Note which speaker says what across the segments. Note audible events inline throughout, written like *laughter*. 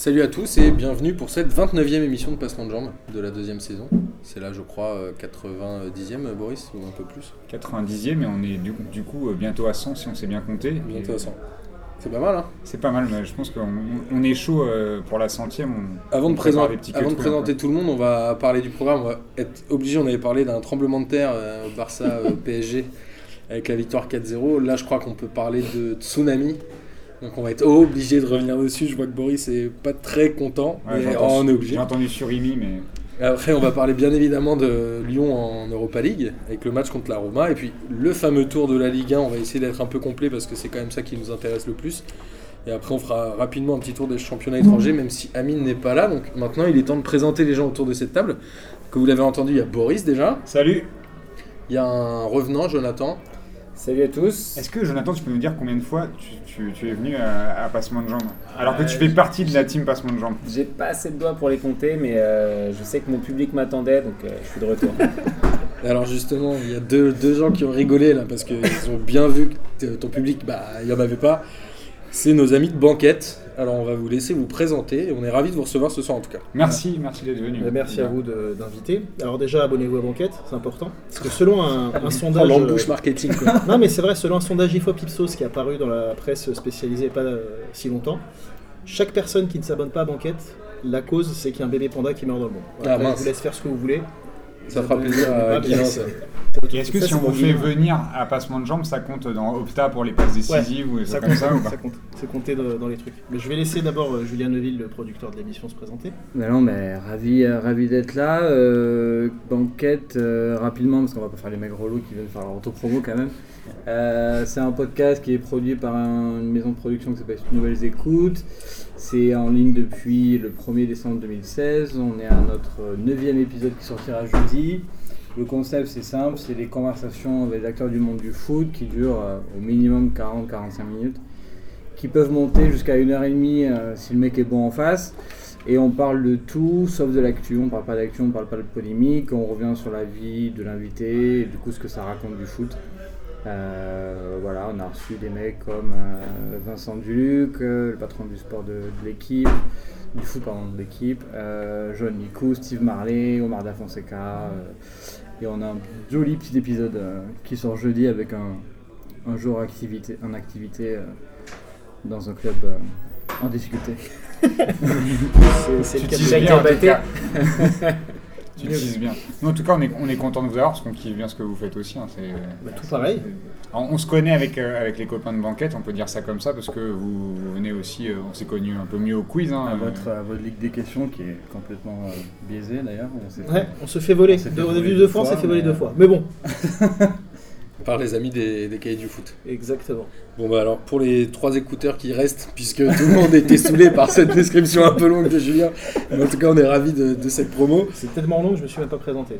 Speaker 1: Salut à tous et bienvenue pour cette 29e émission de Passement de Jambes de la deuxième saison. C'est là, je crois, euh, 90e, Boris, ou un peu plus
Speaker 2: 90e et on est du, du coup euh, bientôt à 100 si on s'est bien compté.
Speaker 1: Bientôt
Speaker 2: Et
Speaker 1: à 100. C'est pas mal, hein
Speaker 2: C'est pas mal, mais je pense qu'on on est chaud euh, pour la centième. On,
Speaker 1: Avant de,
Speaker 2: on
Speaker 1: présenter- avant de tout le monde, on va parler du programme. On va être obligé, on avait parlé d'un tremblement de terre euh, au Barça euh, *laughs* PSG avec la victoire 4-0. Là, je crois qu'on peut parler de tsunami. Donc on va être obligé de revenir dessus. Je vois que Boris est pas très content.
Speaker 2: Ouais,
Speaker 1: mais on est obligé.
Speaker 2: J'ai entendu sur Imi, mais
Speaker 1: Après, on va parler bien évidemment de Lyon en Europa League, avec le match contre la Roma, et puis le fameux tour de la Ligue 1. On va essayer d'être un peu complet parce que c'est quand même ça qui nous intéresse le plus. Et après, on fera rapidement un petit tour des championnats étrangers, même si Amine n'est pas là. Donc maintenant, il est temps de présenter les gens autour de cette table. Que vous l'avez entendu, il y a Boris déjà.
Speaker 2: salut
Speaker 1: Il y a un revenant, Jonathan.
Speaker 3: Salut à tous.
Speaker 2: Est-ce que Jonathan, tu peux nous dire combien de fois tu, tu- tu es venu à, à Passement de Jambes Alors que tu
Speaker 3: Euh,
Speaker 2: fais partie de la team Passement de Jambes.
Speaker 3: J'ai pas assez de doigts pour les compter, mais euh, je sais que mon public m'attendait, donc euh, je suis de retour. *laughs*
Speaker 1: Alors justement, il y a deux, deux gens qui ont rigolé là parce qu'ils ont bien vu que ton public, bah, il n'y en avait pas. C'est nos amis de banquette. Alors on va vous laisser vous présenter et on est ravis de vous recevoir ce soir en tout cas.
Speaker 2: Merci, merci d'être venu.
Speaker 4: Euh, Merci à vous d'inviter. Alors déjà, abonnez-vous à Banquette, c'est important. Parce que selon un, un
Speaker 1: Oh, *laughs*
Speaker 4: sondage...
Speaker 1: l'embouche marketing quoi.
Speaker 4: euh, non mais c'est vrai, selon un sondage IFOP Ipsos qui est apparu dans la presse spécialisée il y a pas euh, si longtemps, chaque personne qui ne s'abonne pas à Banquette, la cause c'est qu'il y a un bébé panda qui meurt dans le monde.
Speaker 1: Ah,
Speaker 4: Après,
Speaker 1: mince.
Speaker 4: je vous laisse faire ce que vous voulez.
Speaker 1: Ça fera plaisir à ça.
Speaker 2: Et est-ce que
Speaker 4: Ça,
Speaker 2: si on vous fait venir à Passement de Jambes, ça compte dans Opta pour les passes décisives ou
Speaker 4: Ça compte,
Speaker 2: comme ça ou pas
Speaker 4: ça compte. C'est compté dans, dans les trucs. Mais je vais laisser d'abord euh, Julien Neuville, le producteur de l'émission, se présenter.
Speaker 5: Ben non, mais ravi, euh, ravi d'être là. Euh, banquette, euh, rapidement, parce qu'on va pas faire les mecs relous qui viennent faire leur auto-promo quand même. Euh, c'est un podcast qui est produit par un- une maison de production qui s'appelle Nouvelles Écoutes. C'est en ligne depuis le 1er décembre 2016. On est à notre neuvième épisode qui sortira jeudi. Le concept c'est simple, c'est des conversations avec des acteurs du monde du foot qui durent euh, au minimum 40-45 minutes, qui peuvent monter jusqu'à une heure et demie euh, si le mec est bon en face. Et on parle de tout sauf de l'actu. On parle pas d'actu, on parle pas de polémique. On revient sur la vie de l'invité et du coup ce que ça raconte du foot. Euh, voilà, on a reçu des mecs comme euh, Vincent Duluc, euh, le patron du sport de, de l'équipe, du foot pardon, de l'équipe, euh, John Nicou, Steve Marley, Omar Da Fonseca. euh, et on a un joli petit épisode euh, qui sort jeudi avec un, un jour activité, en activité euh, dans un club euh, en difficulté. *laughs* *laughs*
Speaker 4: C'est le cas *laughs* de-
Speaker 2: teases
Speaker 3: Jacques
Speaker 2: bien en tout
Speaker 3: Herbaté.
Speaker 2: cas. Tu bien. Nous, en tout cas, on est, on est content de vous avoir parce qu'on kiffe bien ce que vous faites aussi. hein, c'est-
Speaker 4: Bah, tout pareil.
Speaker 2: Alors, on se connaît avec, euh, avec les copains de banquette, on peut dire ça comme ça, parce que vous, vous venez aussi, euh, on s'est connus un peu mieux au quiz. hein,
Speaker 5: à,
Speaker 2: euh,
Speaker 5: votre, à votre ligue des questions qui est complètement euh, biaisée d'ailleurs. On
Speaker 4: Ouais, se fait voler.
Speaker 5: On s'est fait
Speaker 4: De-
Speaker 5: voler
Speaker 4: vu
Speaker 5: deux
Speaker 4: deux fois, on s'est fait voler
Speaker 5: mais-
Speaker 4: deux fois. Mais bon, *laughs*
Speaker 1: Par les amis des, des cahiers du foot.
Speaker 4: exactement.
Speaker 1: Bon bah alors pour les trois écouteurs qui restent, puisque tout le monde était saoulé par cette description un peu longue de Julien, mais en tout cas on est ravis de, de cette promo.
Speaker 4: C'est tellement long que je me suis même pas présenté.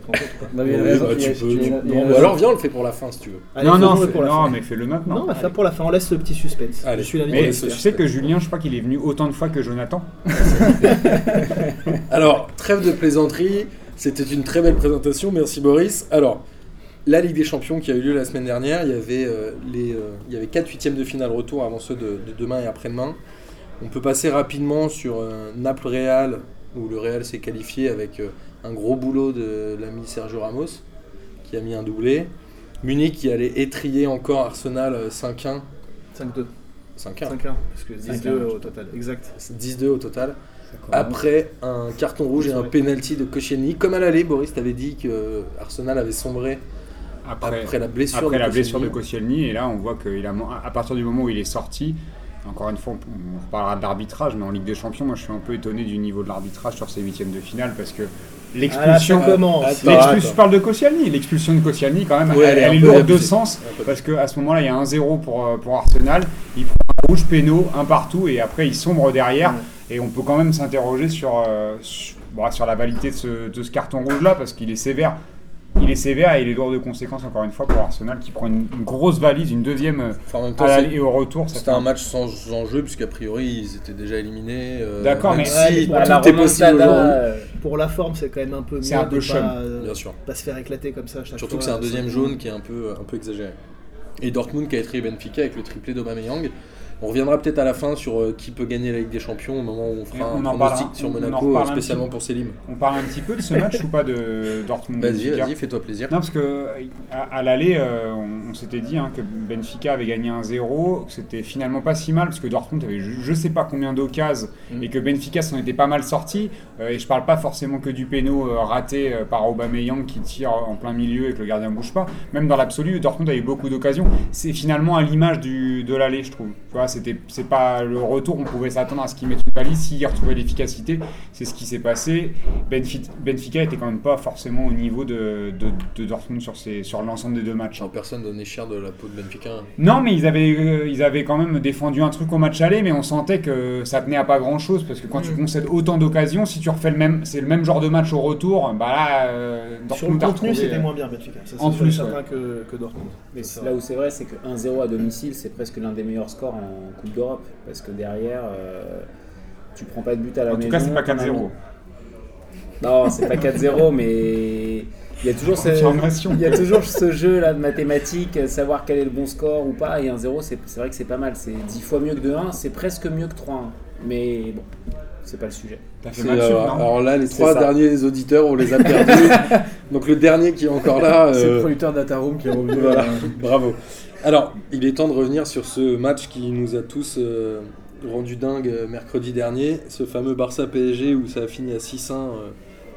Speaker 5: Non,
Speaker 1: non, alors viens on le fait pour la fin si tu veux.
Speaker 4: Allez,
Speaker 2: non, non, fais-
Speaker 4: pour la
Speaker 2: non,
Speaker 4: fin.
Speaker 2: mais fais-le maintenant.
Speaker 4: Non, on va faire pour la fin. On laisse le petit suspense.
Speaker 1: Allez.
Speaker 4: Je suis
Speaker 2: Mais tu sais que Julien, je crois qu'il est venu autant de fois que Jonathan. *laughs*
Speaker 1: Alors, trêve de plaisanterie, c'était une très belle présentation, merci Boris. Alors, la Ligue des Champions qui a eu lieu la semaine dernière, il y avait, euh, les, euh, il y avait 4 huitièmes de finale retour avant ceux de, de demain et après-demain. On peut passer rapidement sur euh, Naples-Real, où le Real s'est qualifié avec euh, un gros boulot de l'ami Sergio Ramos, qui a mis un doublé. Munich qui allait étrier encore Arsenal euh, 5-1.
Speaker 4: 5-2.
Speaker 1: 5-1.
Speaker 4: 5-1. Parce que
Speaker 2: 5-1,
Speaker 4: 10-2 au total. Exact.
Speaker 1: 10-2 au total.
Speaker 5: Commence.
Speaker 1: Après un carton rouge et un penalty de Koscielny. Comme à l'aller, Boris t'avait dit que Arsenal avait sombré
Speaker 2: Après,
Speaker 1: après la blessure
Speaker 2: après
Speaker 1: de
Speaker 2: la blessure de
Speaker 1: Koscielny.
Speaker 2: Et là on voit qu'il a, à partir du moment où il est sorti, encore une fois on, on reparlera de l'arbitrage, mais en Ligue des Champions, moi je suis un peu étonné du niveau de l'arbitrage sur ces huitièmes de finale parce que
Speaker 4: Ah,
Speaker 2: l'expulsion. je parle de Koscielny, l'expulsion de Koscielny quand même,
Speaker 1: Ouais,
Speaker 2: elle,
Speaker 1: elle est
Speaker 2: lourde de sens parce qu'à ce moment-là il y a un 0 pour, euh, pour Arsenal, il prend un rouge péno, un partout et après il sombre derrière et on peut quand même s'interroger sur, euh, sur, bon, sur la validité de ce, de ce carton rouge-là parce qu'il est sévère. Il est sévère et il est lourd de conséquences encore une fois pour Arsenal qui prend une, une grosse valise, une deuxième euh,
Speaker 1: Enfin, en même temps,
Speaker 2: à et au retour.
Speaker 1: c'était un match sans enjeu, puisqu'a priori ils étaient déjà éliminés. euh,
Speaker 2: D'accord,
Speaker 1: même
Speaker 2: mais-
Speaker 1: si
Speaker 4: Ouais,
Speaker 1: tout est possible
Speaker 3: euh,
Speaker 4: Pour la forme, c'est quand même un peu mieux
Speaker 2: C'est un
Speaker 4: de
Speaker 2: peu
Speaker 4: pas,
Speaker 2: chum,
Speaker 4: euh,
Speaker 1: Bien sûr.
Speaker 4: pas se faire éclater comme ça à chaque
Speaker 1: Surtout que
Speaker 4: fois.
Speaker 1: c'est un deuxième jaune qui est un peu, un peu exagéré. Et Dortmund qui a étrié Benfica avec le triplé d'Aubameyang. On reviendra peut-être à la fin sur euh, qui peut gagner la Ligue des Champions au moment où on fera
Speaker 2: on
Speaker 1: un pronostic sur
Speaker 2: on- on
Speaker 1: Monaco, euh,
Speaker 2: un
Speaker 1: spécialement pour Selim.
Speaker 2: On parle un petit peu de ce match ou pas de Dortmund
Speaker 1: Vas-y, vas-y, fais-toi plaisir.
Speaker 2: Non, parce que à, à l'aller, euh, on, on s'était dit hein, que Benfica avait gagné 1-0, que c'était finalement pas si mal, parce que Dortmund avait je, je sais pas combien d'occasions
Speaker 4: Mm.
Speaker 2: et que Benfica s'en était pas mal sorti. Euh, et je parle pas forcément que du péno euh, raté euh, par Aubameyang qui tire en plein milieu et que le gardien bouge pas. Même dans l'absolu, Dortmund a eu beaucoup d'occasions. C'est finalement à l'image de l'aller, je trouve. Tu vois, c'était c'est pas le retour, on pouvait s'attendre à ce qu'il mette une valise s'il retrouvait l'efficacité. C'est ce qui s'est passé. Benfi- Benfica était quand même pas forcément au niveau de, de, de Dortmund sur, sur l'ensemble des deux matchs.
Speaker 1: Genre, personne donnait cher de la peau de Benfica. hein.
Speaker 2: Non, mais ils avaient, euh, ils avaient quand même défendu un truc au match aller, mais on sentait que ça tenait à pas grand chose parce que quand tu
Speaker 4: Mm.
Speaker 2: concèdes autant d'occasions, si tu refais le même, c'est le même genre de match au retour, bah là, euh,
Speaker 4: Sur le
Speaker 2: Dortmund a
Speaker 4: contenu,
Speaker 2: retrouvé,
Speaker 4: c'était
Speaker 2: euh,
Speaker 4: moins bien Benfica. Ça,
Speaker 2: en plus,
Speaker 4: certain que, que Dortmund.
Speaker 3: Mais là où c'est vrai, c'est que 1-0 à domicile, c'est presque l'un des meilleurs scores en Coupe d'Europe. Parce que derrière, euh, tu prends pas de but à la
Speaker 2: En tout
Speaker 3: maison.
Speaker 2: cas, c'est pas
Speaker 3: t'en as
Speaker 2: 4-0.
Speaker 3: mis- Non, c'est pas 4-0, *laughs* mais il y a toujours ce, il y a toujours ce jeu là de mathématiques, savoir quel est le bon score ou pas. Et 1-0, c'est c'est vrai que c'est pas mal. C'est 10 fois mieux que 2-1, c'est presque mieux que 3-1. Mais bon, c'est pas le sujet.
Speaker 2: Fait mal
Speaker 1: euh,
Speaker 2: sûr, non
Speaker 1: alors là, les trois
Speaker 3: ça.
Speaker 1: derniers auditeurs, on les a perdus. *laughs* Donc le dernier qui est encore là,
Speaker 6: C'est le
Speaker 1: euh,
Speaker 6: producteur d'Ataroom qui est revenu.
Speaker 1: Voilà. bravo. Alors, il est temps de revenir sur ce match qui nous a tous euh, rendu dingue euh, mercredi dernier, ce fameux Barça PSG où ça a fini à 6-1 euh,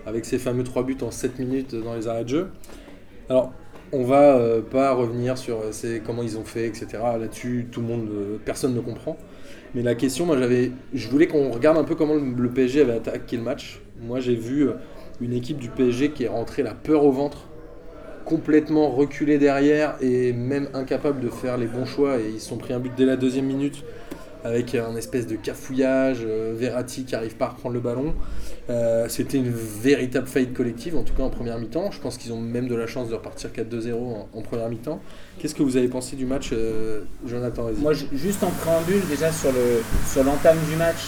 Speaker 1: avec ces fameux 3 buts en 7 minutes dans les arrêts de jeu. Alors, on va pas revenir sur comment ils ont fait, etc. Là-dessus, tout le monde, personne ne comprend. Mais la question, moi, j'avais, je voulais qu'on regarde un peu comment le, PSG avait attaqué le match. Moi, j'ai vu une équipe du PSG qui est rentrée la peur au ventre, complètement reculée derrière et même incapable de faire les bons choix. Et ils sont pris un but dès la deuxième minute avec un espèce de cafouillage, euh, Verratti qui arrive pas à reprendre le ballon. Euh, C'était une véritable faillite collective, en tout cas en première mi-temps. Je pense qu'ils ont même de la chance de repartir 4-2-0 en, première mi-temps. Qu'est-ce que vous avez pensé du match, euh, Jonathan.
Speaker 3: Moi, ju- juste en préambule, déjà sur le sur l'entame du match,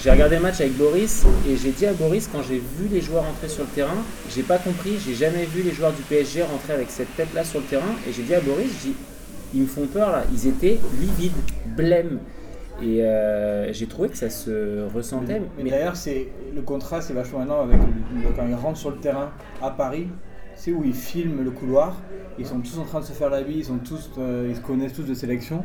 Speaker 3: j'ai regardé le match avec Boris et j'ai dit à Boris quand j'ai vu les joueurs entrer sur le terrain, j'ai pas compris, j'ai jamais vu les joueurs du PSG rentrer avec cette tête-là sur le terrain et j'ai dit à Boris, dis, ils me font peur là, ils étaient livides, blêmes et euh, j'ai trouvé que ça se ressentait.
Speaker 5: Mais,
Speaker 3: mais-
Speaker 5: d'ailleurs, c'est le contraste est vachement maintenant avec le- quand ils rentrent sur le terrain à Paris. C'est où ils filment le couloir. Ils sont tous en train de se faire la vie. Ils sont tous, euh, ils se connaissent tous de sélection.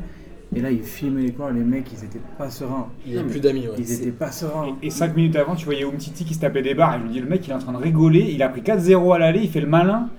Speaker 5: Et là, ils filmaient les. Les mecs, ils étaient pas sereins.
Speaker 1: Il n'y a plus d'amis. ouais.
Speaker 5: Ils étaient pas sereins.
Speaker 2: Et 5 minutes avant, tu voyais Umtiti qui se tapait des barres. Et je me dis, le mec, il est en train de rigoler. Il a pris 4-0 à l'aller. Il fait le malin.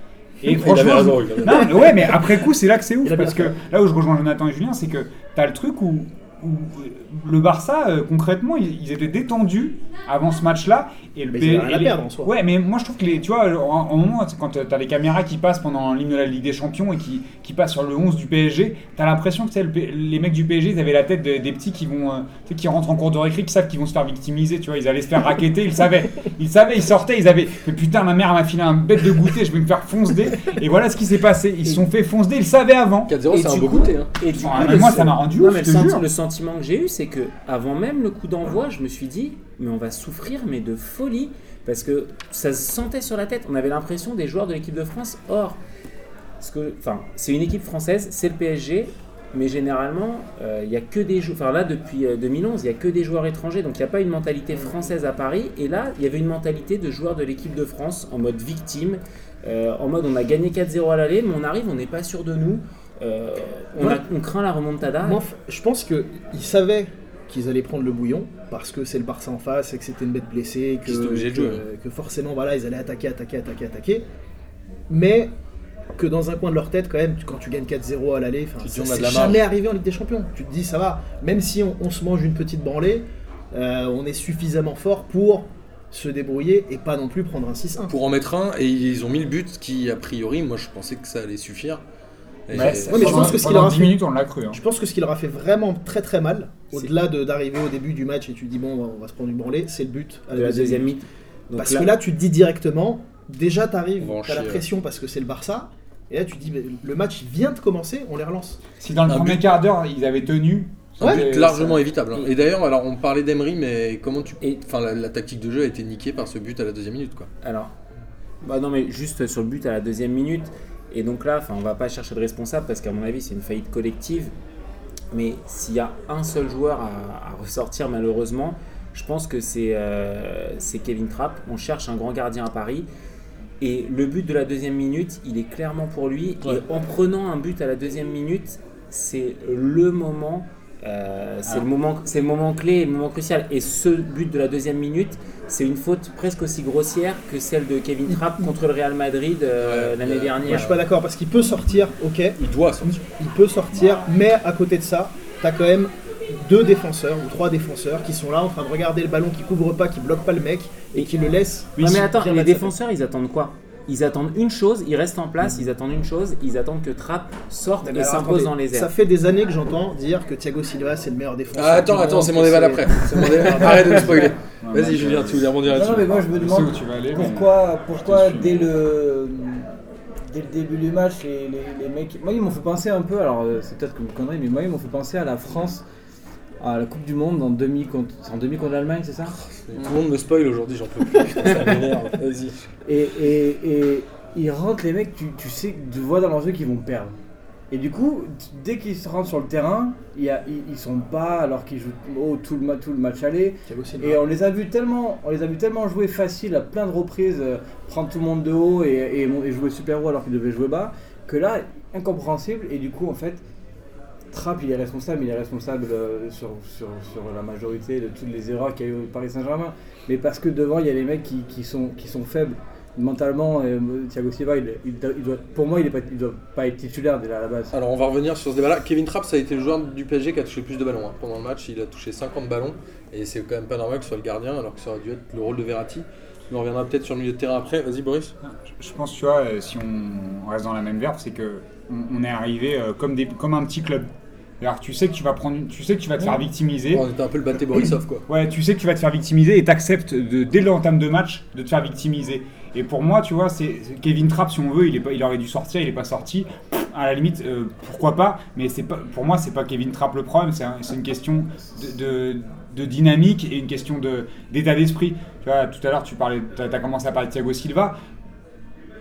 Speaker 2: Et
Speaker 1: Il
Speaker 2: franchement,
Speaker 1: avait raison,
Speaker 2: je-
Speaker 1: il avait
Speaker 2: non, mais ouais, mais après coup, c'est là que c'est ouf. Parce que là où je rejoins Jonathan et Julien, c'est que t'as le truc où, où le Barça, euh, concrètement, ils, ils étaient détendus avant ce match-là. Et le
Speaker 4: Mais
Speaker 2: et les-
Speaker 4: perdre, en soi.
Speaker 2: Ouais, mais moi je trouve que les, tu vois, en, en moment, quand t'as les caméras qui passent pendant l'hymne de la Ligue des Champions et qui, qui passent sur le 11 du PSG, t'as l'impression que tu sais, le les mecs du PSG, ils avaient la tête de- des petits qui vont, euh, tu sais, qui rentrent en cours de récré, qui savent qu'ils vont se faire victimiser, tu vois, ils allaient se faire raqueter, ils savaient, ils savaient, ils sortaient, ils avaient, mais putain, ma mère m'a filé un bête de goûter, je vais me faire foncer, et voilà ce qui s'est passé, ils se sont fait foncer, ils le savaient avant.
Speaker 1: 4-0,
Speaker 3: Et
Speaker 1: c'est un beau
Speaker 3: coup-
Speaker 1: goûter. hein.
Speaker 3: Et du coup,
Speaker 2: moi, ça m'a rendu
Speaker 3: Non,
Speaker 2: ouf,
Speaker 3: mais
Speaker 2: je
Speaker 3: le,
Speaker 2: te
Speaker 3: senti-
Speaker 2: jure.
Speaker 3: Sentiment que j'ai eu, c'est que avant même le coup d'envoi, je me suis dit, mais on va souffrir, mais de folie, parce que ça se sentait sur la tête. On avait l'impression des joueurs de l'équipe de France. Or, que, enfin, c'est une équipe française, c'est le PSG. Mais généralement, euh, il y a que des joueurs. Enfin là, depuis euh, 2011, il y a que des joueurs étrangers, donc il n'y a pas une mentalité française à Paris. Et là, il y avait une mentalité de joueurs de l'équipe de France en mode victime, euh, en mode on a gagné 4-0 à l'aller, mais on arrive, on n'est pas sûr de nous. Euh, on, a-
Speaker 4: Ouais.
Speaker 3: on craint la remontada.
Speaker 4: Moi, f- je pense qu'ils savaient qu'ils allaient prendre le bouillon parce que c'est le Barça en face et que c'était une bête blessée, que,
Speaker 1: de
Speaker 4: que-
Speaker 1: jouer,
Speaker 4: que forcément voilà, ils allaient attaquer, attaquer, attaquer, attaquer. Mais que dans un coin de leur tête, quand même, quand tu gagnes 4-0 à l'aller, c'est jamais arrivé en Ligue des Champions. Tu te dis, ça va, même si on, on se mange une petite branlée, euh, on est suffisamment fort pour se débrouiller et pas non plus prendre un 6-1.
Speaker 1: Pour en mettre un, et ils ont mis le but qui, a priori, moi je pensais que ça allait suffire. Et-
Speaker 2: Ouais,
Speaker 4: Ouais, mais je pense que ce qu'il aura
Speaker 2: 10
Speaker 4: fait-
Speaker 2: minutes, on l'a cru. hein.
Speaker 4: Je pense que ce qui leur a fait vraiment très très mal, au-delà de- d'arriver au début du match et tu te dis bon on va se prendre une branlée, c'est le but à
Speaker 3: de la deuxième mi Donc
Speaker 4: Parce que là tu te dis directement, déjà t'arrives, t'as la
Speaker 1: chier,
Speaker 4: pression parce que c'est le Barça, et là tu te dis mais le match vient de commencer, on les relance.
Speaker 2: Si dans le
Speaker 1: Un
Speaker 2: premier
Speaker 1: but.
Speaker 2: quart d'heure, ils avaient tenu.
Speaker 4: Ouais,
Speaker 1: But largement évitable. hein.
Speaker 3: Et-
Speaker 1: d'ailleurs, alors on parlait d'Emery, mais comment tu.
Speaker 3: Et-
Speaker 1: Enfin, la, la tactique de jeu a été niquée par ce but à la deuxième minute, quoi.
Speaker 3: Alors, bah non, mais juste sur le but à la deuxième minute. Et donc là, enfin, on va pas chercher de responsable parce qu'à mon avis, c'est une faillite collective. Mais s'il y a un seul joueur à, à ressortir, malheureusement, je pense que c'est euh, c'est Kevin Trapp. On cherche un grand gardien à Paris. Et le but de la deuxième minute, il est clairement pour lui.
Speaker 1: Ouais.
Speaker 3: Et en prenant un but à la deuxième minute, c'est le moment. euh, c'est le moment, c'est le moment clé, le moment crucial. Et ce but de la deuxième minute, c'est une faute presque aussi grossière que celle de Kevin Trapp contre le Real Madrid euh,
Speaker 1: Ouais,
Speaker 3: l'année
Speaker 1: euh,
Speaker 4: Moi,
Speaker 3: dernière.
Speaker 4: je suis pas d'accord parce qu'il peut sortir, ok,
Speaker 1: Il doit sortir.
Speaker 4: il peut sortir, mais à côté de ça, t'as quand même deux défenseurs ou trois défenseurs qui sont là en train de regarder le ballon, qui couvre pas, qui bloque pas le mec et qui le laissent.
Speaker 3: Ouais, mais attends, les défenseurs, ils attendent quoi? Ils attendent une chose, ils restent en place, ils attendent une chose, ils attendent que Trapp sorte et s'impose dans les
Speaker 4: Ça
Speaker 3: airs.
Speaker 4: fait des années que j'entends dire que Thiago Silva c'est le meilleur défenseur.
Speaker 1: Ah, attends, attends, c'est mon débat *laughs* débat. Arrête de me spoiler. Vas-y, Julien, tu voulais rebondir
Speaker 5: Non, non,
Speaker 1: là-dessus.
Speaker 5: mais moi je me demande pourquoi, dès le dès le début du match, les, les, les mecs. Moi, ils m'ont fait penser un peu, alors euh, c'est peut-être une connerie, mais moi, ils m'ont fait penser à la France, à la Coupe du Monde en demi contre, en demi contre l'Allemagne, c'est ça?
Speaker 1: Tout le monde me spoil aujourd'hui, j'en peux plus. Putain, *laughs* ça m'énerve. Vas-y.
Speaker 5: et, et, et ils rentrent, les mecs, tu, tu sais, tu vois dans leurs yeux qu'ils vont perdre. Et du coup, dès qu'ils se rentrent sur le terrain, il y a, ils, ils sont pas alors qu'ils jouent oh, tout, le, tout le match aller. Et on les a vus tellement, on les a vus tellement jouer facile à plein de reprises, euh, prendre tout le monde de haut et, et, et jouer super haut alors qu'ils devaient jouer bas, que là, incompréhensible. Et du coup, en fait, Trapp, il est responsable, il est responsable euh, sur, sur, sur la majorité de toutes les erreurs qu'il y a eu au Paris Saint-Germain. Mais parce que devant, il y a les mecs qui, qui sont, qui sont faibles mentalement. Et, euh, Thiago Silva, il, il doit- il doit- pour moi, il ne doit pas être titulaire déjà à la base.
Speaker 1: Alors on va revenir sur ce débat-là. Kevin Trapp, ça a été le joueur du PSG qui a touché le plus de ballons hein. pendant le match. Il a touché 50 ballons et c'est quand même pas normal que ce soit le gardien alors que ça aurait dû être le rôle de Verratti. On reviendra peut-être sur le milieu de terrain après. Vas-y Boris.
Speaker 2: Je- pense, tu vois, euh, si on reste dans la même verbe, c'est que on, est arrivé comme, des, comme un petit club. Alors, tu sais que tu vas prendre, tu sais que tu vas te faire victimiser.
Speaker 1: On était un peu le Baté Borisov quoi.
Speaker 2: Ouais, tu sais que tu vas te faire victimiser et t'acceptes de, dès l'entame de match de te faire victimiser. Et pour moi, tu vois, c'est Kevin Trapp, si on veut, il, est pas, il aurait dû sortir, il est pas sorti. À la limite, euh, pourquoi pas Mais c'est pas, pour moi, c'est pas Kevin Trapp le problème, c'est un- c'est une question de, de- de dynamique et une question de- d'état d'esprit. Tu vois, tout à l'heure, tu parlais, as, commencé à parler de Thiago Silva.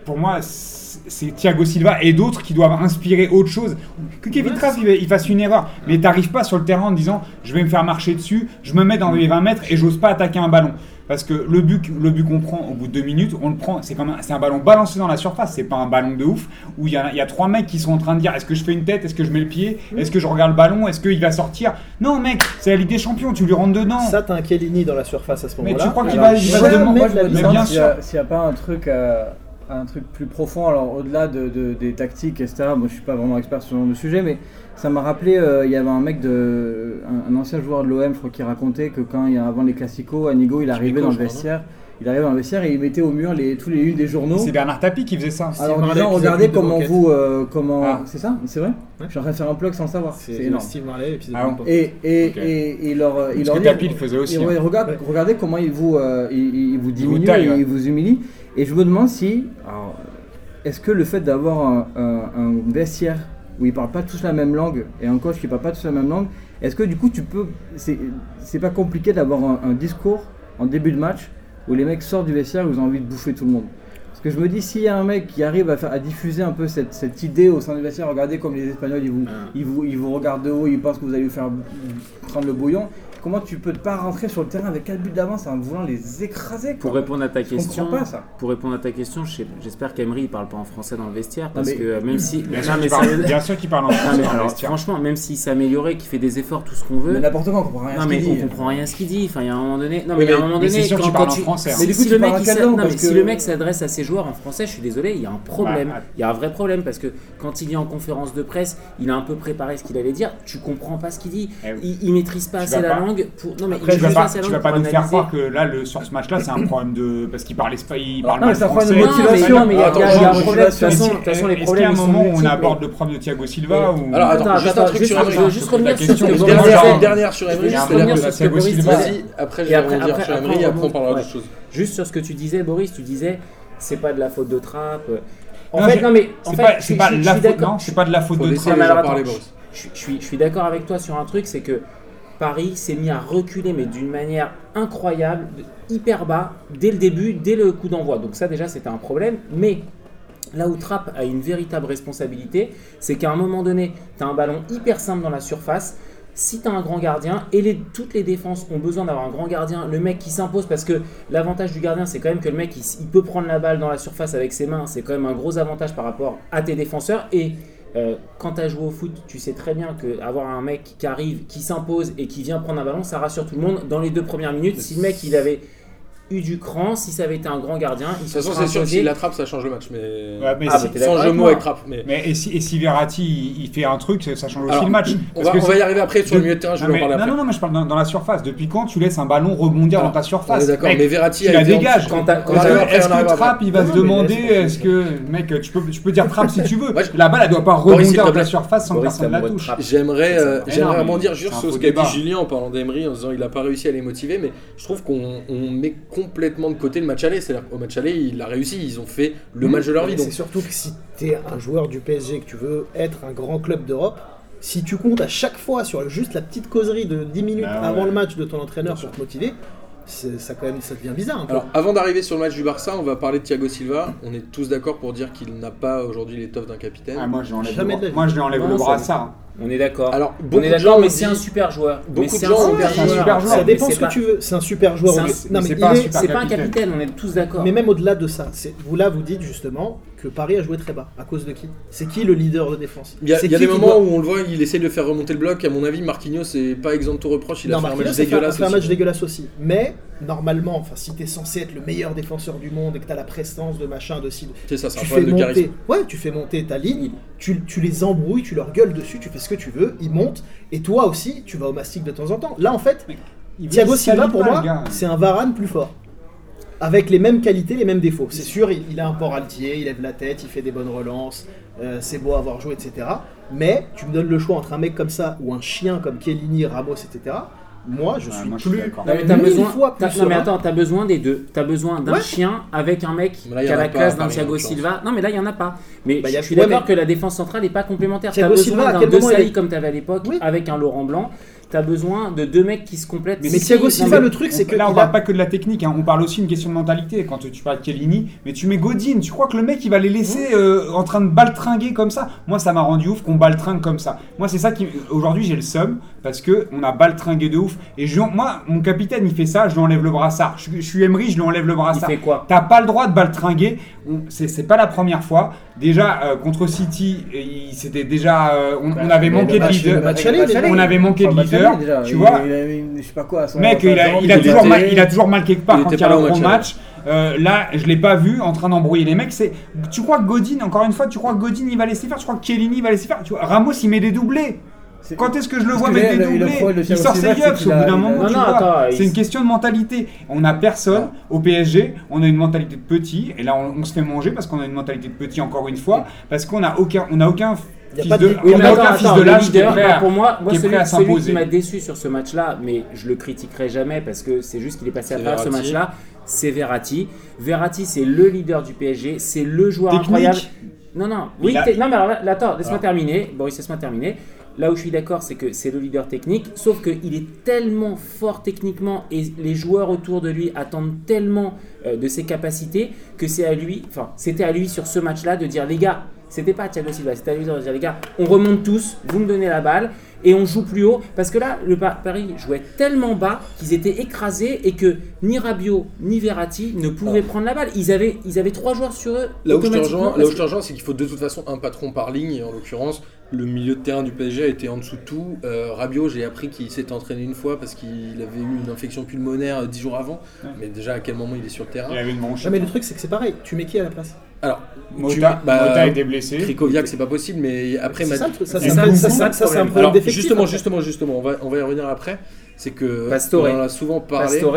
Speaker 2: Pour moi, c'est Thiago Silva et d'autres qui doivent inspirer autre chose. Que Kevin Trapp il, il fasse une erreur, mais t'arrives pas sur le terrain en disant je vais me faire marcher dessus, je me mets dans les 20 mètres et j'ose pas attaquer un ballon. Parce que le but, le but qu'on prend au bout de deux minutes, on le prend, c'est comme un, c'est un ballon balancé dans la surface, c'est pas un ballon de ouf où il y, a, il y a trois mecs qui sont en train de dire est-ce que je fais une tête, est-ce que je mets le pied, est-ce que je regarde le ballon, est-ce qu'il va sortir? Non mec, c'est la Ligue des Champions, tu lui rentres dedans.
Speaker 4: Ça, t'as un Kellini dans la surface à ce
Speaker 2: mais
Speaker 4: moment-là.
Speaker 2: tu crois qu'il va, il va
Speaker 4: jamais
Speaker 2: se demander-
Speaker 4: de la
Speaker 2: Mais
Speaker 4: licence,
Speaker 2: bien
Speaker 5: S'il
Speaker 2: sûr.
Speaker 5: y a- S'il n'y a pas un truc, euh, un truc plus profond, alors au-delà de, de- des tactiques, etc., moi je suis pas vraiment expert sur ce genre de sujet, mais ça m'a rappelé, euh, il y avait un mec, de, un, un ancien joueur de l'OM, je crois, qui racontait que quand il y a, avant les classicos, Anigo, il arrivait dans le
Speaker 1: crois,
Speaker 5: vestiaire, il arrivait dans le vestiaire et il mettait au mur les, tous les unes des journaux.
Speaker 2: C'est Bernard Tapie qui faisait ça.
Speaker 4: C'est
Speaker 5: Alors en disant, regardez comment vous, euh, comment,
Speaker 2: Ah.
Speaker 5: c'est ça, c'est vrai.
Speaker 4: Ouais.
Speaker 5: Je suis en train de faire un plug sans le savoir. C'est
Speaker 4: C'est
Speaker 5: énorme.
Speaker 4: Steve Marley et puis c'est
Speaker 2: Ah bon.
Speaker 5: Et, et, et, leur, il
Speaker 2: Parce
Speaker 5: leur dit-
Speaker 2: Tapie le faisait aussi.
Speaker 5: et
Speaker 2: hein.
Speaker 5: ouais, regarde,
Speaker 4: Ouais.
Speaker 5: Regardez comment il vous, euh, il, vous diminue
Speaker 2: vous taille,
Speaker 5: et
Speaker 2: ouais.
Speaker 5: il vous humilie. Et je me demande si, est-ce que le fait d'avoir un, un- un vestiaire où ils parlent pas tous la même langue et un coach qui parle pas tous la même langue, est-ce que du coup tu peux, c'est c'est pas compliqué d'avoir un, un discours en début de match où les mecs sortent du vestiaire et ils ont envie de bouffer tout le monde parce que je me dis, s'il y a un mec qui arrive à, faire, à diffuser un peu cette, cette idée au sein du vestiaire, regardez comme les Espagnols, ils vous,
Speaker 3: Ah.
Speaker 5: ils vous, ils vous regardent de haut, ils pensent que vous allez vous faire prendre le bouillon. Comment tu peux pas rentrer sur le terrain avec 4 buts d'avance en voulant les écraser
Speaker 3: Pour répondre à ta
Speaker 5: Je
Speaker 3: question,
Speaker 5: pas ça.
Speaker 3: pour répondre à ta question, j'espère qu'Emery parle pas en français dans le vestiaire parce
Speaker 5: mais-
Speaker 3: que euh, même si,
Speaker 2: Bien
Speaker 3: Non,
Speaker 2: sûr
Speaker 3: mais
Speaker 2: qu'il parle- bien sûr qu'il parle en français
Speaker 3: mais
Speaker 2: dans le
Speaker 3: alors,
Speaker 2: vestiaire.
Speaker 3: franchement, même s'il s'est amélioré, qu'il fait des efforts, tout ce qu'on veut.
Speaker 5: Mais n'importe quoi, on comprend rien
Speaker 3: Non
Speaker 5: ce
Speaker 3: mais on comprend rien ce qu'il dit. Enfin, il y a un moment donné. Non mais, à un moment donné,
Speaker 2: c'est sûr
Speaker 3: quand,
Speaker 2: parle en
Speaker 3: tu-
Speaker 2: français, hein.
Speaker 3: si,
Speaker 5: Mais du coup,
Speaker 3: si
Speaker 5: tu
Speaker 3: le
Speaker 5: parles
Speaker 3: mec,
Speaker 5: langue
Speaker 3: si le s'adresse à ses joueurs en français, je suis désolé, il y a un problème. Il y a un vrai problème parce que quand il est en conférence de presse, il a un peu préparé ce qu'il allait dire. Tu comprends pas ce qu'il dit.
Speaker 2: Eh.
Speaker 3: Il, maîtrise pas
Speaker 2: Tu
Speaker 3: assez la
Speaker 2: pas-
Speaker 3: langue pour. Non mais
Speaker 2: Après,
Speaker 3: il
Speaker 2: tu vas pas, tu vas pas nous faire croire que là, le, sur ce match-là, c'est un problème de. Parce qu'il parle, espa- il parle
Speaker 5: Non,
Speaker 2: mal
Speaker 5: mais c'est un problème de motivation,
Speaker 3: Non, mais il y a,
Speaker 1: Attends,
Speaker 3: il y a- il y a un problème. De toute façon,
Speaker 2: Est-ce
Speaker 3: de toute façon, les
Speaker 2: qu'il y
Speaker 3: problèmes
Speaker 2: a un moment où on aborde le problème de Thiago Silva.
Speaker 1: Alors attends, juste un truc sur
Speaker 3: un-
Speaker 1: Emery.
Speaker 3: je veux juste revenir sur ce que
Speaker 2: que
Speaker 1: Dernière, sur Emery,
Speaker 2: Il y a un
Speaker 1: c'est la
Speaker 2: problème
Speaker 1: plus-
Speaker 2: de Thiago
Speaker 3: Boris
Speaker 2: Silva.
Speaker 3: disait.
Speaker 1: Vas-y, après je vais
Speaker 3: après-
Speaker 1: sur Emery, après on parlera d'autre chose.
Speaker 3: Juste sur ce que tu disais, Boris, tu disais, c'est pas de la faute de Trapp. En
Speaker 2: Non,
Speaker 3: fait, non mais en fait,
Speaker 2: pas,
Speaker 3: je
Speaker 2: c'est
Speaker 3: suis-
Speaker 2: pas
Speaker 3: je suis
Speaker 2: la faute,
Speaker 3: d'accord.
Speaker 2: non, c'est pas de la faute
Speaker 1: Faut
Speaker 2: de Trapp.
Speaker 1: les
Speaker 3: suis, je suis d'accord avec toi sur un truc, c'est que Paris s'est mis à reculer, mais d'une manière incroyable, hyper bas, dès le début, dès le coup d'envoi. Donc ça déjà, c'était un problème. Mais Là où Trapp a une véritable responsabilité, c'est qu'à un moment donné, tu as un ballon hyper simple dans la surface. Si tu as un grand gardien, et toutes les défenses ont besoin d'avoir un grand gardien, le mec qui s'impose, parce que l'avantage du gardien, c'est quand même que le mec, il peut prendre la balle dans la surface avec ses mains, c'est quand même un gros avantage par rapport à tes défenseurs. Et euh, quand tu as joué au foot, tu sais très bien qu'avoir un mec qui arrive, qui s'impose et qui vient prendre un ballon, ça rassure tout le monde dans les deux premières minutes. Si le mec, il avait eu du cran, si ça avait été un grand gardien, il
Speaker 1: De toute façon, c'est sûr s'il l'attrape, ça change le match. Mais,
Speaker 2: Ouais, mais
Speaker 3: Ah,
Speaker 2: si-
Speaker 1: sans jeu
Speaker 3: moi.
Speaker 1: avec Trapp. Mais...
Speaker 2: mais et si, et si Verratti il, il fait un truc, ça change aussi
Speaker 1: Alors,
Speaker 2: le match.
Speaker 1: On
Speaker 2: Parce
Speaker 1: va,
Speaker 2: que
Speaker 1: on va y arriver après sur le milieu de terrain, je
Speaker 2: non,
Speaker 1: vais en
Speaker 2: mais-
Speaker 1: parler
Speaker 2: non,
Speaker 1: après.
Speaker 2: non, non, mais je parle dans, dans la surface. Depuis quand tu laisses un ballon rebondir dans ta surface
Speaker 1: d'accord,
Speaker 2: Mec,
Speaker 1: mais Verratti
Speaker 2: tu
Speaker 1: a
Speaker 2: la dégages. Est-ce que. Trapp il va se demander est-ce que mec tu peux tu peux dire Trapp si tu veux la balle elle doit pas rebondir dans ta surface sans personne la touche.
Speaker 1: J'aimerais euh, rebondir juste sur ce qu'a dit. Julien en parlant d'Emery, en disant il a pas réussi à les motiver, mais je trouve qu'on on met complètement de côté le match aller. C'est-à-dire qu'au match aller, il a réussi, ils ont fait le match de leur vie.
Speaker 4: C'est surtout que si tu es un joueur du PSG, que tu veux être un grand club d'Europe, si tu comptes à chaque fois sur juste la petite causerie de 10 minutes
Speaker 2: Bah ouais.
Speaker 4: avant le match de ton entraîneur pour te motiver, c'est- ça, quand même, ça devient bizarre un peu.
Speaker 1: alors avant d'arriver sur le match du Barça, on va parler de Thiago Silva. On est tous d'accord pour dire qu'il n'a pas aujourd'hui l'étoffe d'un capitaine.
Speaker 2: Ah, moi je lui enlève
Speaker 4: Jamais
Speaker 2: le,
Speaker 4: vie.
Speaker 2: moi je lui enlève
Speaker 3: Non,
Speaker 2: le
Speaker 3: ça-
Speaker 2: brassard
Speaker 3: On est d'accord.
Speaker 1: Alors,
Speaker 3: on est d'accord, mais c'est un super joueur.
Speaker 1: beaucoup
Speaker 3: Mais
Speaker 1: de
Speaker 3: c'est
Speaker 1: gens
Speaker 2: c'est un
Speaker 3: joueur.
Speaker 2: super joueur.
Speaker 4: ça dépend
Speaker 3: c'est
Speaker 4: ce que
Speaker 3: pas-
Speaker 4: tu veux. C'est un super joueur. Non,
Speaker 2: c'est
Speaker 4: mais
Speaker 3: C'est pas un
Speaker 2: capitaine.
Speaker 3: on est tous d'accord.
Speaker 4: Mais même au-delà de ça, vous là vous dites justement que Paris a joué très bas. À cause de qui? C'est qui le leader de défense?
Speaker 1: Il y a, y des moments
Speaker 4: doit-
Speaker 1: où on le voit, il essaie de faire remonter le bloc. À mon avis, Marquinhos, c'est pas exempt de tout reproche. Il a
Speaker 4: non,
Speaker 1: fait un match
Speaker 4: a fait, a
Speaker 1: dégueulasse.
Speaker 4: fait un
Speaker 1: aussi.
Speaker 4: match dégueulasse aussi. Mais normalement, enfin, si t'es censé être le meilleur défenseur du monde et que t'as la prestance de machin, de ci, de-
Speaker 1: C'est ça, c'est un
Speaker 4: tu fais
Speaker 1: problème de charisme.
Speaker 4: monter, ouais, tu fais monter ta ligne, tu, tu les embrouilles, tu leur gueules dessus, tu fais ce que tu veux, ils montent, et toi aussi, tu vas au mastic de temps en temps. Là, en fait,
Speaker 2: Il
Speaker 4: Thiago
Speaker 2: il
Speaker 4: Silva,
Speaker 2: salit
Speaker 4: pour
Speaker 2: pas,
Speaker 4: moi,
Speaker 2: gars.
Speaker 4: c'est un Varane plus fort. Avec les mêmes qualités, les mêmes défauts. C'est sûr, il, il a un port altier, il lève la tête, il fait des bonnes relances, euh, c'est beau à avoir joué, etc. Mais tu me donnes le choix entre un mec comme ça ou un chien comme Kellini, Ramos, etc. Moi, je suis
Speaker 2: moi, je suis
Speaker 4: plus.
Speaker 2: d'accord.
Speaker 3: Non mais t'as
Speaker 4: mille
Speaker 3: besoin.
Speaker 4: fois plus
Speaker 3: t'as- non mais
Speaker 4: serein.
Speaker 3: attends, t'as besoin des deux. T'as besoin d'un
Speaker 4: Ouais.
Speaker 3: chien avec un mec
Speaker 1: Mais là, il y
Speaker 3: qui a
Speaker 1: en a
Speaker 3: la
Speaker 1: pas
Speaker 3: classe d'un
Speaker 1: Paris,
Speaker 3: Thiago. Silva. Non mais là il y en a pas. Mais
Speaker 4: Bah, il y a-
Speaker 3: je suis
Speaker 4: ouais,
Speaker 3: d'accord
Speaker 4: mais-
Speaker 3: que la défense centrale n'est pas complémentaire. T'as
Speaker 4: Thiago Silva,
Speaker 3: besoin
Speaker 4: à
Speaker 3: d'un
Speaker 4: quel
Speaker 3: De
Speaker 4: moment il
Speaker 3: Sali
Speaker 4: est-
Speaker 3: comme t'avais à l'époque
Speaker 4: Oui.
Speaker 3: avec un Laurent Blanc. T'as besoin de deux mecs qui se complètent.
Speaker 4: Mais
Speaker 3: Si-
Speaker 4: Thiago
Speaker 3: non,
Speaker 4: Silva,
Speaker 3: mais-
Speaker 4: le truc, c'est que.
Speaker 2: là, on
Speaker 4: il
Speaker 2: parle
Speaker 4: a-
Speaker 2: pas que de la technique, hein, on parle aussi d'une question de mentalité. Quand tu parles de Chiellini, mais tu mets Godin, tu crois que le mec il va les laisser euh, en train de baltringuer comme ça? Moi, ça m'a rendu ouf qu'on baltringue comme ça. Moi, c'est ça qui. Aujourd'hui, j'ai le seum parce que on a baltringué de ouf. Et je, moi, mon capitaine, il fait ça, je lui enlève le brassard. Je, je suis Emery, je lui enlève le
Speaker 3: Il
Speaker 2: brassard.
Speaker 3: fait quoi?
Speaker 2: T'as pas le droit de baltringuer. C'est c'est pas la première fois. Déjà euh, contre City, il- c'était déjà. euh, on, on avait manqué de
Speaker 6: match-
Speaker 2: leader.
Speaker 4: le match
Speaker 6: le
Speaker 4: aller,
Speaker 6: match
Speaker 4: déjà.
Speaker 6: aller,
Speaker 2: On avait manqué de leader,
Speaker 6: aller, déjà.
Speaker 2: tu
Speaker 6: Il-
Speaker 2: vois.
Speaker 6: il je sais pas quoi. à son-
Speaker 2: Mec, il a, il, a
Speaker 1: il
Speaker 2: toujours
Speaker 1: était-
Speaker 2: mal, il a toujours mal quelque part
Speaker 1: il
Speaker 2: quand
Speaker 1: était
Speaker 2: il y a
Speaker 1: pas
Speaker 2: un
Speaker 1: là au
Speaker 2: gros
Speaker 1: match,
Speaker 2: match. Euh, là, je l'ai pas vu en train d'embrouiller les mecs. C'est, tu crois que Godin, encore une fois, tu crois que Godin il va laisser faire? Tu crois que Chiellini va laisser faire? Tu vois, Ramos il met des doublés. Quand est-ce que je le vois mettre des
Speaker 6: le- le
Speaker 2: doublés Il sort ses yucks au bout d'un moment. C'est une question de mentalité. On a personne au PSG. On a une mentalité de petit et là on, on se fait manger parce qu'on a une mentalité de petit encore une fois parce qu'on a aucun, on a aucun
Speaker 4: a
Speaker 2: de,
Speaker 4: de-
Speaker 2: on
Speaker 3: Oui,
Speaker 2: a
Speaker 3: mais
Speaker 2: aucun
Speaker 3: attends,
Speaker 2: fils de l'âge qui est
Speaker 3: leader,
Speaker 2: prêt
Speaker 3: non,
Speaker 2: à-
Speaker 3: pour moi, moi
Speaker 2: qui est
Speaker 3: celui,
Speaker 2: prêt à
Speaker 3: celui qui m'a déçu sur ce match-là, mais je le critiquerai jamais parce que c'est juste qu'il est passé à travers ce
Speaker 1: Verratti.
Speaker 3: match-là, c'est Verratti. Verratti, c'est le leader du PSG, c'est le joueur
Speaker 2: Technique.
Speaker 3: incroyable. Non, non, oui,
Speaker 2: a-
Speaker 3: non, mais alors, là, attends, laisse-moi
Speaker 2: Alors.
Speaker 3: terminer. Boris, laisse-moi terminer. Là où je suis d'accord, c'est que c'est le leader technique, sauf qu'il est tellement fort techniquement et les joueurs autour de lui attendent tellement euh, de ses capacités que c'est à lui, enfin, c'était à lui sur ce match-là de dire les gars, c'était pas Thiago Silva, c'était à lui de dire les gars, on remonte tous, vous me donnez la balle et on joue plus haut parce que là, le Pa- Paris jouait tellement bas qu'ils étaient écrasés et que ni Rabiot ni Verratti ne pouvaient prendre la balle. Ils avaient, ils avaient trois joueurs sur eux.
Speaker 1: Là où je te rejoins, je te c'est qu'il faut de toute façon un patron par ligne, et en l'occurrence, le milieu de terrain du PSG a été en dessous de tout. Euh, Rabiot, j'ai appris qu'il s'était entraîné une fois parce qu'il avait eu une infection pulmonaire euh, dix jours avant.
Speaker 2: Ouais.
Speaker 1: Mais déjà, à quel moment il est sur le terrain
Speaker 2: Il avait une manche.
Speaker 4: Non, mais le truc, c'est que c'est pareil. Tu mets qui à la place?
Speaker 1: Alors,
Speaker 2: Mota,
Speaker 1: tu- bah,
Speaker 2: Mota était blessé.
Speaker 1: Krikoviak, c'est pas possible, mais après,
Speaker 4: C'est
Speaker 1: m'a-
Speaker 4: ça, ça, c'est ça,
Speaker 2: Nkunku,
Speaker 4: ça, ça,
Speaker 3: pas de
Speaker 4: ça, c'est un
Speaker 3: problème.
Speaker 4: d'effectif.
Speaker 1: justement, justement, justement, on va, on va y revenir après. C'est que
Speaker 3: Pastore.
Speaker 1: on en a souvent parlé.
Speaker 3: Pastore,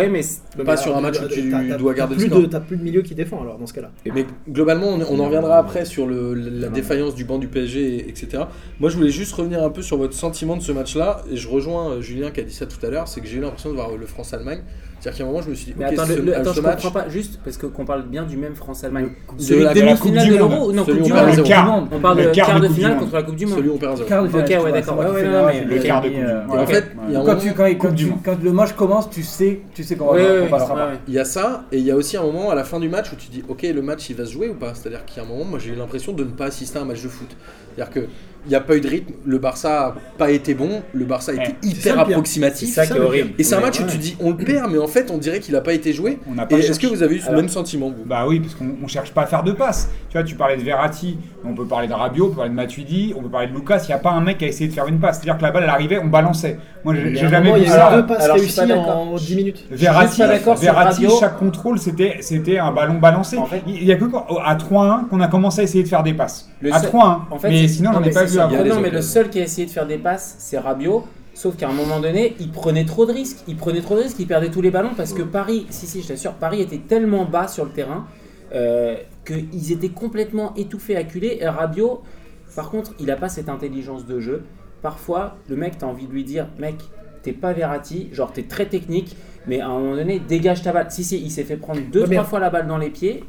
Speaker 3: mais
Speaker 1: pas sur un match où tu dois garder le
Speaker 4: plus
Speaker 1: score.
Speaker 4: de- T'as plus de milieu qui défend alors dans ce cas-là.
Speaker 1: Mais globalement, on, on en reviendra après sur le- la défaillance du banc du PSG, et- etc. Moi, je voulais juste revenir un peu sur votre sentiment de ce match-là, et je rejoins euh, Julien qui a dit ça tout à l'heure, c'est que j'ai eu l'impression de voir le France-Allemagne. C'est-à-dire qu'à un moment, je me suis dit,
Speaker 3: Mais
Speaker 1: ok,
Speaker 3: attends,
Speaker 1: ce,
Speaker 3: le- attends,
Speaker 1: ce
Speaker 3: je
Speaker 1: match,
Speaker 3: comprends pas, juste parce que qu'on parle bien du même France-Allemagne.
Speaker 1: de
Speaker 3: Celui
Speaker 1: la-
Speaker 3: de
Speaker 1: la
Speaker 2: Coupe
Speaker 3: demi-finale
Speaker 2: du
Speaker 3: de
Speaker 2: Monde.
Speaker 3: l'Euro Non, Coupe du Monde.
Speaker 1: à
Speaker 2: Le quart.
Speaker 3: On parle
Speaker 2: Le
Speaker 3: de
Speaker 2: quart
Speaker 3: quart
Speaker 2: de
Speaker 3: finale contre la Coupe du Monde.
Speaker 1: celui où on perd 0.
Speaker 6: Quart de
Speaker 3: Ok,
Speaker 6: finale,
Speaker 3: ouais, d'accord.
Speaker 2: Le quart de Coupe
Speaker 6: euh,
Speaker 1: en fait,
Speaker 6: Quand
Speaker 1: moment,
Speaker 6: tu, quand, quand
Speaker 2: Coupe du
Speaker 5: tu-
Speaker 2: Monde.
Speaker 5: quand le match commence, tu sais, tu sais comment
Speaker 3: Ouais,
Speaker 5: on
Speaker 3: ouais,
Speaker 5: passera.
Speaker 1: Il y a ça, et il y a aussi un moment à la fin du match où tu dis, ok, le match il va se jouer ou pas? C'est-à-dire qu'il y a un moment, moi j'ai eu l'impression de ne pas assister à un match de foot. C'est-à-dire que il n'y a pas eu de rythme, le Barça a pas été bon, le Barça a été hyper
Speaker 4: ça pire.
Speaker 3: C'est
Speaker 1: approximatif.
Speaker 3: ça qui est horrible.
Speaker 1: Et c'est un match où tu dis, on le perd, mais en fait on dirait qu'il n'a pas été joué.
Speaker 2: On n'a
Speaker 1: Et
Speaker 2: pas
Speaker 1: est-ce que vous avez eu ce
Speaker 3: Alors-
Speaker 1: même sentiment vous?
Speaker 2: Bah oui, parce qu'on on cherche pas à faire de passes. Tu vois, tu parlais de Verratti, on peut parler de Rabiot, on peut parler de Matuidi, on peut parler de Lucas. Il n'y a pas un mec qui a essayé de faire une passe. C'est-à-dire que la balle, elle arrivait, on balançait. Moi, j'ai jamais
Speaker 4: moment,
Speaker 2: vu
Speaker 4: il y
Speaker 2: ça.
Speaker 4: a eu deux passes
Speaker 3: Alors,
Speaker 4: réussies en 10 minutes.
Speaker 2: Verratti, chaque contrôle, c'était c'était un ballon balancé.
Speaker 3: En fait-
Speaker 2: il y a que à 3-1 qu'on a commencé à essayer de faire des passes. À
Speaker 3: seul-
Speaker 2: 3-1.
Speaker 3: En fait,
Speaker 2: mais sinon,
Speaker 3: non,
Speaker 2: j'en ai
Speaker 3: mais
Speaker 2: pas vu avant.
Speaker 1: Il y a les
Speaker 3: Non, mais le seul qui a essayé de faire des passes, c'est Rabiot. Sauf qu'à un moment donné, il prenait trop de risques. Il prenait trop de risques, il perdait tous les ballons parce que Paris, si, si, je t'assure, Paris était tellement bas sur le terrain euh, qu'ils étaient complètement étouffés, acculés. Et Rabiot, par contre, il n'a pas cette intelligence de jeu. Parfois, le mec, t'as envie de lui dire, mec, t'es pas Verratti, genre t'es très technique, mais à un moment donné, dégage ta balle. Si, si, il s'est fait prendre deux,
Speaker 4: Ouais,
Speaker 3: trois fois la balle dans les pieds.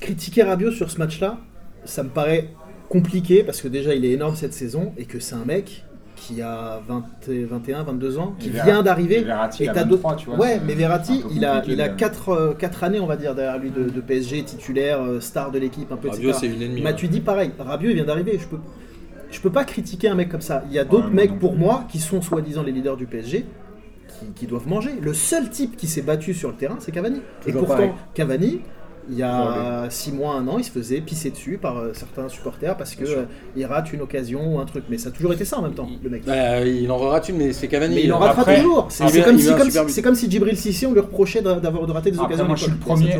Speaker 4: Critiquer Rabiot sur ce match-là, ça me paraît compliqué parce que déjà il est énorme cette saison et que c'est un mec qui a 20 et 21, 22 ans, qui vient d'arriver. Et t'as
Speaker 2: 23,
Speaker 4: d'autres-
Speaker 2: tu vois,
Speaker 4: Ouais, mais Verratti, il a, il a
Speaker 2: de-
Speaker 4: 4, années, on va dire, derrière lui de, de PSG, titulaire, euh, star de l'équipe, un peu,
Speaker 1: Rabiot c'est une ennemie.
Speaker 4: Matuidi, pareil. Rabiot, il vient d'arriver. Je peux, je peux pas critiquer un mec comme ça. Il y a d'autres
Speaker 2: Ouais,
Speaker 4: mecs, pour moi, qui sont soi-disant les leaders du PSG, qui, qui doivent manger. Le seul type qui s'est battu sur le terrain, c'est Cavani. Et pourtant,
Speaker 5: pareil.
Speaker 4: Cavani, il y a 6 mois, 1 an, il se faisait pisser dessus par euh, certains supporters parce que euh, il rate une occasion ou un truc. Mais ça a toujours été ça en même temps, le mec.
Speaker 1: Bah, il en rate une, mais c'est Cavani.
Speaker 4: Mais il en ratera
Speaker 2: après-
Speaker 4: toujours. C'est comme, si, comme,
Speaker 1: super
Speaker 4: comme si Djibril Cissé, on lui reprochait d'a- d'avoir de rater des
Speaker 2: Après,
Speaker 4: occasions.
Speaker 2: moi, je suis le premier,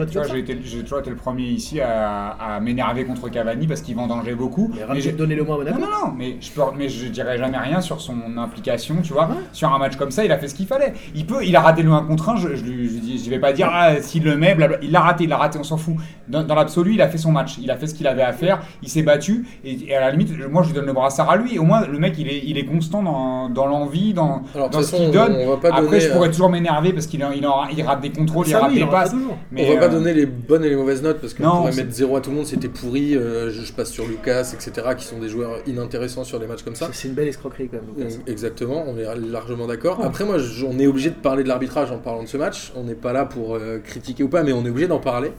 Speaker 2: j'ai toujours été le premier ici à, à m'énerver contre Cavani parce qu'il vendangeait beaucoup.
Speaker 4: Mais
Speaker 2: Mais j'ai-
Speaker 4: donnez-le moi à
Speaker 2: Non,
Speaker 4: Monaco.
Speaker 2: non, non, mais je, peux, mais je dirais jamais rien sur son implication, tu vois.
Speaker 4: Ouais.
Speaker 2: Sur un match comme ça, il a fait ce qu'il fallait. Il peut, il a raté le 1 contre 1, je, je, je, je vais pas dire, ah, s'il le met, blabla. Il l'a raté, il l'a raté, on s'en fout. Dans, dans l'absolu, il a fait son match, il a fait ce qu'il avait à faire, il s'est battu, et, et à la limite, moi je lui donne le brassard à lui. Au moins, le mec, il est, il est constant dans, dans l'envie, dans,
Speaker 1: Alors,
Speaker 2: dans ce qu'il donne.
Speaker 1: on va pas
Speaker 2: Après,
Speaker 1: donner,
Speaker 2: je
Speaker 1: euh,
Speaker 2: pourrais toujours m'énerver parce qu'il en- il, il rate des contrôles, il rate
Speaker 4: oui,
Speaker 2: des passes. Mais,
Speaker 1: on va pas
Speaker 2: euh,
Speaker 1: donner les bonnes et les mauvaises notes parce qu'on
Speaker 2: non,
Speaker 1: pourrait mettre 0 à tout le monde, c'était pourri, euh, je, je passe sur Lucas, etc., qui sont des joueurs inintéressants sur les matchs comme ça.
Speaker 4: C'est une belle escroquerie quand même. Lucas.
Speaker 1: Euh, Exactement, on est largement d'accord. Après, moi, on est obligé de parler de l'arbitrage en parlant de ce match. On n'est pas là pour euh, critiquer ou pas, mais on est obligé d'en parler.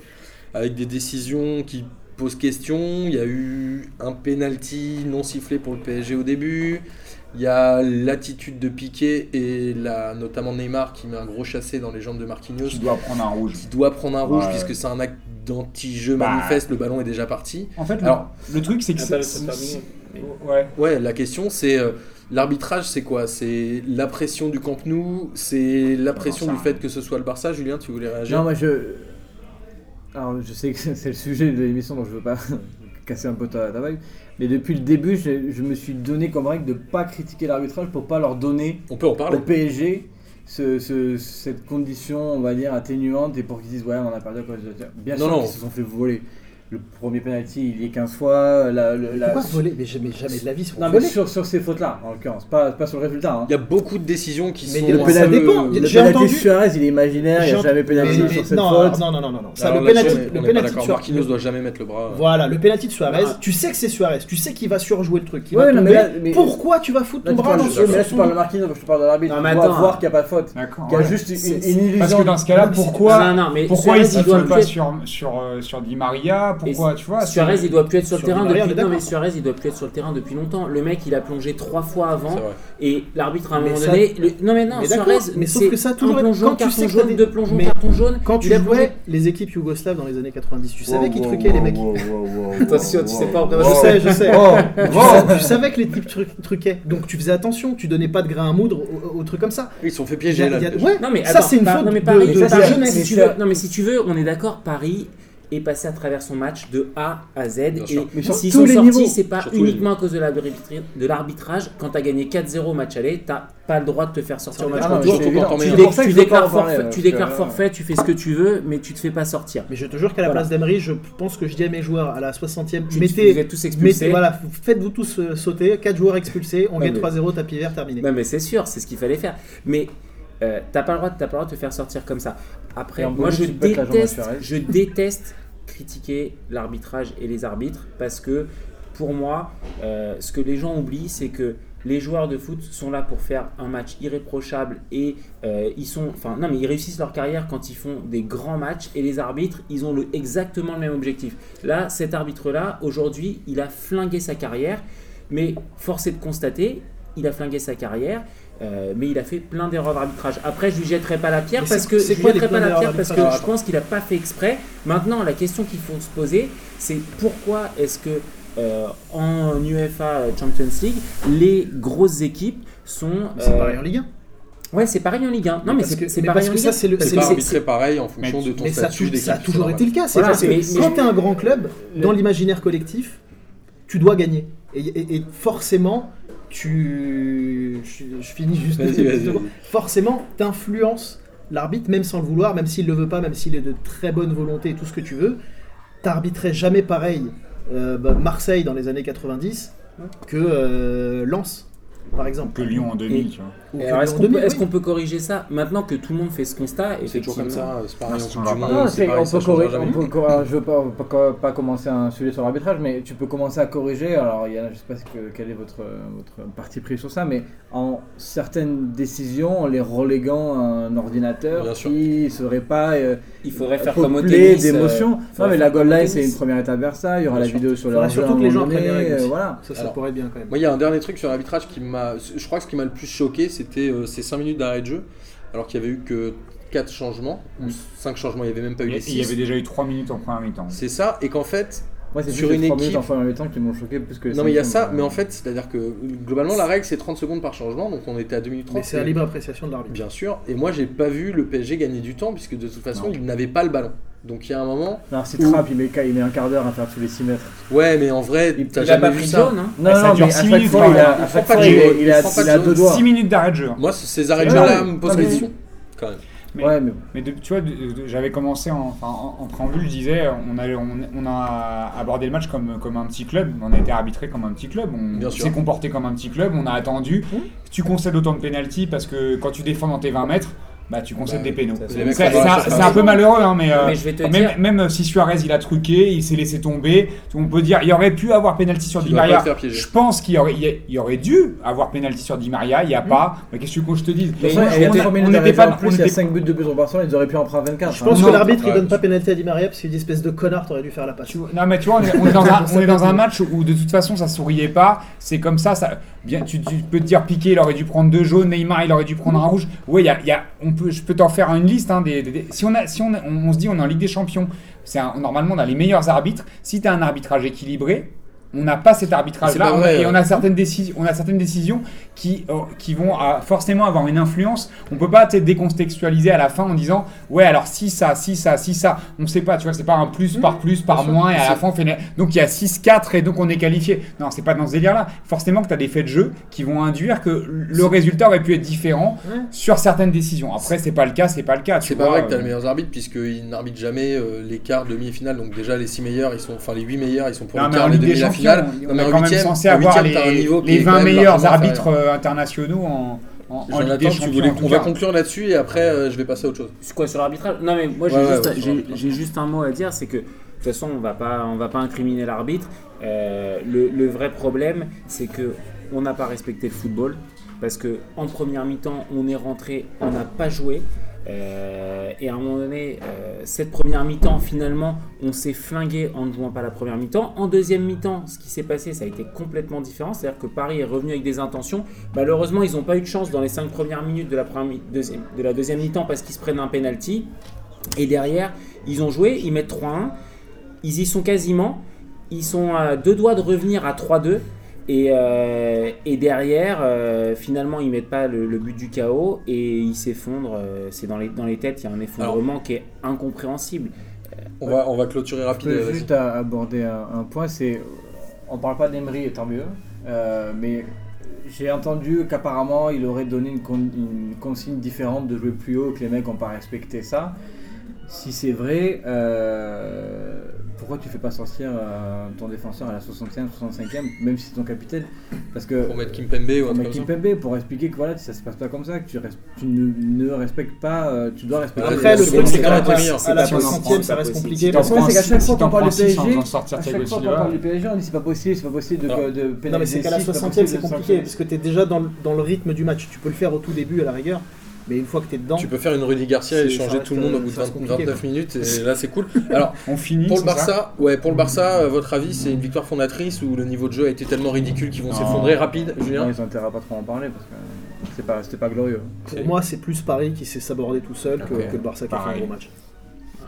Speaker 1: Avec des décisions qui posent question. Il y a eu un penalty non sifflé pour le PSG au début. Il y a l'attitude de Piqué et la, notamment Neymar qui met un gros chassé dans les jambes de Marquinhos
Speaker 2: Tu dois prendre un rouge.
Speaker 1: qui doit prendre un rouge
Speaker 2: Ouais.
Speaker 1: puisque c'est un acte d'anti-jeu
Speaker 2: Bah.
Speaker 1: manifeste. Le ballon est déjà parti.
Speaker 2: En fait, le-
Speaker 1: Alors-
Speaker 2: le truc, c'est que c'est.
Speaker 3: terminer.
Speaker 2: c'est- Ouais.
Speaker 1: Ouais, la question c'est euh, l'arbitrage, c'est quoi? C'est la pression du Camp Nou, c'est la pression du fait que ce soit le Barça? Julien, tu voulais réagir?
Speaker 6: Non, moi je. Alors, je sais que *laughs* c'est le sujet de l'émission, donc je veux pas *laughs* casser un peu ta, ta vague. Mais depuis le début, je, je me suis donné comme règle de pas critiquer l'arbitrage pour pas leur donner
Speaker 1: On peut en
Speaker 6: au. PSG ce- ce- cette condition, on va dire, atténuante et pour qu'ils disent ouais, on a perdu à cause de. Bien
Speaker 1: Non,
Speaker 6: sûr qu'ils se sont fait voler. Le premier penalty, il y est 15 fois. La, le- la-
Speaker 4: Pourquoi voler Mais jamais, jamais de la vie, pour
Speaker 6: Non, mais sur, sur ces fautes-là, en l'occurrence, pas, pas sur le résultat. hein.
Speaker 1: Il y a beaucoup de décisions qui
Speaker 4: Mais
Speaker 1: sont.
Speaker 4: le
Speaker 1: un
Speaker 4: pénal
Speaker 1: peu-
Speaker 4: dépend.
Speaker 6: Le
Speaker 4: entendu-
Speaker 6: Suarez, il est imaginaire, il n'y a jamais pénalty
Speaker 4: mais-
Speaker 6: sur cette
Speaker 4: non,
Speaker 6: faute.
Speaker 4: Non, non, non, non, non. Ça,
Speaker 1: Alors
Speaker 4: le
Speaker 1: on est-
Speaker 4: le
Speaker 1: on
Speaker 4: penalty de. Suarez.
Speaker 1: Marquinhos doit jamais mettre le bras.
Speaker 4: Voilà, le penalty de Suarez,
Speaker 3: Ah.
Speaker 4: tu sais que c'est Suarez, tu sais qu'il va surjouer le truc,
Speaker 6: Ouais,
Speaker 4: va
Speaker 6: non,
Speaker 4: tomber.
Speaker 6: mais là- mais-
Speaker 4: Pourquoi tu vas foutre ton bras dans
Speaker 6: ouais, mais là, tu parles de Marquinhos, je te parle de l'arbitre.
Speaker 3: Non,
Speaker 6: Tu
Speaker 3: mais
Speaker 6: dois
Speaker 3: attends.
Speaker 6: voir qu'il n'y a pas de faute.
Speaker 2: D'accord.
Speaker 6: Qu'il y a
Speaker 2: ouais.
Speaker 6: juste une, illusion.
Speaker 2: Parce que dans ce cas-là, pourquoi, il siffle
Speaker 3: doit
Speaker 2: pas sur, sur, euh, sur Di Maria? Pourquoi, tu vois
Speaker 3: Suarez, il doit plus être sur le terrain depuis. Non, mais. Suarez, il doit plus être sur le terrain depuis longtemps. Le mec, il a plongé trois fois avant. Et l'arbitre, à un
Speaker 4: Mais
Speaker 3: moment
Speaker 4: ça-
Speaker 3: donné. le- Non, mais non,
Speaker 4: Mais
Speaker 3: Suarez,
Speaker 4: mais sauf que ça toujours
Speaker 3: plongeon,
Speaker 4: quand tu sais
Speaker 3: jaune,
Speaker 4: des-
Speaker 3: deux plongeons,
Speaker 4: Mais
Speaker 3: carton jaune.
Speaker 4: Quand tu jouais les équipes yougoslaves dans les années 90, tu savais qu'ils truquaient les mecs. *laughs*
Speaker 3: Attention, tu sais pas
Speaker 4: je sais, je sais. Tu tu savais que les types tru- truquaient, donc tu faisais attention, tu donnais pas de grain à moudre aux, trucs comme ça.
Speaker 1: Ils se sont fait piéger là.
Speaker 3: Non mais
Speaker 4: ça c'est une faute
Speaker 3: tu non mais si tu veux, on est d'accord, Paris est passé à travers son match de A à Z
Speaker 1: Bien
Speaker 3: et s'ils
Speaker 6: tous
Speaker 3: sont
Speaker 6: les
Speaker 3: sortis,
Speaker 6: niveaux.
Speaker 3: c'est pas uniquement à cause de l'arbitrage. Quand t'as gagné 4-0 au match aller, t'as pas le droit de te faire sortir au match
Speaker 6: Ah
Speaker 3: retour. Tu, tu déclares forfait, tu
Speaker 6: que,
Speaker 3: déclares forfait, tu fais ce que tu veux, mais tu te fais pas sortir.
Speaker 4: Mais je te jure qu'à la
Speaker 3: Voilà.
Speaker 4: place d'Emery, je pense que je dis à mes joueurs à la 60e,
Speaker 3: Tu- vous
Speaker 4: mettez,
Speaker 3: êtes tous
Speaker 4: mettez
Speaker 3: expulsés.
Speaker 4: voilà, faites-vous tous euh, sauter, 4 joueurs expulsés, on gagne
Speaker 3: mais-
Speaker 4: 3-0, tapis vert, terminé.
Speaker 3: Non mais c'est sûr, c'est ce qu'il fallait faire. Mais euh, t'as pas le droit, t'as pas le droit de te faire sortir comme ça. Après, moi je
Speaker 6: tu
Speaker 3: déteste, je déteste critiquer l'arbitrage et les arbitres parce que pour moi, euh, ce que les gens oublient, c'est que les joueurs de foot sont là pour faire un match irréprochable et euh, ils sont, enfin non mais ils réussissent leur carrière quand ils font des grands matchs et les arbitres ils ont exactement le même objectif. Là, cet arbitre-là, aujourd'hui, il a flingué sa carrière, mais force est de constater, il a flingué sa carrière. Euh, mais il a fait plein d'erreurs d'arbitrage. Après, je lui jetterai pas la pierre
Speaker 4: Mais
Speaker 3: parce que je
Speaker 4: quoi
Speaker 3: jetterai pas la pierre parce que je pense qu'il a pas fait exprès. Maintenant, la question qu'il faut se poser, c'est pourquoi est-ce que euh, en UEFA Champions League, les grosses équipes sont.
Speaker 4: C'est
Speaker 3: euh,
Speaker 4: pareil en Ligue 1.
Speaker 3: Ouais, c'est pareil en Ligue 1. Non, mais c'est pareil
Speaker 4: parce
Speaker 3: en
Speaker 4: que
Speaker 3: Ligue
Speaker 4: ça,
Speaker 3: 1.
Speaker 4: c'est le-
Speaker 1: C'est
Speaker 4: c'est
Speaker 1: pas
Speaker 4: le-
Speaker 1: arbitré pareil en fonction
Speaker 2: Mais-
Speaker 1: de ton
Speaker 4: Mais
Speaker 1: statut
Speaker 4: ça a toujours été le cas. C'est
Speaker 3: Voilà,
Speaker 4: quand tu es un grand club, dans l'imaginaire collectif, tu dois gagner. Et, et- et forcément, tu. Je, je finis juste.
Speaker 1: Vas-y, vas-y, vas-y.
Speaker 4: Forcément, tu influences l'arbitre, même sans le vouloir, même s'il le veut pas, même s'il est de très bonne volonté et tout ce que tu veux. T'arbitrais jamais pareil euh, bah, Marseille dans les années 90 que euh, Lens, par exemple.
Speaker 2: Que Lyon en 2000,
Speaker 3: Et-
Speaker 2: tu vois.
Speaker 3: Est-ce qu'on peut,
Speaker 4: 2000,
Speaker 3: est-ce
Speaker 4: oui.
Speaker 3: qu'on peut corriger ça maintenant que tout le monde fait ce constat
Speaker 1: C'est toujours comme ça, c'est pareil c'est
Speaker 6: c'est- on peut, corriger, je veux pas, pas, pas commencer un sujet sur l'arbitrage, mais tu peux commencer à corriger. Alors, il y a, je sais pas quel est votre, votre parti pris sur ça, mais en certaines décisions, en les reléguant à un ordinateur
Speaker 1: Bien sûr.
Speaker 6: qui serait pas euh,
Speaker 3: Il faudrait faire comme au tennis.
Speaker 6: d'émotions.
Speaker 3: euh,
Speaker 6: non,
Speaker 3: faudrait
Speaker 6: mais la goal line, c'est une première étape vers ça. Il y aura
Speaker 1: Bien
Speaker 6: la
Speaker 1: sûr.
Speaker 6: vidéo sur le
Speaker 4: surtout que les gens
Speaker 6: euh. Voilà.
Speaker 4: Ça, ça pourrait être bien quand même.
Speaker 1: Moi, il y a un dernier truc sur l'arbitrage qui m'a. Je crois que ce qui m'a le plus choqué, c'était euh, ces 5 minutes d'arrêt de jeu, alors qu'il y avait eu que 4 changements, ou 5 changements, il n'y avait même pas eu
Speaker 2: Il y,
Speaker 1: les
Speaker 2: a- il y avait
Speaker 1: 6.
Speaker 2: déjà eu 3 minutes en première mi-temps.
Speaker 1: C'est ça, et qu'en fait.
Speaker 6: Moi, c'est
Speaker 1: Sur une équipe-
Speaker 6: en première temps qui m'ont choqué plus que les
Speaker 1: Non, mais il y a ça, mais en fait, c'est-à-dire que globalement, la règle c'est 30 secondes par changement, donc on était à 2 minutes 30.
Speaker 4: Mais c'est à libre appréciation de l'arbitre.
Speaker 1: Bien sûr, et moi j'ai pas vu le PSG gagner du temps, puisque de toute façon,
Speaker 2: Non.
Speaker 1: il n'avait pas le ballon. Donc il y a un moment.
Speaker 6: Si Trapp, il met, il met un quart d'heure à faire tous les 6 mètres.
Speaker 1: Ouais, mais en vrai,
Speaker 6: Il-
Speaker 1: t'as
Speaker 3: Il a
Speaker 1: jamais
Speaker 3: pas
Speaker 1: vu ça.
Speaker 3: jaune, hein.
Speaker 6: Non,
Speaker 2: ça
Speaker 6: non,
Speaker 2: dure
Speaker 6: mais à
Speaker 2: six
Speaker 6: chaque
Speaker 2: minutes,
Speaker 6: fois,
Speaker 2: quand
Speaker 6: il a, à
Speaker 1: Il
Speaker 6: chaque
Speaker 1: prend
Speaker 6: fois,
Speaker 1: pas
Speaker 6: il
Speaker 1: de
Speaker 6: est-
Speaker 1: jaune,
Speaker 6: il a,
Speaker 1: il prend pas
Speaker 6: il
Speaker 1: de
Speaker 6: a
Speaker 1: jaune.
Speaker 6: deux doigts.
Speaker 2: 6 minutes d'arrêt de jeu.
Speaker 1: Moi, ces arrêts de jeu-là me posent
Speaker 6: Non, mais-
Speaker 1: question. Quand même.
Speaker 2: Mais-
Speaker 6: Ouais, mais
Speaker 2: Mais de- tu vois, de- de- j'avais commencé en, en, en préambule, je disais, on a, on, on a abordé le match comme, comme un petit club, on a été arbitré comme un petit club, on
Speaker 1: Bien sûr.
Speaker 2: s'est comporté comme un petit club, on a attendu. Tu concèdes autant de pénalty parce que quand tu défends dans tes 20 mètres, bah, tu concèdes
Speaker 1: Bah,
Speaker 2: des pénaux. C'est un, peu malheureux, hein, mais, euh,
Speaker 3: Mais je vais te
Speaker 2: même,
Speaker 3: dire-
Speaker 2: même si Suarez il a truqué, il s'est laissé tomber, on peut dire il aurait pu avoir pénalty sur
Speaker 1: Tu
Speaker 2: Di Maria. Je pense qu'il aurait, il aurait dû avoir pénalty sur Di Maria, il n'y a pas. Mais qu'est-ce que je te
Speaker 6: Mais
Speaker 2: On-
Speaker 6: il y a
Speaker 2: on-
Speaker 6: 3
Speaker 2: on
Speaker 6: minutes
Speaker 2: n'était pas
Speaker 6: en plus, il y a
Speaker 2: était-
Speaker 6: 5 buts de plus au Barcelone, ils auraient pu en prendre 24.
Speaker 4: Je pense
Speaker 2: Non.
Speaker 4: que l'arbitre il donne pas pénalité à Di Maria parce qu'il dit espèce de connard, t'aurais dû faire la passe.
Speaker 2: Non mais tu vois, on est, dans, un, on est dans un match où de toute façon ça souriait pas. C'est comme ça, ça bien, tu, peux te dire Piqué il aurait dû prendre deux jaunes, Neymar il aurait dû prendre un rouge. Oui, y a, on peut, je peux t'en faire une liste. hein, si on a, si on, se dit on est en Ligue des Champions, c'est normalement on a les meilleurs arbitres. Si tu un arbitrage équilibré, on n'a pas cet arbitrage-là et on a certaines décisions, on a certaines décisions qui, euh, qui vont euh, forcément avoir une influence. On peut pas tu décontextualiser à la fin en disant ouais alors si ça, si ça, si ça, on sait pas, tu vois, c'est pas un plus par plus par
Speaker 1: Mmh, sûr.
Speaker 2: moins et à la fin on fait une- donc il y a 6-4 et donc on est qualifié. Non, c'est pas dans ce délire-là. Forcément que tu as des faits de jeu qui vont induire que le résultat aurait pu être différent sur certaines décisions. Après c'est pas le cas, c'est pas le cas. tu
Speaker 1: C'est pas
Speaker 2: vois,
Speaker 1: vrai que t'as
Speaker 2: euh,
Speaker 1: les meilleurs arbitres, puisqu'ils n'arbitrent jamais euh, les quarts, demi et finale. Donc déjà, les 6 meilleurs, ils sont, enfin les 8 meilleurs, ils sont pour
Speaker 2: Non,
Speaker 1: les quarts, les
Speaker 2: Ligue des
Speaker 1: demi et la
Speaker 2: Champions,
Speaker 1: finale.
Speaker 2: on
Speaker 1: Non, mais
Speaker 2: est quand même censé
Speaker 1: en
Speaker 2: avoir les, les
Speaker 1: est quand
Speaker 2: 20
Speaker 1: même
Speaker 2: meilleurs arbitres euh, internationaux en, en, en
Speaker 1: Jonathan, tu voulais-
Speaker 2: en
Speaker 1: on va conclure là-dessus et après, euh, je vais passer à autre chose.
Speaker 3: C'est quoi sur l'arbitrage? Non mais moi j'ai
Speaker 1: Ouais,
Speaker 3: juste,
Speaker 1: ouais, ouais,
Speaker 3: un mot à dire, c'est que de toute façon on va pas on va pas incriminer l'arbitre. Euh, le, le vrai problème c'est que on n'a pas respecté le football parce que en première mi-temps on est rentré, on n'a pas joué. Euh, et à un moment donné, euh, cette première mi-temps, finalement, on s'est flingué en ne jouant pas la première mi-temps. En deuxième mi-temps, ce qui s'est passé, ça a été complètement différent. C'est-à-dire que Paris est revenu avec des intentions. Malheureusement, ils n'ont pas eu de chance dans les cinq premières minutes de la, deuxième, de la deuxième mi-temps parce qu'ils se prennent un penalty. Et derrière, ils ont joué, ils mettent 3-1. Ils y sont quasiment. Ils sont à deux doigts de revenir à 3-2. Et, euh, et derrière, euh, finalement, ils mettent pas le, le but du chaos et ils s'effondrent. euh, c'est dans les, dans les têtes, il y a un effondrement qui est incompréhensible.
Speaker 1: On va, on va clôturer
Speaker 6: Je
Speaker 1: rapide.
Speaker 6: peux juste à- aborder un, un point, c'est on parle pas d'Emery et tant mieux, euh, mais j'ai entendu qu'apparemment il aurait donné une, con- une consigne différente de jouer plus haut, que les mecs n'ont pas respecté ça.
Speaker 5: Si c'est vrai, euh, pourquoi tu fais pas sortir euh, ton défenseur à la 60e, 65e, même si c'est ton capitaine? Parce que
Speaker 1: Pour mettre Kimpembe ou un
Speaker 5: pour
Speaker 1: truc
Speaker 5: mettre
Speaker 1: comme ça.
Speaker 5: Kimpembe, pour expliquer que voilà, ça se passe pas comme ça, que tu, res- tu ne, ne respectes pas, euh, tu dois respecter.
Speaker 1: Après,
Speaker 4: Après, le
Speaker 1: c'est
Speaker 4: truc, c'est qu'à la,
Speaker 1: quand même meilleur.
Speaker 4: à la
Speaker 2: Si t'en
Speaker 4: 60e,
Speaker 2: prends,
Speaker 4: ça reste compliqué.
Speaker 5: Le problème, c'est qu'à chaque fois qu'on
Speaker 2: t'en
Speaker 5: parle du PSG,
Speaker 2: sans en sortir
Speaker 5: à chaque fois qu'on parle du PSG, on dit c'est pas possible, c'est pas possible de.
Speaker 4: Non mais c'est qu'à la
Speaker 5: ci, pas
Speaker 4: 60e
Speaker 5: possible
Speaker 4: c'est compliqué parce que t'es déjà dans, le- dans le rythme du match. Tu peux le faire au tout début à la rigueur, mais une fois que t'es dedans,
Speaker 1: Tu peux faire une Rudy Garcia et changer
Speaker 4: reste,
Speaker 1: tout le monde au
Speaker 4: euh,
Speaker 1: bout de
Speaker 4: ça reste
Speaker 1: 20
Speaker 4: compliqué,
Speaker 1: 29 minutes et *laughs* là c'est cool. Alors
Speaker 2: On finit.
Speaker 1: pour le Barça, ouais pour le Barça, votre avis c'est une victoire fondatrice ou le niveau de jeu a été tellement ridicule qu'ils vont s'effondrer rapide, Julien
Speaker 5: ils ont intérêt à pas trop en parler parce que c'est pas, c'était pas glorieux.
Speaker 4: pour moi c'est plus Paris qui s'est sabordé tout seul que, que le Barça qui a fait un gros match.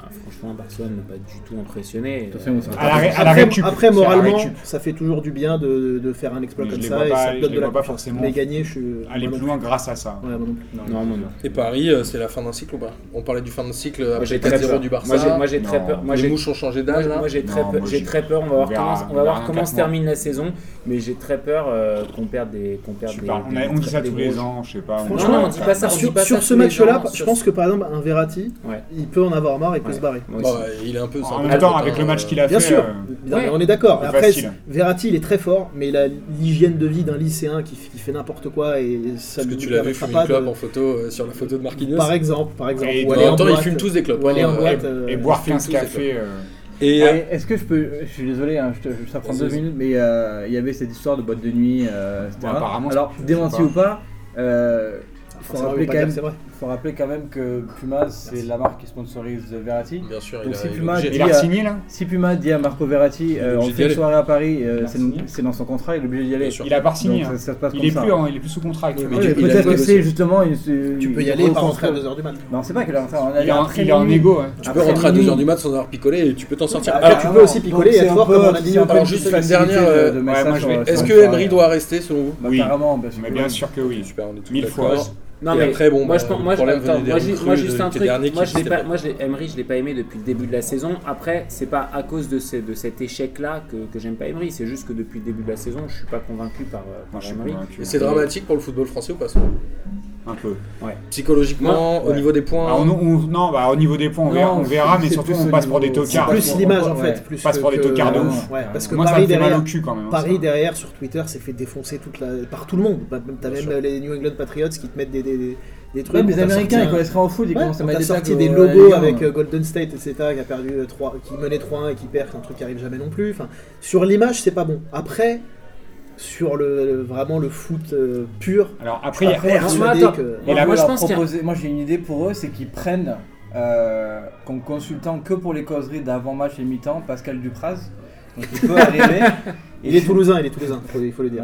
Speaker 3: Ah, franchement, Barcelone n'a pas du tout impressionné.
Speaker 5: De toute façon, ça
Speaker 2: À la, ré- à la
Speaker 4: Après,
Speaker 2: récup.
Speaker 4: après,
Speaker 2: c'est à la
Speaker 4: moralement,
Speaker 2: récup.
Speaker 4: ça fait toujours du bien de, de faire un exploit
Speaker 2: Mais je
Speaker 4: comme
Speaker 2: les
Speaker 4: ça
Speaker 2: vois
Speaker 4: et
Speaker 2: pas-
Speaker 4: ça te
Speaker 2: je
Speaker 4: donne
Speaker 2: les
Speaker 4: de la
Speaker 2: vois pas
Speaker 4: confiance.
Speaker 2: forcément
Speaker 4: Mais gagner, je suis.
Speaker 2: Aller plus loin grâce à ça.
Speaker 4: plus. Ouais, moi non plus.
Speaker 3: Non, moi non.
Speaker 1: Et Paris euh, c'est la fin d'un cycle ou pas? On parlait du fin d'un cycle après
Speaker 3: j'ai très
Speaker 1: 4-0
Speaker 3: peur.
Speaker 1: du
Speaker 3: Moi j'ai,
Speaker 1: Barça.
Speaker 3: moi j'ai très
Speaker 2: Non.
Speaker 3: peur. Moi
Speaker 1: les
Speaker 3: j'ai,
Speaker 1: mouches ont changé
Speaker 3: moi,
Speaker 1: d'âge là.
Speaker 3: moi, j'ai très,
Speaker 2: Non,
Speaker 3: peur,
Speaker 2: moi,
Speaker 3: j'ai
Speaker 2: j'y-
Speaker 3: très peur. On va voir
Speaker 2: verra-
Speaker 3: comment, on
Speaker 2: on
Speaker 3: va
Speaker 2: verra
Speaker 3: voir
Speaker 2: un
Speaker 3: comment
Speaker 2: quatre
Speaker 3: se
Speaker 2: mois.
Speaker 3: termine la saison, mais j'ai très peur euh, qu'on perde des, qu'on perde des,
Speaker 2: on, a- on dit ça tous les ans, je sais pas. on-
Speaker 4: Franchement,
Speaker 3: Non, non, on dit pas ça. on
Speaker 4: Sur,
Speaker 3: pas
Speaker 4: sur
Speaker 3: ça
Speaker 4: ce match-là,
Speaker 3: ans,
Speaker 4: je pense que par exemple, un Verratti,
Speaker 3: Ouais.
Speaker 4: il peut en avoir marre, il peut
Speaker 3: Ouais.
Speaker 4: se barrer.
Speaker 1: Bon, il est un peu
Speaker 2: En même temps, avec le match
Speaker 1: euh,
Speaker 2: qu'il a
Speaker 4: Bien
Speaker 2: fait.
Speaker 4: sûr,
Speaker 2: euh,
Speaker 4: mais
Speaker 3: Ouais.
Speaker 4: on est d'accord. Après,
Speaker 2: facile.
Speaker 4: Verratti, il est très fort, mais il a l'hygiène de vie d'un lycéen qui, qui fait n'importe quoi et ça
Speaker 1: Parce
Speaker 4: ne
Speaker 1: que
Speaker 4: lui
Speaker 1: tu
Speaker 4: permettra
Speaker 1: fumer une
Speaker 4: pas
Speaker 1: clope
Speaker 4: de-
Speaker 1: en photo sur la photo de Marquinhos.
Speaker 4: Par exemple, par exemple.
Speaker 2: Et
Speaker 4: ou
Speaker 2: de-
Speaker 4: aller
Speaker 1: en même temps, ils
Speaker 4: boîte,
Speaker 1: fument tous des clopes.
Speaker 4: ou aller en
Speaker 1: hein.
Speaker 2: Et, et boire
Speaker 1: ils filment
Speaker 2: 15
Speaker 1: tous,
Speaker 2: cafés.
Speaker 1: Et euh,
Speaker 5: Est-ce que je peux, je suis désolé, hein, je te- ça prend deux minutes, mais euh, il y avait cette histoire de boîte de nuit, euh, etc.
Speaker 2: Bon, apparemment,
Speaker 5: Alors,
Speaker 2: je
Speaker 5: démenti ou pas, euh,
Speaker 4: enfin,
Speaker 5: faut rappeler quand même, faut rappeler quand même que Puma, c'est la marque qui sponsorise Verratti.
Speaker 1: bien sûr,
Speaker 5: Donc
Speaker 1: il
Speaker 5: si
Speaker 1: a est
Speaker 5: Puma dit
Speaker 2: Il a
Speaker 5: à-
Speaker 2: signé là
Speaker 5: Si Puma dit à Marco Verratti, euh,
Speaker 1: est
Speaker 5: on fait une soirée à Paris, euh,
Speaker 2: a
Speaker 5: c'est dans son contrat, il est obligé d'y aller.
Speaker 2: Il a pas signé.
Speaker 5: Donc
Speaker 2: hein.
Speaker 5: ça, ça se passe
Speaker 2: Il est
Speaker 5: ça.
Speaker 2: plus, il est plus sous contrat
Speaker 1: a
Speaker 5: Peut-être que c'est justement.
Speaker 4: Tu peux y aller par rentrer à 2h du matin.
Speaker 5: Non, c'est pas qu'il a rentré en
Speaker 2: Il est en, est égo.
Speaker 1: Tu peux rentrer à
Speaker 5: minuit.
Speaker 1: 2h du mat sans avoir picolé et tu peux t'en sortir.
Speaker 4: Ah,
Speaker 1: Alors,
Speaker 4: tu peux aussi picoler et être fort comme Ronaldinho.
Speaker 5: Alors,
Speaker 1: Alors, juste une dernière, euh, est-ce que Emery doit rester selon vous?
Speaker 5: Bah,
Speaker 2: Oui. Mais
Speaker 5: que-
Speaker 2: bien sûr que oui.
Speaker 1: Super, on est tous
Speaker 2: Mille
Speaker 1: d'accord.
Speaker 2: fois.
Speaker 3: Non,
Speaker 1: Et
Speaker 3: mais
Speaker 1: après, bon,
Speaker 3: moi,
Speaker 1: bah,
Speaker 3: je pense,
Speaker 1: le
Speaker 3: moi,
Speaker 1: problème
Speaker 3: attends, moi,
Speaker 1: de
Speaker 3: juste un truc. Moi, je l'ai pas,
Speaker 1: pas.
Speaker 3: moi, je Emery, je l'ai pas aimé depuis le début de la saison. Après, c'est pas à cause de, ce- de cet échec-là que, que j'aime pas Emery. C'est juste que depuis le début de la saison, je suis pas convaincu par, euh, par Emery.
Speaker 1: c'est dramatique pour le football français ou pas ça?
Speaker 2: Un peu.
Speaker 1: Psychologiquement, au niveau des points.
Speaker 2: Ah, on- on- non, bah, au niveau des points, on
Speaker 5: Non,
Speaker 2: verra, on verra, mais surtout,
Speaker 5: plus
Speaker 2: on passe pour des tocards.
Speaker 4: plus l'image en fait. Plus
Speaker 2: Passe pour des tocards de ouf.
Speaker 4: parce que
Speaker 2: Moi, ça me
Speaker 4: Paris
Speaker 2: fait mal au
Speaker 4: derrière,
Speaker 2: cul quand même. hein,
Speaker 4: Paris
Speaker 2: ça.
Speaker 4: derrière sur Twitter s'est fait défoncer toute la... par tout le monde. Bah, T'as même
Speaker 1: sûr.
Speaker 4: les New England Patriots qui te mettent des, des, des- des trucs.
Speaker 5: Ouais, mais
Speaker 4: On
Speaker 5: les Américains,
Speaker 4: sorti
Speaker 5: ils connaissent rien au foot, ils
Speaker 4: Ouais,
Speaker 5: commencent à
Speaker 4: on
Speaker 5: mettre
Speaker 4: t'a
Speaker 5: des tags
Speaker 4: sorti des logos avec euh, Golden State, etc., qui a perdu euh, 3, qui menait 3-1 et qui perd, un truc qui arrive jamais non plus. Enfin, sur l'image, c'est pas bon. Après, sur le vraiment le foot euh, pur,
Speaker 2: Alors après, il y a-
Speaker 3: moi,
Speaker 4: que-
Speaker 2: Et
Speaker 5: Moi,
Speaker 2: là,
Speaker 5: je
Speaker 3: moi, je
Speaker 5: leur
Speaker 3: pense a-
Speaker 5: moi j'ai une idée pour eux, c'est qu'ils prennent euh, comme consultant que pour les causeries d'avant-match et mi-temps Pascal Dupraz. Donc il peut *laughs* arriver.
Speaker 4: il est toulousain, il est toulousain, faut- il faut le dire.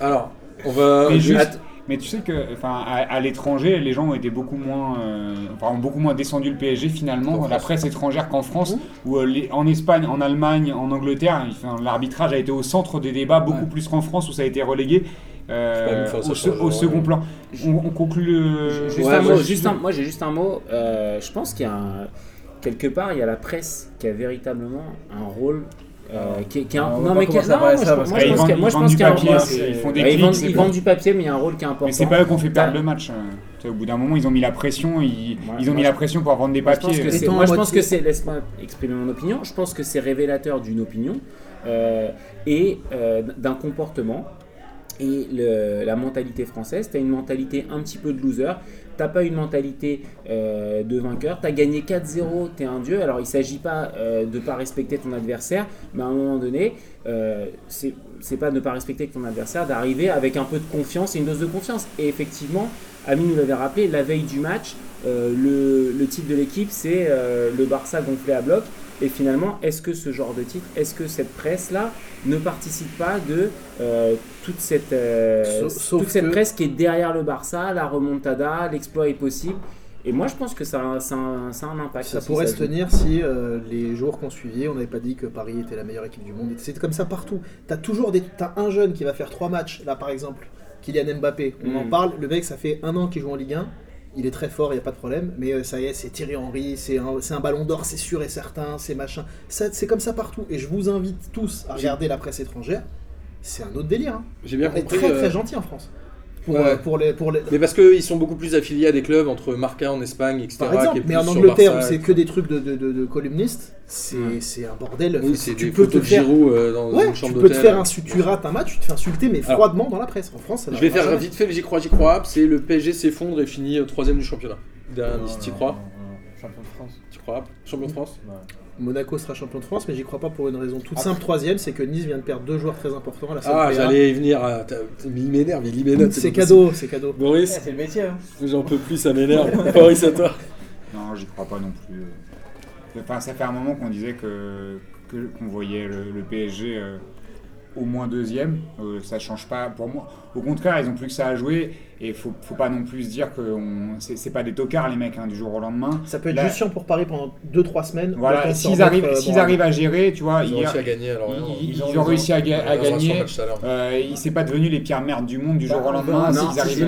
Speaker 1: Alors, on va.
Speaker 2: Juste-
Speaker 1: Att-
Speaker 2: Mais tu sais que, enfin, à, à l'étranger, les gens ont été beaucoup moins, euh, enfin, ont beaucoup moins descendu le PSG
Speaker 1: En
Speaker 2: finalement, la presse étrangère qu'en France, où euh, les- en Espagne, en Allemagne, en Angleterre, enfin, l'arbitrage a été au centre des débats beaucoup
Speaker 5: Ouais.
Speaker 2: plus qu'en France où ça a été relégué euh, au, se- au second plan. On, on conclut le.
Speaker 3: Juste
Speaker 1: Ouais,
Speaker 3: un
Speaker 1: moi,
Speaker 3: mot,
Speaker 1: je-
Speaker 3: juste un- moi j'ai juste un mot. Je pense qu'il y a un- quelque part il y a la presse qui a véritablement un rôle euh, qui, est- qui est un- non mais qui, non,
Speaker 5: parler
Speaker 3: moi,
Speaker 5: ça,
Speaker 3: je-
Speaker 5: parce
Speaker 3: moi,
Speaker 2: que
Speaker 3: je
Speaker 2: ils
Speaker 3: pense
Speaker 2: vendent-
Speaker 3: qu'il y a- moi,
Speaker 2: ils
Speaker 3: je
Speaker 2: vendent
Speaker 3: pense
Speaker 2: du
Speaker 3: qu'il y a un-
Speaker 2: papier, ils font des
Speaker 3: Ouais, ils
Speaker 2: clics,
Speaker 3: vendent, ils du papier mais il y a un rôle qui est important.
Speaker 2: Mais c'est pas eux qui ont fait perdre
Speaker 3: T'as-
Speaker 2: le match. sais, Au bout d'un moment, ils ont mis la pression, ils,
Speaker 3: Ouais,
Speaker 2: ils ont mis
Speaker 3: je-
Speaker 2: la pression pour vendre des
Speaker 3: Moi, je pense
Speaker 2: papiers.
Speaker 3: que moi, je pense que c'est, laisse-moi exprimer mon opinion, je pense que c'est révélateur d'une opinion euh, et euh, d'un comportement. Et le- la mentalité française, tu as une mentalité un petit peu de loser, t'as pas une mentalité euh, de vainqueur, tu as gagné 4-0, tu es un dieu. Alors il s'agit pas euh, de pas respecter ton adversaire, mais à un moment donné, euh, c'est, pas de ne pas respecter ton adversaire, d'arriver avec un peu de confiance et une dose de confiance. Et effectivement, Ami nous l'avait rappelé, la veille du match, euh, le, le titre de l'équipe, c'est le Barça gonflé à bloc. Et finalement, est-ce que ce genre de titre, est-ce que cette presse-là ne participe pas de euh, toute, cette, euh,
Speaker 4: Sauf- sauf
Speaker 3: toute cette
Speaker 4: que-
Speaker 3: presse qui est derrière le Barça, la remontada, l'exploit est possible? Et moi, je pense que ça, a- ça, un- ça a un impact.
Speaker 4: Ça pourrait
Speaker 3: ça
Speaker 4: se tenir si euh, les jours qu'on suivait, on n'avait pas dit que Paris était la meilleure équipe du monde. C'est comme ça partout. T'as toujours des, t'as un jeune qui va faire trois matchs, là par exemple, Kylian Mbappé. On en
Speaker 3: Mm.
Speaker 4: parle. Le mec, ça fait un an qu'il joue en Ligue 1. Il est très fort, il n'y a pas de problème. Mais euh, ça y est, c'est Thierry Henry, c'est un, ballon d'or, c'est sûr et certain, c'est machin. Ça, c'est comme ça partout. Et je vous invite tous à regarder la presse étrangère. C'est un autre délire. hein.
Speaker 1: J'ai bien
Speaker 4: On est
Speaker 1: compris.
Speaker 4: très
Speaker 1: euh,
Speaker 4: très gentil en France. Pour,
Speaker 1: Ouais.
Speaker 4: euh, pour les, pour les-
Speaker 1: Mais parce qu'ils sont beaucoup plus affiliés à des clubs entre Marca en Espagne, etc.
Speaker 4: Par
Speaker 1: qui est
Speaker 4: exemple, mais en Angleterre, où c'est que des trucs de, de, de- de columnistes, c'est
Speaker 3: Ouais.
Speaker 4: un bordel.
Speaker 1: Oui, c'est
Speaker 4: peux te faire,
Speaker 1: Giroud euh, dans
Speaker 4: ouais,
Speaker 1: une
Speaker 4: tu peux te faire insulter, tu rates un match, tu te fais insulter, mais
Speaker 1: Alors,
Speaker 4: froidement dans la presse. En France, ça
Speaker 1: Je vais faire
Speaker 4: jamais.
Speaker 1: vite fait le j'y crois, j'y crois. C'est le PSG s'effondre et finit euh, troisième du championnat. Derrière Nice, t'y crois
Speaker 5: Champion de France.
Speaker 1: Tu crois Champion de France
Speaker 4: Monaco sera champion de France, mais j'y crois pas pour une raison toute simple. Troisième, c'est que Nice vient de perdre deux joueurs très importants à la
Speaker 1: Ah, j'allais y venir. à- t'as- Il m'énerve, il m'énerve.
Speaker 4: C'est cadeau, c'est cadeau.
Speaker 1: Boris,
Speaker 5: c'est le métier. Hein.
Speaker 1: j'en peux plus, ça m'énerve. *laughs* Boris, à toi.
Speaker 2: Non, j'y crois pas non plus. Enfin, ça fait un moment qu'on disait que que- qu'on voyait le, le PSG euh, au moins deuxième. Euh, ça change pas pour moi. Au contraire, ils ont plus que ça à jouer. Et faut, faut pas non plus se dire que on- c'est pas des tocards les mecs hein, du jour au lendemain.
Speaker 4: Ça peut être
Speaker 2: Là-
Speaker 4: juste chiant pour Paris pendant 2-3 semaines.
Speaker 2: Voilà, s'ils arrivent,
Speaker 4: euh,
Speaker 2: arrivent à gérer, tu vois,
Speaker 1: Ils ont réussi à gagner alors. hein.
Speaker 2: ils,
Speaker 5: Ils
Speaker 2: ils
Speaker 5: ont- ils
Speaker 2: réussi à, ga- gagner. Euh, il s'est pas devenu les pires merdes du monde du jour au lendemain.
Speaker 3: non,
Speaker 5: ça,
Speaker 3: Je
Speaker 5: il
Speaker 3: suis-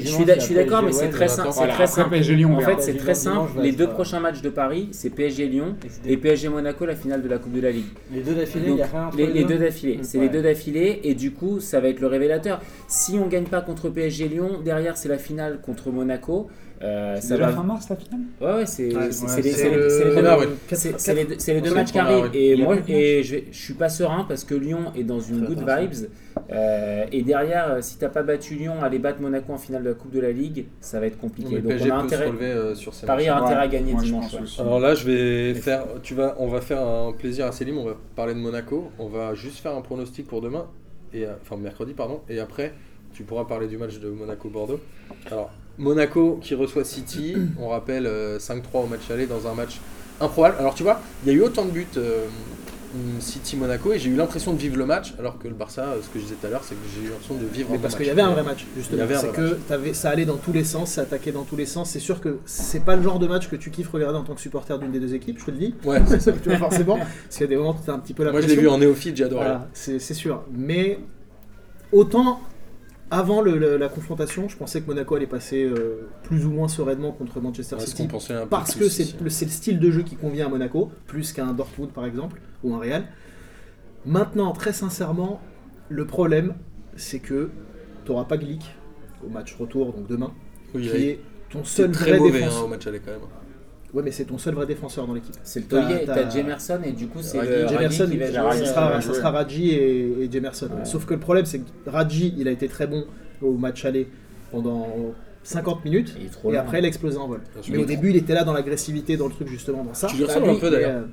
Speaker 5: il
Speaker 3: d'accord, mais c'est très simple. C'est
Speaker 2: Voilà,
Speaker 3: très
Speaker 2: après
Speaker 3: simple.
Speaker 2: PSG Lyon, on
Speaker 3: En fait, c'est très simple. Les deux prochains matchs de Paris, c'est PSG Lyon
Speaker 5: Et c'était-
Speaker 3: et PSG Monaco, la finale de la Coupe de la Ligue.
Speaker 5: Les deux d'affilée, il
Speaker 3: les, deux d'affilée, c'est les deux d'affilée et du coup ça va être le révélateur. Si on gagne pas contre PSG Lyon, derrière c'est la finale contre Monaco. Euh,
Speaker 2: C'est
Speaker 3: ça
Speaker 2: déjà
Speaker 3: va.
Speaker 2: fin mars la finale?
Speaker 3: Ouais ouais c'est
Speaker 4: Ouais,
Speaker 5: ouais,
Speaker 3: les- deux- les matchs qui arrivent et moi et je, je suis pas serein parce que Lyon est dans une
Speaker 4: Très
Speaker 3: good vibes euh, et derrière euh, si t'as pas battu Lyon aller battre Monaco en finale de la Coupe de la Ligue ça va être compliqué. Donc
Speaker 1: PSG
Speaker 3: on a
Speaker 1: peut se
Speaker 3: intérêt.
Speaker 1: relever euh, sur ces
Speaker 3: Paris
Speaker 1: matchs.
Speaker 3: a intérêt à gagner
Speaker 2: moi,
Speaker 3: dimanche.
Speaker 1: Alors là, je vais faire, tu vas, on va faire un plaisir à Célim, on va parler de Monaco, on va juste faire un pronostic pour demain, et, enfin mercredi pardon, et après tu pourras parler du match de Monaco-Bordeaux. Alors Monaco qui reçoit City, on rappelle euh, 5-3 au match aller dans un match improbable. Alors tu vois, il y a eu autant de buts euh, City-Monaco et j'ai eu l'impression de vivre le match, alors que le Barça, euh, ce que je disais tout à l'heure, c'est que j'ai eu l'impression de vivre
Speaker 4: Mais
Speaker 1: un
Speaker 4: parce qu'il y avait un vrai match, justement. C'est
Speaker 1: vrai
Speaker 4: que t'avais- ça allait dans tous les sens, ça attaquait dans tous les sens. C'est sûr que c'est pas le genre de match que tu kiffes regarder en tant que supporter d'une des deux équipes, je te le dis.
Speaker 1: Ouais,
Speaker 4: Tu vois, forcément, parce qu'il y a des moments où t'as un petit peu la
Speaker 1: moi je l'ai vu en néophyte, j'ai adoré.
Speaker 4: Voilà, c'est c'est sûr. Mais autant avant le- le- la confrontation, je pensais que Monaco allait passer euh, plus ou moins sereinement contre Manchester
Speaker 1: Ouais,
Speaker 4: City. Parce que c'est le, c'est le style de jeu qui convient à Monaco, plus qu'à un Dortmund par exemple, ou un Real. Maintenant, très sincèrement, le problème, c'est que tu n'auras pas Glick au match retour, donc demain,
Speaker 1: Oui,
Speaker 4: qui est ton seul
Speaker 1: très
Speaker 4: vrai
Speaker 1: mauvais hein,
Speaker 4: défenseur.
Speaker 1: au match aller quand même.
Speaker 4: Ouais, mais c'est ton seul vrai défenseur dans l'équipe.
Speaker 3: C'est le taulier,
Speaker 4: t'as-
Speaker 3: Jemerson et du coup c'est
Speaker 4: Jemerson,
Speaker 3: qui va
Speaker 4: ça
Speaker 3: jouer.
Speaker 4: Sera, ça sera Radji et, et Jemerson.
Speaker 3: Ouais.
Speaker 4: Sauf que le problème, c'est que Radji, il a été très bon au match aller pendant 50 minutes.
Speaker 3: Il est trop
Speaker 4: Et après, il a explosé en vol.
Speaker 1: Bien sûr.
Speaker 4: Mais au début, il était là dans l'agressivité, dans le truc justement, dans ça.
Speaker 1: Tu lui ressembles un peu d'ailleurs.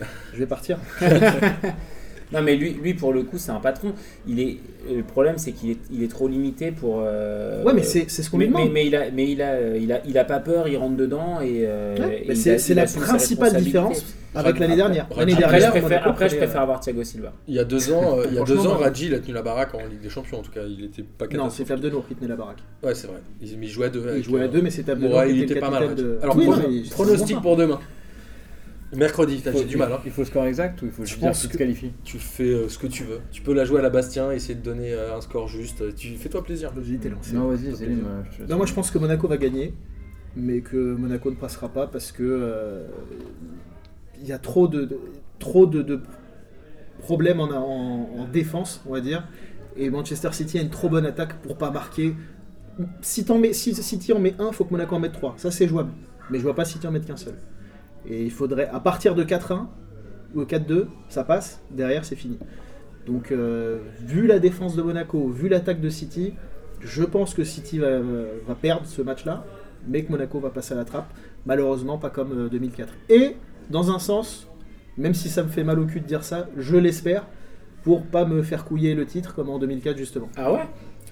Speaker 4: Euh, je vais partir. *laughs*
Speaker 3: Non mais lui, lui pour le coup c'est un patron. Il est le problème c'est qu'il est, il est trop limité pour. euh,
Speaker 4: Ouais, mais c'est c'est ce qu'on
Speaker 3: mais,
Speaker 4: lui
Speaker 3: mais,
Speaker 4: demande.
Speaker 3: mais il a mais il a il a il a pas peur, il rentre dedans et. euh,
Speaker 4: Ouais, c'est-
Speaker 3: a-
Speaker 4: c'est
Speaker 3: il
Speaker 4: la principale différence avec l'année dernière.
Speaker 1: Après,
Speaker 4: L'année
Speaker 3: Après, je
Speaker 4: dernière,
Speaker 3: préfère, après, je
Speaker 4: prenait,
Speaker 3: préfère
Speaker 4: euh,
Speaker 3: avoir Thiago Silva.
Speaker 1: Il y a deux ans, euh, il y a deux ans, Radji il a tenu la baraque en Ligue des Champions en tout cas, il était pas
Speaker 4: Non, c'est Fab Denour qui tenait la baraque.
Speaker 1: Ouais, c'est vrai. Il, jouait à deux.
Speaker 4: Il
Speaker 1: avec,
Speaker 4: jouait à
Speaker 1: euh,
Speaker 4: deux, mais c'est Fab qui
Speaker 1: il
Speaker 4: était
Speaker 1: pas mal. Alors, pronostic pour demain. Mercredi, t'as- j'ai du mal. Hein.
Speaker 5: Il faut le score exact ou il faut
Speaker 1: Je
Speaker 5: juste dire
Speaker 1: pense
Speaker 5: qui se
Speaker 1: que-
Speaker 5: qualifie
Speaker 1: Tu fais euh, ce que tu veux. Tu peux la jouer à la Bastien, essayer de donner euh, un score juste. Tu fais-toi plaisir.
Speaker 4: Vas-y, t'es lancé.
Speaker 5: Non, vas-y, je te-
Speaker 4: Non, moi je pense que Monaco va gagner, mais que Monaco ne passera pas parce que euh, il y a trop de, de- trop de, de problèmes en, en- en défense, on va dire. Et Manchester City a une trop bonne attaque pour pas marquer. Si, t'en mets, si City en met un, faut que Monaco en mette trois. Ça c'est jouable. Mais je vois pas City en mettre qu'un seul. Et il faudrait, à partir de 4-1 ou 4-2, ça passe. Derrière, c'est fini. Donc, euh, vu la défense de Monaco, vu l'attaque de City, je pense que City va, va perdre ce match-là, mais que Monaco va passer à la trappe. Malheureusement, pas comme euh, 2004. Et, dans un sens, même si ça me fait mal au cul de dire ça, je l'espère, pour pas me faire couiller le titre comme en 2004 justement.
Speaker 3: Ah ouais?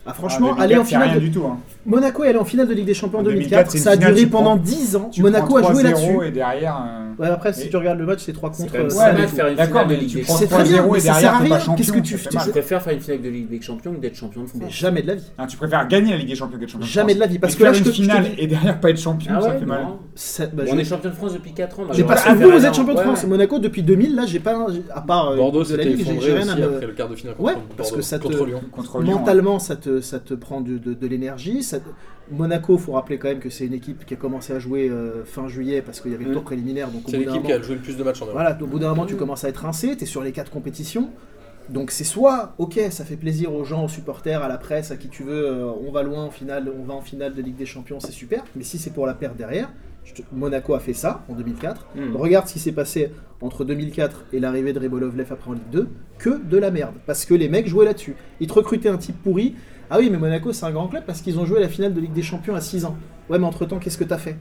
Speaker 4: Ah franchement,
Speaker 2: Ah,
Speaker 4: aller en
Speaker 2: 2004, c'est
Speaker 4: finale
Speaker 2: rien
Speaker 4: de...
Speaker 2: du tout. hein.
Speaker 4: Monaco est allé en finale de Ligue des Champions en
Speaker 2: En
Speaker 4: 2004,
Speaker 2: 2004, c'est une
Speaker 4: ça a
Speaker 2: finale,
Speaker 4: duré pendant
Speaker 2: prends-
Speaker 4: 10 ans. Monaco a joué
Speaker 2: 3-0
Speaker 4: là-dessus.
Speaker 2: et derrière. euh,
Speaker 4: Ouais, après, si
Speaker 2: Et-
Speaker 4: tu regardes le match, c'est 3
Speaker 3: C'est
Speaker 4: contre. euh,
Speaker 3: une
Speaker 2: D'accord,
Speaker 3: finale de
Speaker 2: mais
Speaker 3: Ligue
Speaker 2: tu
Speaker 3: des
Speaker 2: prends
Speaker 4: C'est
Speaker 3: Champions.
Speaker 4: très bien,
Speaker 2: 3-0
Speaker 4: mais
Speaker 2: et derrière.
Speaker 4: Qu'est-ce que tu
Speaker 2: ça fait
Speaker 4: tu-
Speaker 2: mal.
Speaker 3: Je préfère faire une finale de Ligue des Champions que d'être champion de football.
Speaker 4: jamais de la vie.
Speaker 2: Ah, tu préfères gagner la Ligue des Champions que être champion
Speaker 4: Jamais de la vie. Parce que là,
Speaker 2: faire
Speaker 4: je te
Speaker 2: une finale et derrière pas être champion,
Speaker 3: Ah
Speaker 2: ça
Speaker 3: ouais,
Speaker 2: fait mal.
Speaker 4: bah,
Speaker 3: On est champion de France depuis 4 ans. bah,
Speaker 4: J'ai pas vous, vous êtes champion de
Speaker 3: Ouais,
Speaker 4: France.
Speaker 3: ouais.
Speaker 4: Monaco depuis 2000, là, j'ai pas, j'ai- à part euh,
Speaker 1: Bordeaux
Speaker 4: j'ai-
Speaker 1: effondré
Speaker 4: j'ai rien
Speaker 1: aussi après le quart de finale contre
Speaker 4: Ouais, parce
Speaker 1: Bordeaux,
Speaker 4: que ça te-
Speaker 1: contre Lyon.
Speaker 2: Contre Lyon.
Speaker 4: Mentalement, ça te, ça te prend de, de- de l'énergie. ça te- Monaco, faut rappeler quand même que c'est une équipe qui a commencé à jouer euh, fin juillet parce qu'il y avait le tour préliminaire. Donc au
Speaker 1: C'est
Speaker 4: bout d'un
Speaker 1: l'équipe
Speaker 4: moment,
Speaker 1: qui a joué le plus de matchs en Europe.
Speaker 4: voilà, au bout d'un moment, tu commences à être rincé. Tu es sur les quatre compétitions. Donc c'est soit, ok, ça fait plaisir aux gens, aux supporters, à la presse, à qui tu veux, euh, on va loin en finale, on va en finale de Ligue des Champions, c'est super. Mais si c'est pour la perte derrière, te- Monaco a fait ça en 2004.
Speaker 3: Hmm.
Speaker 4: Regarde ce qui s'est passé entre 2004 et l'arrivée de Ribolovlev après en Ligue 2, que de la merde. Parce que les mecs jouaient là-dessus. Ils te recrutaient un type pourri. Ah oui, mais Monaco c'est un grand club parce qu'ils ont joué la finale de Ligue des Champions à 6 ans. Ouais, mais entre temps, qu'est-ce que t'as fait?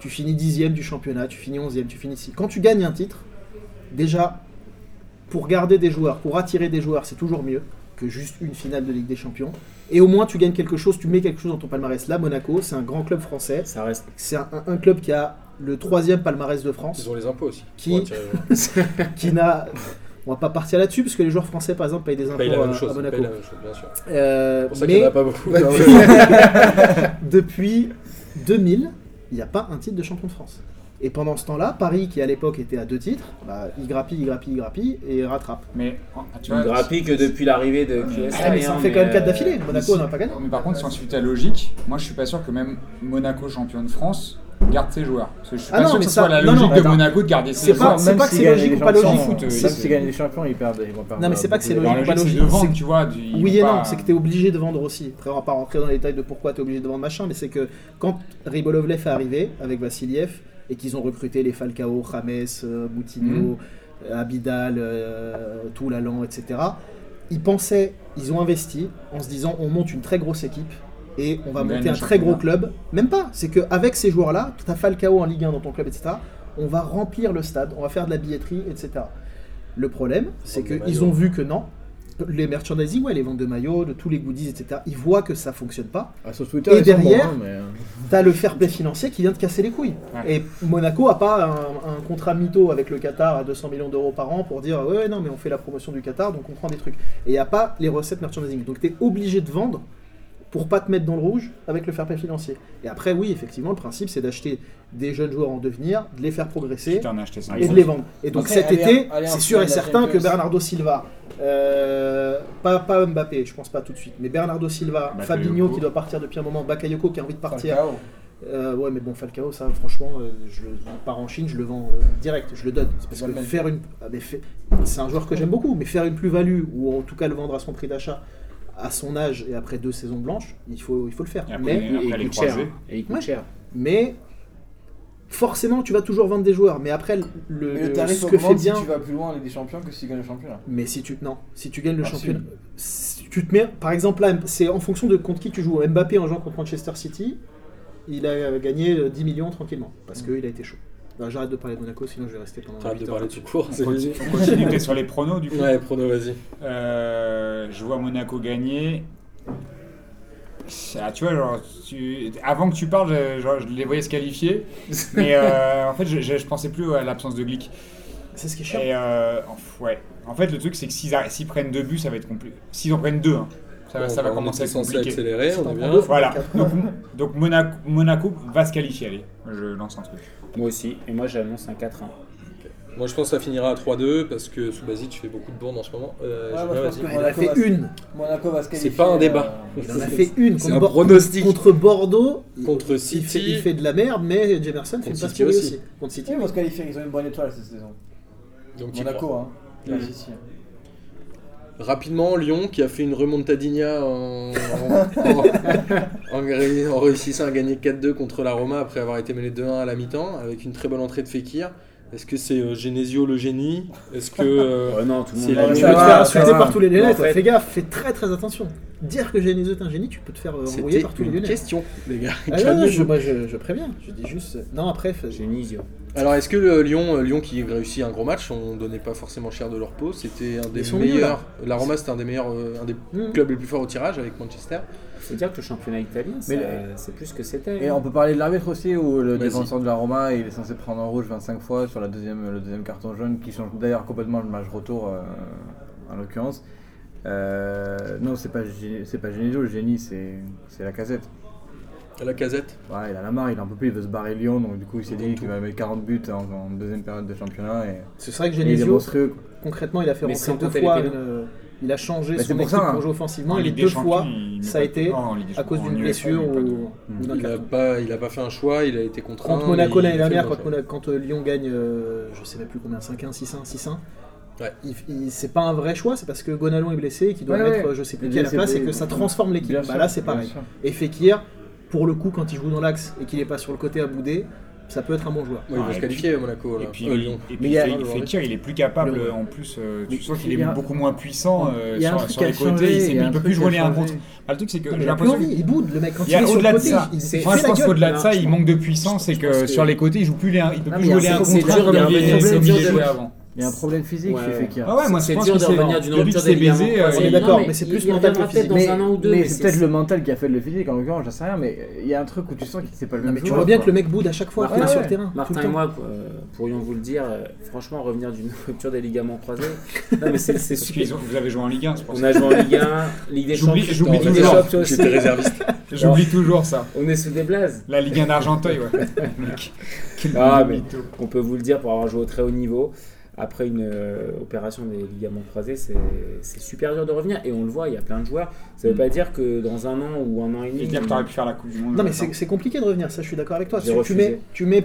Speaker 4: Tu finis dixième du championnat, tu finis onzième, tu finis ici. Quand tu gagnes un titre, déjà, pour garder des joueurs, pour attirer des joueurs, c'est toujours mieux que juste une finale de Ligue des Champions. Et au moins, tu gagnes quelque chose, tu mets quelque chose dans ton palmarès. Là, Monaco, c'est un grand club français.
Speaker 3: Ça reste.
Speaker 4: C'est un, un club qui a le troisième palmarès de France
Speaker 1: Ils ont les impôts aussi.
Speaker 4: Qui- *laughs* qui n'a. On va pas partir là-dessus parce que les joueurs français, par exemple, payent des impôts
Speaker 1: la
Speaker 4: à,
Speaker 1: même
Speaker 4: à
Speaker 1: chose. ils
Speaker 4: Monaco.
Speaker 1: payent la même chose, bien sûr.
Speaker 4: Euh,
Speaker 1: pour ça qu'il n'y
Speaker 4: mais
Speaker 1: en a pas beaucoup. *laughs* *laughs*
Speaker 4: depuis 2000, il n'y a pas un titre de champion de France. Et pendant ce temps-là, Paris, qui à l'époque était à deux titres, bah, il grappille, il grappille, il grappille et rattrape.
Speaker 2: Mais tu vois,
Speaker 3: grappille que depuis l'arrivée de QSI.
Speaker 4: Ah, mais ça en fait quand même
Speaker 3: mais,
Speaker 4: 4
Speaker 3: euh,
Speaker 4: d'affilée. Monaco n'a pas gagné.
Speaker 2: Mais par contre, si on suit ta logique, moi je suis pas sûr que même Monaco champion de France garde ses joueurs. Parce que je suis
Speaker 4: Ah
Speaker 2: pas
Speaker 4: non,
Speaker 2: sûr que
Speaker 4: mais
Speaker 2: ce
Speaker 4: ça-
Speaker 2: soit la logique
Speaker 4: non,
Speaker 2: de. Monaco de garder ses
Speaker 4: C'est pas-
Speaker 2: joueurs.
Speaker 4: c'est pas que c'est logique ou pas logique.
Speaker 2: foot, euh,
Speaker 6: Même
Speaker 2: c'est-
Speaker 6: s'ils gagnent les champions, ils perdent. Ils vont perdre
Speaker 4: Non, mais c'est pas que c'est logique.
Speaker 2: la
Speaker 4: pas
Speaker 2: logique, c'est tu vois.
Speaker 4: Oui et non, c'est que tu es obligé de vendre aussi. Après, on va pas rentrer dans les détails de pourquoi tu es obligé de vendre machin, mais c'est que quand Ribolovlev est arrivé avec Vassiliev et qu'ils ont recruté les Falcao, James, euh, Moutinho, euh, Abidal, Toulalan, etc., ils pensaient, ils ont investi en se disant on monte une très grosse équipe et on va monter un très gros club. Même pas, c'est qu'avec ces joueurs-là, tu as Falcao en Ligue 1 dans ton club, etc., on va remplir le stade, on va faire de la billetterie, etc. Le problème, c'est qu'ils ont vu que non. Les merchandising, ouais, les ventes de maillots, de tous les goodies, etc. Ils voient que ça fonctionne pas.
Speaker 6: Ah, sur Twitter,
Speaker 4: Et
Speaker 6: sont bons,
Speaker 4: derrière,
Speaker 6: hein, mais, euh,
Speaker 4: T'as le fair play financier qui vient de casser les couilles.
Speaker 2: Ouais.
Speaker 4: Et Monaco a pas un, un contrat mytho avec le Qatar à 200 millions d'euros par an pour dire ouais, ouais, non mais on fait la promotion du Qatar donc on prend des trucs. Et il n'y a pas les recettes merchandising. Donc tu es obligé de vendre pour pas te mettre dans le rouge avec le fair play financier. Et après oui effectivement le principe c'est d'acheter des jeunes joueurs en devenir, de les faire progresser et de les vendre. Et donc
Speaker 5: Après,
Speaker 4: cet été, c'est sûr et certain que. Bernardo Silva, euh, pas, pas Mbappé, je pense pas tout de suite, mais Bernardo Silva,
Speaker 2: Bakayoko.
Speaker 4: Fabinho qui doit partir depuis un moment, Bakayoko qui a envie de partir,
Speaker 5: Falcao.
Speaker 4: euh, ouais, mais bon, Falcao, ça, franchement, euh, je le il part en Chine, je le vends euh, direct, je le donne. C'est parce que faire une, ah, fait- c'est un joueur que j'aime beaucoup, mais faire une plus-value ou en tout cas le vendre à son prix d'achat à son âge et après deux saisons blanches, il faut, il faut le faire.
Speaker 2: Et après,
Speaker 4: Mais,
Speaker 3: Et il
Speaker 2: Après,
Speaker 3: coûte cher.
Speaker 2: croisés.
Speaker 3: Et il coûte
Speaker 4: Ouais.
Speaker 3: cher.
Speaker 4: mais forcément, tu vas toujours vendre des joueurs. Mais après, le,
Speaker 5: Mais le tarif
Speaker 4: ce que fait bien.
Speaker 5: si tu vas plus loin en Ligue des Champions que si tu gagnes le championnat.
Speaker 4: Mais si tu non, si tu gagnes le
Speaker 5: Ah,
Speaker 4: championnat, si tu te mets, par exemple là, c'est en fonction de contre qui tu joues. Mbappé en jouant contre Manchester City, il a euh, gagné euh, 10 millions tranquillement parce qu'il a été chaud. Non, J'arrête de parler de Monaco, sinon je vais rester pendant.
Speaker 1: T'arrêtes de
Speaker 4: 8 heures
Speaker 1: parler tout court, c'est
Speaker 2: continue, on continue peut-être sur les pronos du coup.
Speaker 1: Ouais, prono, vas-y.
Speaker 2: Euh, je vois Monaco gagner. Ah, tu vois, genre, tu- avant que tu parles, je, genre, je les voyais se qualifier. *laughs* mais euh, en fait, je, je, je pensais plus à l'absence de Glick.
Speaker 4: C'est ce qui est chiant.
Speaker 2: Et euh, en- ouais. En fait, le truc, c'est que s'ils prennent deux buts, ça va être compliqué. S'ils en prennent deux, hein, ça va,
Speaker 1: Bon,
Speaker 2: ça va
Speaker 1: bah,
Speaker 2: commencer à être compliqué.
Speaker 1: accélérer, on est bien.
Speaker 2: Voilà. donc Monaco, Monaco va se qualifier, allez. Je lance un truc.
Speaker 3: Moi aussi. Et moi, j'annonce un 4-1.
Speaker 1: Moi, je pense que ça finira à 3-2 parce que Subasic fait beaucoup de bourdes en ce moment. Euh,
Speaker 5: Ouais, moi, je pense
Speaker 1: vas-y.
Speaker 4: a
Speaker 5: Monaco
Speaker 4: fait
Speaker 5: va se-
Speaker 4: une.
Speaker 5: Monaco va se
Speaker 1: C'est
Speaker 5: qualifier.
Speaker 1: pas un débat.
Speaker 5: euh,
Speaker 4: Il en a fait une
Speaker 1: C'est
Speaker 4: contre,
Speaker 1: un
Speaker 4: Bor-
Speaker 1: pronostic.
Speaker 4: contre Bordeaux.
Speaker 1: Contre
Speaker 4: il
Speaker 1: City.
Speaker 4: fait, il fait de la merde, mais Jemerson fait une
Speaker 1: Contre
Speaker 4: passe
Speaker 1: City
Speaker 4: pour lui
Speaker 1: aussi.
Speaker 4: aussi. Contre City.
Speaker 5: Ils vont se qualifier, ils ont une bonne étoile cette saison.
Speaker 1: Donc, tu
Speaker 5: Monaco, hein. Ah, si, si.
Speaker 1: Rapidement, Lyon qui a fait une remontadinha en, en, en- réussissant à gagner 4-2 contre la Roma après avoir été mené 2-1 à la mi-temps avec une très bonne entrée de Fekir. Est-ce que c'est euh, Genesio le génie? Est-ce que. euh, *laughs*
Speaker 3: Oh non, tout le
Speaker 1: c'est
Speaker 3: monde
Speaker 1: la
Speaker 4: Tu peux te faire insulter par tous les Lyonnais,
Speaker 3: En fait-
Speaker 4: Fais gaffe, fais très très attention. Dire que Genesio est un génie, tu peux te faire euh,
Speaker 1: C'était
Speaker 4: par tous les
Speaker 1: une
Speaker 4: Lyonnais.
Speaker 1: question, les gars.
Speaker 4: Ah non, non,
Speaker 1: Calmez-vous.
Speaker 4: je, moi je, je préviens, je dis juste. Non, après, fais-
Speaker 3: Genesio.
Speaker 1: Alors, est-ce que le Lyon, euh, Lyon qui réussit un gros match, on donnait pas forcément cher de leur peau, c'était un des meilleurs. La Roma, c'était un des meilleurs, euh, un des
Speaker 4: Hmm.
Speaker 1: clubs les plus forts au tirage avec Manchester.
Speaker 3: Faut dire que le championnat italien, c'est plus que c'était.
Speaker 6: Et on peut parler de l'arbitre aussi, où le défenseur de la Roma il est censé prendre en rouge 25 fois sur la deuxième, le deuxième carton jaune, qui change d'ailleurs complètement le match retour euh, en l'occurrence. Euh, non, c'est pas, c'est pas Genesio, le génie c'est c'est la casette.
Speaker 1: La casette?
Speaker 6: Ouais, il a la marre, il en peut plus, il veut se barrer Lyon, donc du coup il s'est dit qu'il va mettre 40 buts en, en deuxième période de championnat. Et,
Speaker 4: c'est vrai que
Speaker 6: et il est
Speaker 4: Genesio,
Speaker 6: monstrueux.
Speaker 4: concrètement, il a fait rentrer deux fois. une- il a changé
Speaker 6: bah,
Speaker 4: son
Speaker 6: pour, ça, hein.
Speaker 4: pour jouer offensivement. Et les deux fois, ça a été à cause d'une blessure ou, mm.
Speaker 1: Il
Speaker 4: n'a
Speaker 1: pas, il a pas fait un choix, il a été contraint.
Speaker 4: Contre Monaco l'année dernière, quand, Monaco, quand, euh, Lyon gagne, euh, je sais même plus combien, 5-1, 6-1, 6-1. C'est pas un vrai choix, c'est parce que Gonalon est blessé et qu'il doit
Speaker 5: ouais,
Speaker 4: mettre
Speaker 5: ouais.
Speaker 4: Euh, je sais plus qui à la place et que ça transforme l'équipe. Bah, là c'est pareil. Et Fekir, pour le coup, quand il joue dans l'axe et qu'il n'est pas sur le côté à bouder, ça peut être un bon joueur.
Speaker 1: Oui, il va se qualifier à Monaco. Là.
Speaker 2: Et puis,
Speaker 1: euh, Lyon.
Speaker 2: Et puis
Speaker 5: il,
Speaker 2: fait, tir, il est plus capable
Speaker 4: le...
Speaker 2: Euh, en plus. Euh, tu sens qu'il est
Speaker 5: a...
Speaker 2: beaucoup moins puissant euh, sur, sur, les côtés. Changé,
Speaker 5: il ne
Speaker 2: peut plus jouer les 1 contre. Ah, le truc, c'est que j'ai l'impression.
Speaker 4: Il boude le mec quand
Speaker 2: il
Speaker 4: est sur le côté.
Speaker 2: Moi, je pense qu'au-delà de ça, il manque de puissance. C'est que sur les côtés, il ne peut plus jouer les 1 contre.
Speaker 3: C'est dur de
Speaker 2: jouer avant.
Speaker 5: Il y a un problème physique
Speaker 3: ouais.
Speaker 5: chez Fekir.
Speaker 2: Ah ouais, moi
Speaker 3: c'est dur de revenir d'une rupture des
Speaker 2: baisé,
Speaker 4: On est d'accord,
Speaker 3: mais
Speaker 4: c'est plus mental que
Speaker 3: physique.
Speaker 5: Mais, mais c'est peut-être le mental qui a fait le physique en l'occurrence, j'en sais rien, mais il y a un truc où tu sens que c'est pas le même.
Speaker 4: Mais tu vois bien que le mec boude à chaque fois sur le terrain.
Speaker 3: Martin et moi euh, pourrions vous le dire, euh, franchement, revenir d'une *laughs* rupture des ligaments croisés. Non, mais c'est.
Speaker 2: Vous avez joué en Ligue 1, je pense.
Speaker 3: On a joué en Ligue 1, Ligue des Champions.
Speaker 2: J'oublie toujours.
Speaker 1: J'étais réserviste. *laughs*
Speaker 2: J'oublie toujours ça.
Speaker 3: On est sous des blazes.
Speaker 2: La Ligue 1 d'Argenteuil, ouais. *laughs*
Speaker 3: ah mais On peut vous le dire pour avoir joué au très haut niveau après une euh, opération des ligaments croisés, c'est super dur de revenir. Et on le voit, il y a plein de joueurs. Ça ne veut mm. pas dire que dans un an ou un an et demi.
Speaker 2: Et tu aurais pu faire la Coupe du Monde.
Speaker 4: Non, mais c'est compliqué de revenir, ça je suis d'accord avec toi. Tu mets,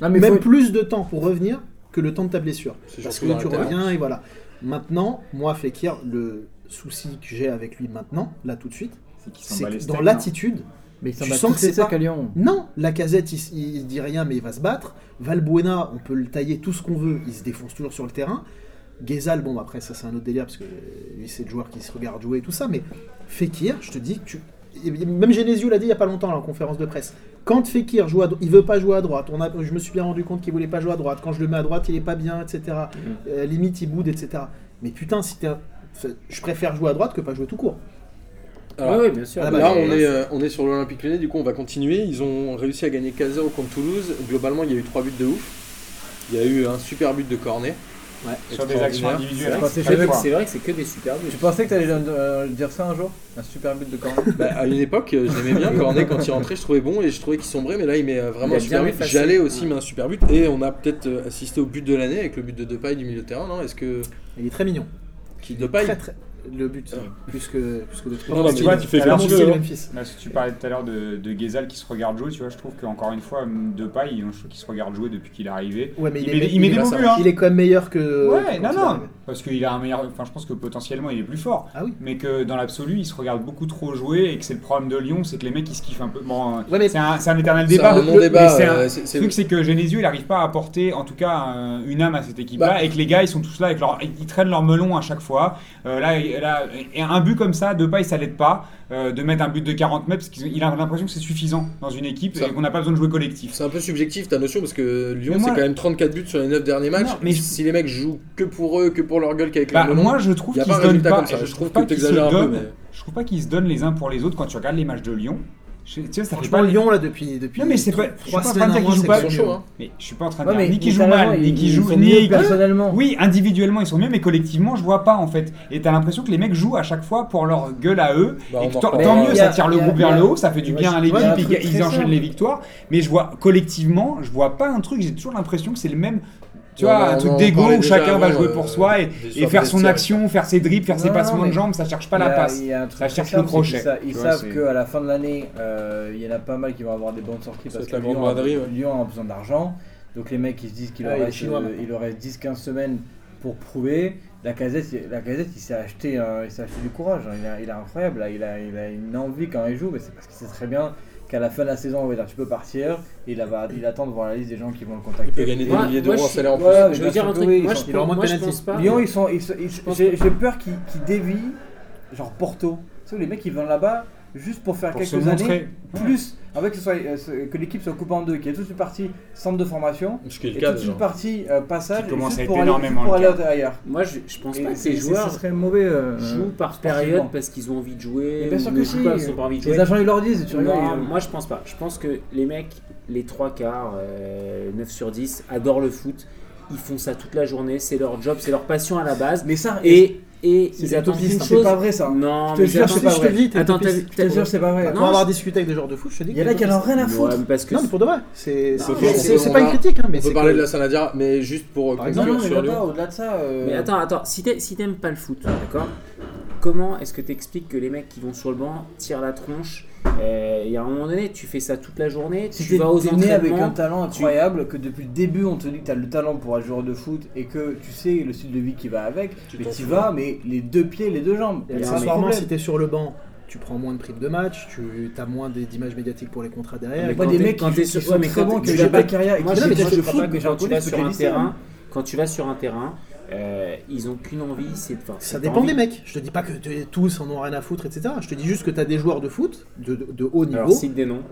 Speaker 4: même plus de temps pour revenir que le temps de ta blessure. Parce
Speaker 1: que,
Speaker 4: que tu reviens et voilà. Maintenant, moi, Fekir, le souci que j'ai avec lui maintenant, là tout de suite,
Speaker 2: c'est
Speaker 4: dans l'attitude,
Speaker 5: mais
Speaker 4: tu sens que c'est pas...
Speaker 5: à
Speaker 4: Non, la casette, il, il, dit rien, mais il va se battre. Valbuena, on peut le tailler tout ce qu'on veut, il se défonce toujours sur le terrain. Gezal, bon, après, ça c'est un autre délire, parce que lui, c'est le joueur qui se regarde jouer et tout ça, mais Fekir, je te dis tu. Même Genesio l'a dit il y a pas longtemps, là, en conférence de presse. Quand Fekir joue à il veut pas jouer à droite. On a... Je me suis bien rendu compte qu'il voulait pas jouer à droite. Quand je le mets à droite, il est pas bien, etc. Euh, limite, il boude, etc. Mais putain, si t'es. Je préfère jouer à droite que pas jouer tout court. Ah.
Speaker 1: Alors,
Speaker 3: oui, bien sûr.
Speaker 4: Ah
Speaker 1: ah
Speaker 3: bah,
Speaker 1: bah, là, euh, on est, sur l'Olympique Lyonnais, du coup, on va continuer. Ils ont réussi à gagner 4-0 contre Toulouse. Globalement, il y a eu 3 buts de ouf. Il y a eu un super but de Cornet.
Speaker 3: Ouais.
Speaker 2: Sur des actions individuelles.
Speaker 5: C'est vrai que
Speaker 3: c'est que des super buts.
Speaker 5: Tu pensais que tu allais euh, dire ça un jour Un super but de Cornet?
Speaker 1: Bah, À une époque, euh, j'aimais bien Cornet quand il rentrait, je trouvais bon et je trouvais qu'il sombrait, mais là il met vraiment un super but. J'allais aussi
Speaker 3: ouais.
Speaker 1: mais un super but et on a peut-être assisté au but de l'année avec le but de Depay du milieu de terrain, non? Est-ce que
Speaker 4: il est très mignon
Speaker 1: Qui Depay?
Speaker 4: très, très le but, plus que, plus que
Speaker 2: tu parlais tout à l'heure de, de Gezal qui se regarde jouer, tu vois, je trouve qu'encore une fois, Depay, je trouve qu'il se regarde jouer depuis qu'il est arrivé.
Speaker 4: Ouais, mais il,
Speaker 2: il, met, il des beaux buts. Hein.
Speaker 4: Il est quand même meilleur que.
Speaker 2: Ouais, non, non. Parce qu'il a un meilleur. Enfin, je pense que potentiellement, il est plus fort.
Speaker 4: Ah oui.
Speaker 2: Mais que dans l'absolu, il se regarde beaucoup trop jouer et que c'est le problème de Lyon, c'est que les mecs, ils se kiffent un peu. Bon,
Speaker 4: ouais,
Speaker 2: c'est un, un, éternel débat.
Speaker 1: Un
Speaker 2: le,
Speaker 1: débat
Speaker 2: truc, c'est que Genesio, il n'arrive pas à apporter, en tout cas, une âme à cette équipe-là et que les gars, ils sont tous là, avec leur, ils traînent leur melon à chaque fois. Euh, là, et un but comme ça, Depay, ça l'aide pas euh, de mettre un but de 40 mètres parce qu'il a l'impression que c'est suffisant dans une équipe et qu'on n'a pas besoin de jouer collectif.
Speaker 1: C'est un peu subjectif ta notion parce que Lyon, c'est quand même 34 buts sur les 9 derniers matchs.
Speaker 2: Mais
Speaker 1: si les mecs jouent que pour eux, que pour leur gueule qu'avec
Speaker 2: bah,
Speaker 1: le
Speaker 2: moi je trouve qu'ils se donnent pas. Je trouve pas qu'ils se donnent les uns pour les autres quand tu regardes les matchs de Lyon. Je, tu vois, ça fait pas
Speaker 4: Lyon là depuis.
Speaker 2: Non mais c'est pas. Je suis pas en train de dire qu'il
Speaker 4: joue
Speaker 2: pas. Mais je suis pas en train de dire ni qui
Speaker 5: joue
Speaker 2: mal, ni qui
Speaker 5: joue
Speaker 2: ni
Speaker 5: personnellement.
Speaker 2: Oui, individuellement ils sont mieux, mais collectivement je vois pas en fait. Et t'as l'impression que les mecs jouent à chaque fois pour leur gueule à eux. et tant mieux, ça tire le groupe vers le haut, ça fait du bien à l'équipe, ils enchaînent les victoires. Mais je vois collectivement, je vois pas un truc. J'ai toujours l'impression que c'est le même tu vois, un truc d'ego où chacun va jouer
Speaker 1: euh,
Speaker 2: pour soi et, faire son action, faire ses dribbles, faire ses passements de jambes, ça cherche pas la passe. Ça cherche le crochet.
Speaker 5: Ils savent qu'à la fin de l'année, euh, il y en a pas mal qui vont avoir des bonnes sorties parce que Lyon a besoin d'argent. Donc les mecs ils se disent qu'il euh, leur reste, 10-15 semaines pour prouver. La casette, il s'est acheté, euh, acheté du courage. Hein. Il, est incroyable. Là. Il, a, il a une envie quand il joue, mais c'est parce qu'il sait très bien qu'à la fin de la saison, on va dire tu peux partir, et il, va, il attend de voir la liste des gens qui vont le contacter.
Speaker 1: Il peut gagner des
Speaker 3: moi,
Speaker 1: milliers d'euros en salaire en plus.
Speaker 3: Je veux dire un truc,
Speaker 5: oui,
Speaker 3: moi, je, pense, moi je pense pas.
Speaker 5: Lyon, ils sont, ils, ils, j'ai peur qu'ils qu dévient, genre Porto. Tu sais, les mecs ils vont là-bas juste pour faire
Speaker 2: pour
Speaker 5: quelques années, plus ah en fait, que, euh, que l'équipe soit coupée en deux, qu'il y ait toute une partie centre de formation,
Speaker 1: Ce qui est
Speaker 5: toute une partie euh, passage, pour aller,
Speaker 2: énormément
Speaker 5: pour
Speaker 3: Moi, je, pense pas que ces joueurs
Speaker 5: euh,
Speaker 3: jouent par période parce qu'ils ont envie de jouer.
Speaker 5: Bien sûr que si,
Speaker 3: jouer.
Speaker 5: Les agents ils leur disent, tu rigoles.
Speaker 3: Non,
Speaker 5: ils-
Speaker 3: moi je pense pas. Je pense que les mecs, les trois quarts, 9 sur 10, adorent le foot. Ils font ça toute la journée, c'est leur job, c'est leur passion à la base.
Speaker 5: Mais ça,
Speaker 3: et, Et
Speaker 5: et
Speaker 3: ils attendent une
Speaker 5: hein.
Speaker 3: chose.
Speaker 5: C'est pas vrai ça.
Speaker 3: Non,
Speaker 5: je te jure, c'est pas vrai. Je te jure, c'est pas vrai.
Speaker 4: Pour avoir discuté avec des joueurs de foot, je te dis.
Speaker 5: Il y en a qui en ont rien à foutre.
Speaker 4: Non, mais pour de vrai. C'est pas une critique. Hein, hein,
Speaker 1: on peut parler de la Saladia, mais juste pour conclure sur Lyon.
Speaker 5: Au-delà de ça. Euh,
Speaker 3: mais attends, attends. Si t'aimes pas le foot, d'accord comment est-ce que tu expliques que les mecs qui vont sur le banc tirent la tronche Il y a un moment donné, tu fais ça toute la journée,
Speaker 5: Si
Speaker 3: tu vas aux
Speaker 5: né avec un
Speaker 3: entraînements.
Speaker 5: talent incroyable, que depuis le début on te dit que t'as le talent pour être joueur de foot et que tu sais le style de vie qui va avec,
Speaker 1: Tu
Speaker 5: mais tu vas, mais les deux pieds, les deux jambes.
Speaker 4: Et
Speaker 5: un
Speaker 4: accessoirement, si t'es sur le banc, tu prends moins de primes de match, tu as moins d'images médiatiques pour les contrats derrière.
Speaker 3: Mais
Speaker 4: Et
Speaker 5: Moi,
Speaker 3: quand
Speaker 5: des mecs
Speaker 3: quand
Speaker 5: qui, sont très bons, qui ont
Speaker 3: pas-
Speaker 5: belles carrières et
Speaker 3: Moi,
Speaker 5: qui
Speaker 3: je
Speaker 5: détestent
Speaker 3: ne
Speaker 5: le
Speaker 3: crois
Speaker 5: foot,
Speaker 3: pas
Speaker 5: mais j'en
Speaker 3: tu
Speaker 5: connais sur
Speaker 3: un
Speaker 5: lycéens.
Speaker 3: terrain, quand tu vas sur un terrain, euh, ils ont qu'une envie, c'est de. enfin,
Speaker 4: Ça dépend
Speaker 3: envie-
Speaker 4: des mecs. Je te dis pas que tous en ont rien à foutre, etc. Je te dis juste que tu as des joueurs de foot de, de- de haut niveau.
Speaker 3: Alors, cite des noms.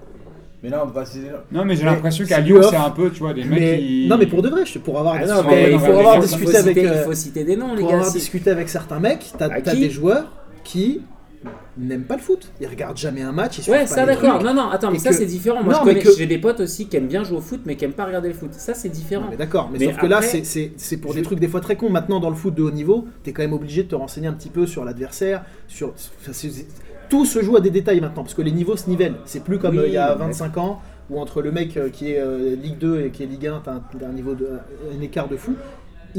Speaker 5: Mais là, on va.
Speaker 2: Non, mais j'ai l'impression qu'à Lyon, c'est un peu, tu vois, des mecs qui.
Speaker 4: Non, mais pour de vrai, je- pour avoir,
Speaker 3: Ah
Speaker 4: discuté,
Speaker 3: non, mais
Speaker 4: il
Speaker 2: faut
Speaker 4: faut avoir
Speaker 2: avoir-
Speaker 4: discuté avec, euh,
Speaker 3: il faut citer des noms, les
Speaker 4: pour
Speaker 3: gars.
Speaker 4: avoir
Speaker 3: si-
Speaker 4: discuté avec certains mecs, t'as as des joueurs qui n'aiment pas le foot. Ils regardent jamais un match. Ils
Speaker 3: Ouais, ça d'accord. Non, non, attends, mais
Speaker 4: Et
Speaker 3: ça
Speaker 4: que-
Speaker 3: c'est différent. Moi,
Speaker 4: que-
Speaker 3: j'ai des potes aussi qui aiment bien jouer au foot, mais qui aiment pas regarder le foot. Ça, c'est différent.
Speaker 4: D'accord, mais,
Speaker 3: Mais
Speaker 4: sauf que là, c'est- pour
Speaker 3: je-
Speaker 4: des trucs des fois très cons. Maintenant, dans le foot de haut niveau, t'es quand même obligé de te renseigner un petit peu sur l'adversaire. Sur, tout se joue à des détails maintenant, parce que les niveaux se nivellent. C'est plus comme
Speaker 3: Oui,
Speaker 4: euh, il y a
Speaker 3: mais-
Speaker 4: 25 ans, où entre le mec euh, qui est euh, Ligue 2 et qui est Ligue 1, t'as un, un niveau de, un écart de fou.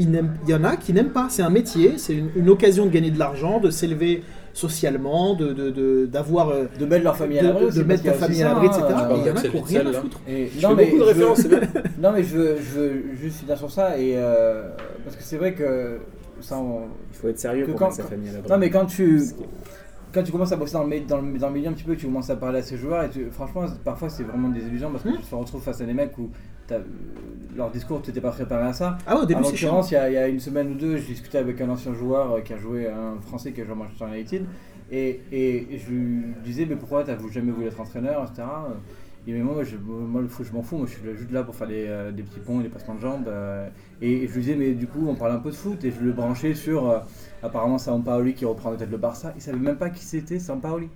Speaker 4: Il, y en a qui n'aiment pas. C'est un métier, c'est une, une occasion de gagner de l'argent, de s'élever socialement, de de- de- d'avoir euh,
Speaker 5: De mettre leur famille à
Speaker 4: de,
Speaker 5: l'abri
Speaker 4: de mettre
Speaker 5: y
Speaker 4: famille à l'abri, etc.
Speaker 5: hein.
Speaker 4: Et il y en a qui rien à
Speaker 1: là.
Speaker 4: foutre. *laughs*
Speaker 5: Non, mais
Speaker 1: beaucoup de
Speaker 5: je veux-
Speaker 1: références, c'est bien.
Speaker 5: Non, mais je veux, juste finir sur ça et euh, parce que c'est vrai que ça, on-
Speaker 3: Il faut être sérieux
Speaker 5: Que
Speaker 3: pour
Speaker 5: quand-
Speaker 3: mettre sa famille à l'abri.
Speaker 5: non mais quand tu quand tu commences à bosser dans le, dans, le, dans le milieu un petit peu, tu commences à parler à ces joueurs et tu- franchement, parfois c'est vraiment des illusions parce que
Speaker 4: Hmm.
Speaker 5: tu te retrouves face à des mecs où leur discours, tu n'étais pas préparé à ça.
Speaker 4: Ah ouais, au début,
Speaker 5: en l'occurrence, il y, a- il y a une semaine ou deux, je discutais avec un ancien joueur euh, qui a joué, un Français qui a joué à Manchester United, et, et je lui disais, mais pourquoi t'as jamais voulu être entraîneur, etc. Il dit, mais moi, je, moi le foot, je m'en fous, moi je suis là- juste là pour faire des, euh, des petits ponts, des passements de jambes. euh, et je lui disais, mais du coup, on parle un peu de foot, et je le branchais sur, euh, apparemment, Sampaoli qui reprend peut-être le Barça, il savait même pas qui c'était Sampaoli.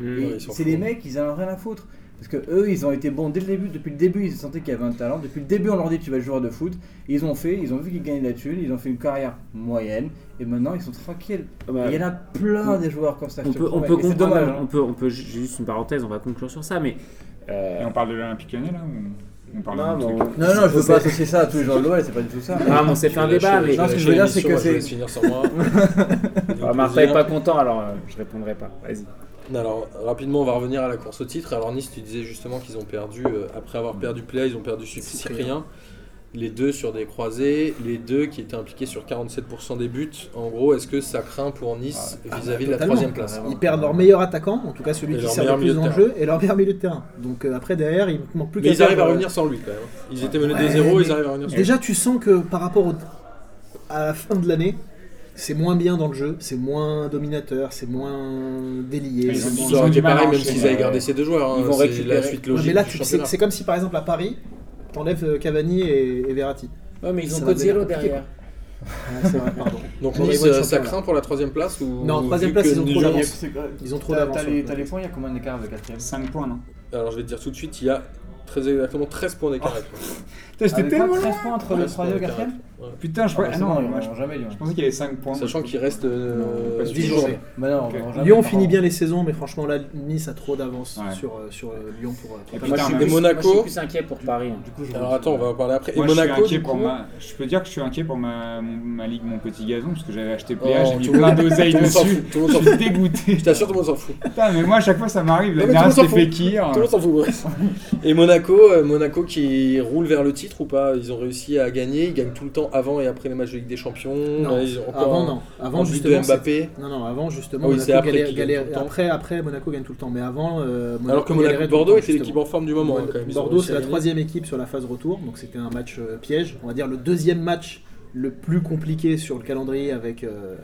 Speaker 3: Mmh.
Speaker 5: Et c'est des mecs, ils en ont rien à foutre. Parce que eux, ils ont été bons dès le début. Depuis le début, ils sentaient qu'il y avait un talent. Depuis le début, on leur dit tu vas être joueur de foot. Ils ont fait, ils ont vu qu'ils gagnaient de la thune, ils ont fait une carrière moyenne. Et maintenant, ils sont tranquilles.
Speaker 3: Ah bah,
Speaker 5: Et il y en a plein des joueurs comme ça.
Speaker 3: on
Speaker 5: te
Speaker 3: peut, on peut comprendre,
Speaker 5: dommage. hein.
Speaker 3: on peut, on peut, juste une parenthèse, on va conclure sur ça, mais. euh,
Speaker 2: Et on parle de l'Olympique lyonnais là ou on parle
Speaker 3: non, on-
Speaker 5: Non, non, je veux pas associer ça à tous les joueurs de l'OL, c'est pas du tout ça.
Speaker 3: Ah, on s'est fait un débat, mais.
Speaker 5: Non, ce que je veux dire, c'est que c'est-
Speaker 1: finir sans moi.
Speaker 3: Ah, Martha est pas content, alors euh, je répondrai pas. Vas-y.
Speaker 1: Alors, rapidement, on va revenir à la course au titre. Alors, Nice, tu disais justement qu'ils ont perdu, euh, après avoir perdu Play, ils ont perdu Cyp-
Speaker 4: Cyprien.
Speaker 1: Les deux sur des croisés, les deux qui étaient impliqués sur 47% des buts. En gros, est-ce que ça craint pour Nice
Speaker 4: Ah,
Speaker 1: vis-à-vis
Speaker 4: bah,
Speaker 1: de la troisième place
Speaker 4: Ils perdent leur meilleur attaquant, en tout cas celui
Speaker 1: Et
Speaker 4: qui sert le plus dans le jeu, et leur meilleur milieu de terrain. Donc euh, après, derrière, il manque plus
Speaker 1: Mais ils arrivent à revenir sans lui quand même. Ils étaient menés
Speaker 4: Ouais,
Speaker 1: 2-0,
Speaker 4: mais-
Speaker 1: ils arrivent à revenir sans lui.
Speaker 4: Déjà, tu sens que par rapport au- à la fin de l'année, c'est moins bien dans le jeu, c'est moins dominateur, c'est moins délié.
Speaker 2: Ils ont
Speaker 1: été
Speaker 2: du mal à
Speaker 1: pareil même s'ils avaient gardé ces deux joueurs. hein.
Speaker 3: Ils vont
Speaker 1: C'est
Speaker 3: récupérer.
Speaker 1: la suite logique
Speaker 4: mais là, c'est comme si par exemple à Paris, t'enlèves euh, Cavani et, Verratti.
Speaker 3: Ouais, mais ils ont
Speaker 4: compliqué,
Speaker 3: derrière.
Speaker 4: Ah, c'est vrai, pardon. *laughs*
Speaker 1: Donc
Speaker 4: On
Speaker 1: Nice, euh, ça craint pour la troisième place ou
Speaker 4: Non, troisième place, ils ont trop d'avance. Ils ont trop
Speaker 5: T'as-
Speaker 4: d'avance,
Speaker 5: T'as les, points, il y a combien d'écart avec 4
Speaker 2: 5 points, non
Speaker 1: Alors je vais te dire tout de suite, il y a très exactement 13 points d'écart.
Speaker 2: Putain, *laughs* j'étais tellement
Speaker 5: quoi,
Speaker 2: loin
Speaker 5: 13 points entre le
Speaker 1: 13 points
Speaker 5: 3 et le
Speaker 1: d'écart
Speaker 5: 4
Speaker 1: avec moi. Ouais.
Speaker 2: Putain, je, crois- ah non, moi, je,
Speaker 5: jamais Lyon.
Speaker 2: je pensais qu'il y avait 5 points.
Speaker 1: Sachant qu'il reste euh,
Speaker 2: Non, pas
Speaker 1: 10
Speaker 2: sûr.
Speaker 1: journées.
Speaker 5: Bah non,
Speaker 4: Lyon finit bien les saisons, mais franchement là, Nice a trop d'avance sur, euh, sur euh, Lyon pour. euh, pour
Speaker 2: Et
Speaker 4: passer.
Speaker 2: Putain,
Speaker 3: Moi, je suis
Speaker 2: mais
Speaker 3: plus-
Speaker 1: Monaco-
Speaker 3: je suis plus inquiet pour Paris. hein.
Speaker 5: Du coup, je
Speaker 1: Alors attends, on va en parler après. Et Monaco.
Speaker 2: Je peux dire que je suis inquiet pour ma, ligue, mon petit gazon, parce que j'avais acheté
Speaker 1: Oh,
Speaker 2: PA, j'ai mis plein
Speaker 1: monde-
Speaker 2: d'oseille
Speaker 1: tout le monde s'en
Speaker 2: dessus. Je suis dégoûté.
Speaker 1: je t'assure, tout le monde s'en fout.
Speaker 2: Putain, mais moi, à chaque fois, ça m'arrive. La
Speaker 1: Non,
Speaker 2: dernière,
Speaker 1: tout le monde
Speaker 2: c'était Fekir.
Speaker 1: Tout le monde s'en fout. Et Monaco, euh, Monaco qui roule vers le titre ou pas Ils ont réussi à gagner, ils gagnent tout le temps avant et après les matchs de Ligue des Champions.
Speaker 4: Non,
Speaker 1: Là, ils ont
Speaker 4: avant non. Avant justement.
Speaker 1: de Mbappé.
Speaker 4: Non, non, avant justement.
Speaker 1: Oui,
Speaker 4: Monaco
Speaker 1: après
Speaker 4: galère- galère-. Après, après, Monaco gagne tout le temps. Mais avant. euh,
Speaker 1: Alors que Monaco Bordeaux était l'équipe en forme du moment quand même.
Speaker 4: Bordeaux, c'est la troisième équipe sur la phase retour, donc c'était un match euh, piège. On va dire le deuxième match le plus compliqué sur le calendrier avec, euh,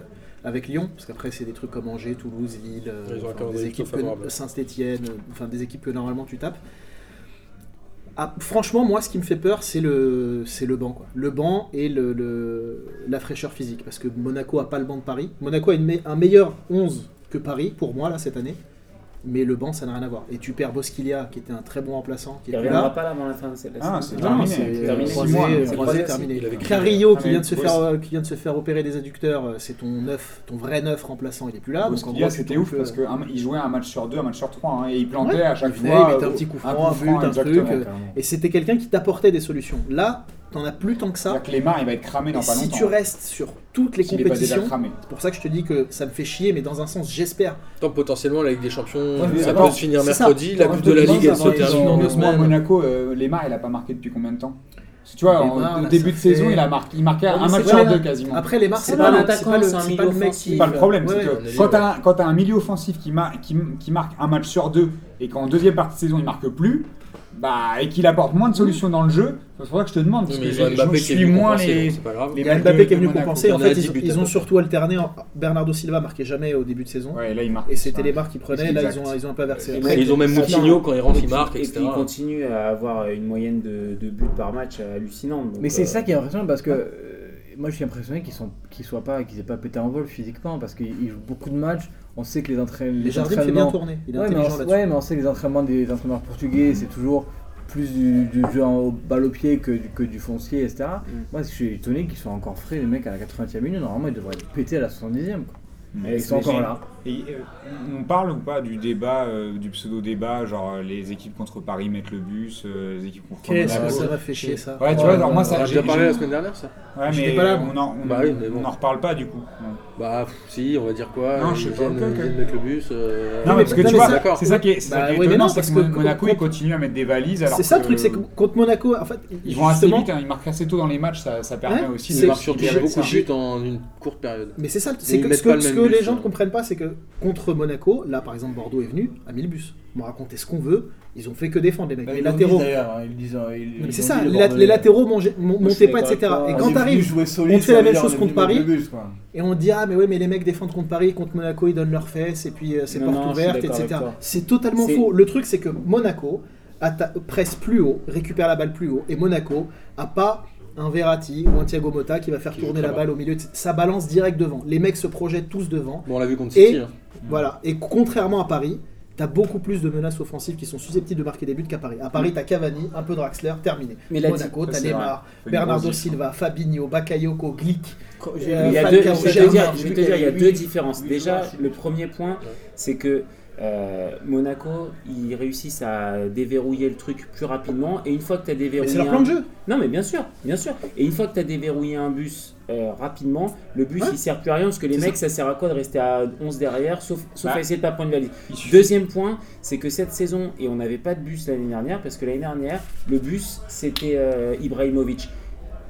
Speaker 4: avec Lyon, parce qu'après c'est des trucs comme Angers, Toulouse, Lille, euh, enfin, des équipes Saint-Étienne, enfin des équipes que normalement tu tapes. Ah, franchement, moi, ce qui me fait peur, c'est le, c'est le banc. Quoi. Le banc et le, la fraîcheur physique. Parce que Monaco a pas le banc de Paris. Monaco a un meilleur 11 que Paris, pour moi, là, cette année. Mais le banc, ça n'a rien à voir. Et tu perds Bosquilia, qui était un très bon remplaçant, qui
Speaker 3: Il reviendra pas là avant la fin de cette
Speaker 2: Ah,
Speaker 3: saison.
Speaker 2: c'est terminé.
Speaker 4: c'est
Speaker 3: terminé.
Speaker 4: croisé, terminé.
Speaker 1: il
Speaker 4: Carrillo
Speaker 2: Ah,
Speaker 4: qui
Speaker 2: mais
Speaker 4: vient de se faire euh, qui vient de se faire opérer des adducteurs, euh, c'est ton neuf, ton vrai neuf remplaçant, il est plus là. Tu
Speaker 2: c'était ouf parce
Speaker 4: euh,
Speaker 2: qu'il jouait un match sur deux, un match sur trois, hein, et il plantait
Speaker 4: Ouais,
Speaker 2: à chaque
Speaker 4: il
Speaker 2: fois.
Speaker 4: il mettait un
Speaker 2: euh,
Speaker 4: petit coup franc, un
Speaker 2: coup
Speaker 4: but,
Speaker 2: franc,
Speaker 4: un truc, euh, Et c'était quelqu'un qui t'apportait des solutions. Là, t'en as plus tant que ça.
Speaker 2: Que Lemar, il va être cramé dans
Speaker 4: Et
Speaker 2: pas
Speaker 4: si
Speaker 2: longtemps.
Speaker 4: tu restes sur toutes les
Speaker 2: S'il
Speaker 4: compétitions,
Speaker 2: cramé.
Speaker 4: c'est pour ça que je te dis que ça me fait chier, mais dans un sens, j'espère.
Speaker 1: Tant potentiellement la Ligue des Champions, ça
Speaker 5: alors,
Speaker 1: peut se finir mercredi. La Coupe de la Ligue, elle se termine dans deux
Speaker 2: Moi,
Speaker 1: semaines.
Speaker 2: Monaco, euh, Lemar, il a pas marqué depuis combien de temps? Tu vois, en
Speaker 4: Lemar, là,
Speaker 2: début de saison,
Speaker 4: fait-
Speaker 2: il a marqué, il marquait
Speaker 3: Ouais, mais
Speaker 2: un match sur deux quasiment.
Speaker 4: Après, les Mars,
Speaker 3: C'est
Speaker 4: c'est
Speaker 3: pas
Speaker 4: pas,
Speaker 3: un
Speaker 4: le-
Speaker 3: attaquant,
Speaker 4: c'est
Speaker 3: c'est
Speaker 4: pas le mec
Speaker 3: offensif.
Speaker 4: qui.
Speaker 2: C'est pas le problème,
Speaker 4: Ouais,
Speaker 2: c'est
Speaker 4: ouais.
Speaker 2: que quand t'as un, quand t'as un milieu offensif qui, mar- qui, qui marque un match sur deux et qu'en deuxième partie de saison il marque plus, bah, et qu'il apporte moins de solutions dans le jeu, c'est pour ça que je te demande, parce
Speaker 1: Oui, mais
Speaker 2: que
Speaker 1: ils
Speaker 2: je,
Speaker 1: Mbappé
Speaker 2: je
Speaker 1: qui est
Speaker 2: suis moins les, matchs
Speaker 4: Mbappé qui est venu compenser. En fait,
Speaker 1: 10
Speaker 4: ils, ils ont surtout alterné. en- Bernardo Silva marquait jamais au début de saison.
Speaker 2: Ouais, là il marque.
Speaker 4: Et c'était les marques qui prenaient. Là, ils ont, ils ont un peu inversé.
Speaker 1: Ils ont même Moutinho quand il rentre,
Speaker 3: Et
Speaker 1: il
Speaker 3: puis-
Speaker 1: marque,
Speaker 3: Et
Speaker 1: etc.
Speaker 3: puis il continue à avoir une moyenne de, de buts par match hallucinante. donc,
Speaker 6: Mais c'est
Speaker 3: euh,
Speaker 6: ça qui est impressionnant parce que euh, moi je suis impressionné qu'ils sont qu'ils soient pas qu'ils aient pas pété en vol physiquement parce qu'ils ils jouent beaucoup de matchs. On sait que les, entraîne-
Speaker 4: les
Speaker 6: les
Speaker 4: Jardins fait bien
Speaker 6: entraînements
Speaker 4: tourner. Il est
Speaker 6: Ouais mais, on,
Speaker 4: là-dessus.
Speaker 6: ouais, mais on sait que les entraînements des entraîneurs portugais c'est toujours plus du, du jeu en balle au pied que du, que du foncier, etc. Moi je suis étonné qu'ils soient encore frais, les mecs à la 80e minute. Normalement ils devraient être pétés à la 70e. Quoi.
Speaker 2: Mm.
Speaker 6: Et ils sont encore là.
Speaker 2: Et, euh, on parle ou pas du débat, euh, du pseudo-débat, genre euh, les équipes contre Paris mettent le bus, euh, les équipes contre
Speaker 4: Qu'est-ce que
Speaker 2: Monaco.
Speaker 4: ça m'a fait chier ça.
Speaker 2: Ouais, tu
Speaker 6: Ouais,
Speaker 2: vois, alors moi
Speaker 1: On
Speaker 2: ça.
Speaker 1: a
Speaker 2: j'ai-
Speaker 1: déjà parlé la semaine dernière, ça
Speaker 2: Ouais, mais
Speaker 4: pas là,
Speaker 2: on en, on,
Speaker 1: Bah oui, mais bon.
Speaker 2: on en reparle pas du coup.
Speaker 1: Bah, pff, si, on va dire quoi
Speaker 2: Non,
Speaker 1: Ils
Speaker 2: je sais pas,
Speaker 1: viennent, ils viennent mettre le bus. euh,
Speaker 2: Non, mais parce que
Speaker 4: non,
Speaker 2: tu vois, c'est ça qui est, c'est ça
Speaker 4: Bah
Speaker 2: qui est
Speaker 4: oui, mais
Speaker 2: étonnant,
Speaker 4: non,
Speaker 2: c'est
Speaker 4: parce
Speaker 2: que, Monaco il continue à mettre des valises.
Speaker 4: C'est ça le truc, c'est que contre Monaco, en fait,
Speaker 2: Ils vont assez vite, hein, ils marquent assez tôt dans les matchs, ça, permet aussi de
Speaker 1: Ils marquent surtout beaucoup de buts en une courte période.
Speaker 4: Mais c'est ça, c'est que ce que, les gens
Speaker 1: hein.
Speaker 4: ne comprennent pas, c'est que contre Monaco, là par exemple Bordeaux est venu à 1000 bus. On m'a raconté ce qu'on veut, ils ont fait que défendre les mecs.
Speaker 5: Bah,
Speaker 4: les latéraux.
Speaker 5: hein,
Speaker 4: c'est ça,
Speaker 5: dit,
Speaker 4: les, latéraux
Speaker 6: je
Speaker 4: montaient pas, etc. Et
Speaker 6: toi.
Speaker 4: quand t'arrives, on fait la même chose contre Paris.
Speaker 5: bus,
Speaker 4: et on dit ah mais ouais mais les mecs défendent contre Paris, contre Monaco ils donnent leurs fesses et puis euh, c'est porte ouverte, etc. C'est totalement faux. Le truc c'est que Monaco presse plus haut, récupère la balle plus haut et Monaco a pas un Verratti ou un Thiago Motta qui va faire
Speaker 1: Qui
Speaker 4: tourner la balle au milieu. Ça balance direct devant. Les mecs se projettent tous devant.
Speaker 1: Bon, on l'a vu contre
Speaker 4: Et-
Speaker 1: City. hein.
Speaker 4: Voilà. Et contrairement à Paris, t'as beaucoup plus de menaces offensives qui sont susceptibles de marquer des buts qu'à Paris. À Paris, t'as Cavani, un peu Draxler, terminé.
Speaker 3: Mais la
Speaker 4: Monaco, t'as Neymar, Bernardo Silva, Fabinho, Bakayoko, Glick.
Speaker 3: Il
Speaker 4: Euh,
Speaker 3: je vais te dire, il y a deux différences. Déjà, le premier point, c'est que euh, Monaco, ils réussissent à déverrouiller le truc plus rapidement. Et une fois que tu as déverrouillé.
Speaker 4: c'est leur plan de jeu.
Speaker 3: Non, mais bien sûr, bien sûr. Et une fois que tu as déverrouillé un bus euh, rapidement, le bus
Speaker 4: Ouais.
Speaker 3: il sert plus à rien parce que les mecs, ça. sert à quoi de rester à 11 derrière, sauf, sauf
Speaker 2: Bah,
Speaker 3: à essayer de pas prendre une valise. Deuxième point, c'est que cette saison, et on n'avait pas de bus l'année dernière, parce que l'année dernière, le bus c'était euh, Ibrahimovic.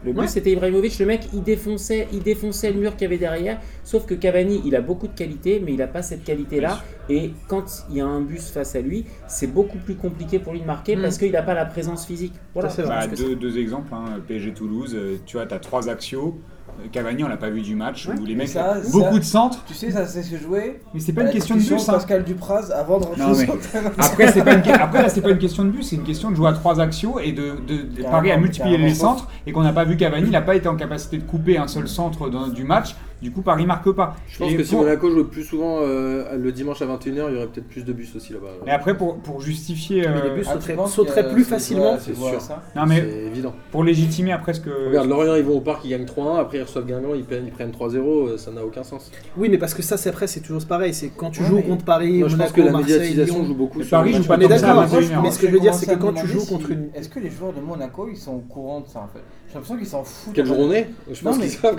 Speaker 3: Le bus
Speaker 4: Ouais.
Speaker 3: c'était Ibrahimovic, le mec il défonçait, il défonçait le mur qu'il y avait derrière, sauf que Cavani il a beaucoup de qualité, mais il n'a pas cette qualité là. Et quand il y a un bus face à lui, c'est beaucoup plus compliqué pour lui de marquer
Speaker 4: Mm.
Speaker 3: parce qu'il n'a pas la présence physique. Voilà,
Speaker 4: Ça,
Speaker 2: Bah, deux, deux exemples, hein, PSG Toulouse, euh, tu vois, tu as trois axios. Euh, Cavani, on l'a pas vu du match,
Speaker 3: Ouais.
Speaker 2: où les mecs,
Speaker 5: ça,
Speaker 2: beaucoup
Speaker 5: ça-
Speaker 2: de centres,
Speaker 5: Tu sais, ça c'est ce que jouer.
Speaker 2: mais c'est pas une question de bus. hein.
Speaker 5: Pascal Dupraz avant de rentrer sur. *laughs*
Speaker 2: Après, c'est pas une, après là, c'est pas une question de but, c'est une question de jouer à trois axios et de, de, à multiplier les centres et qu'on n'a pas vu Cavani, il n'a pas été en capacité de couper un seul centre dans- du match. Du coup, Paris marque pas.
Speaker 1: Je pense
Speaker 2: Et
Speaker 1: que si Monaco jouait plus souvent euh, le dimanche à 21h, il y aurait peut-être plus de bus aussi là-bas.
Speaker 2: Et après, pour, pour justifier,
Speaker 4: Mais les
Speaker 2: euh,
Speaker 4: bus sauteraient, sauteraient
Speaker 5: que
Speaker 4: plus facilement.
Speaker 1: c'est sûr.
Speaker 5: ça
Speaker 2: non mais
Speaker 1: C'est évident.
Speaker 2: pour légitimer après ce que.
Speaker 1: Regarde, Lorient, ils vont au parc, ils gagnent 3-1, après ils reçoivent Guingamp, ils prennent, ils prennent 3-0, euh, ça n'a aucun sens.
Speaker 4: Oui, mais parce que ça, c'est après, c'est toujours pareil. C'est quand tu
Speaker 5: Ouais,
Speaker 4: joues
Speaker 5: mais-
Speaker 4: contre Paris,
Speaker 1: Moi, je pense
Speaker 4: Monaco,
Speaker 1: que la
Speaker 4: Marseille,
Speaker 1: médiatisation
Speaker 4: Lyon.
Speaker 1: joue beaucoup
Speaker 2: Mais
Speaker 1: sur
Speaker 2: Paris joue pas
Speaker 4: d'accord,
Speaker 2: 21h.
Speaker 4: mais ce que je veux dire, c'est que quand tu joues contre une-
Speaker 5: Est-ce que les joueurs de Monaco ils sont au courant de ça en fait? J'ai l'impression qu'ils s'en foutent.
Speaker 1: Quelle journée? Je pense
Speaker 5: mais-
Speaker 1: qu'ils savent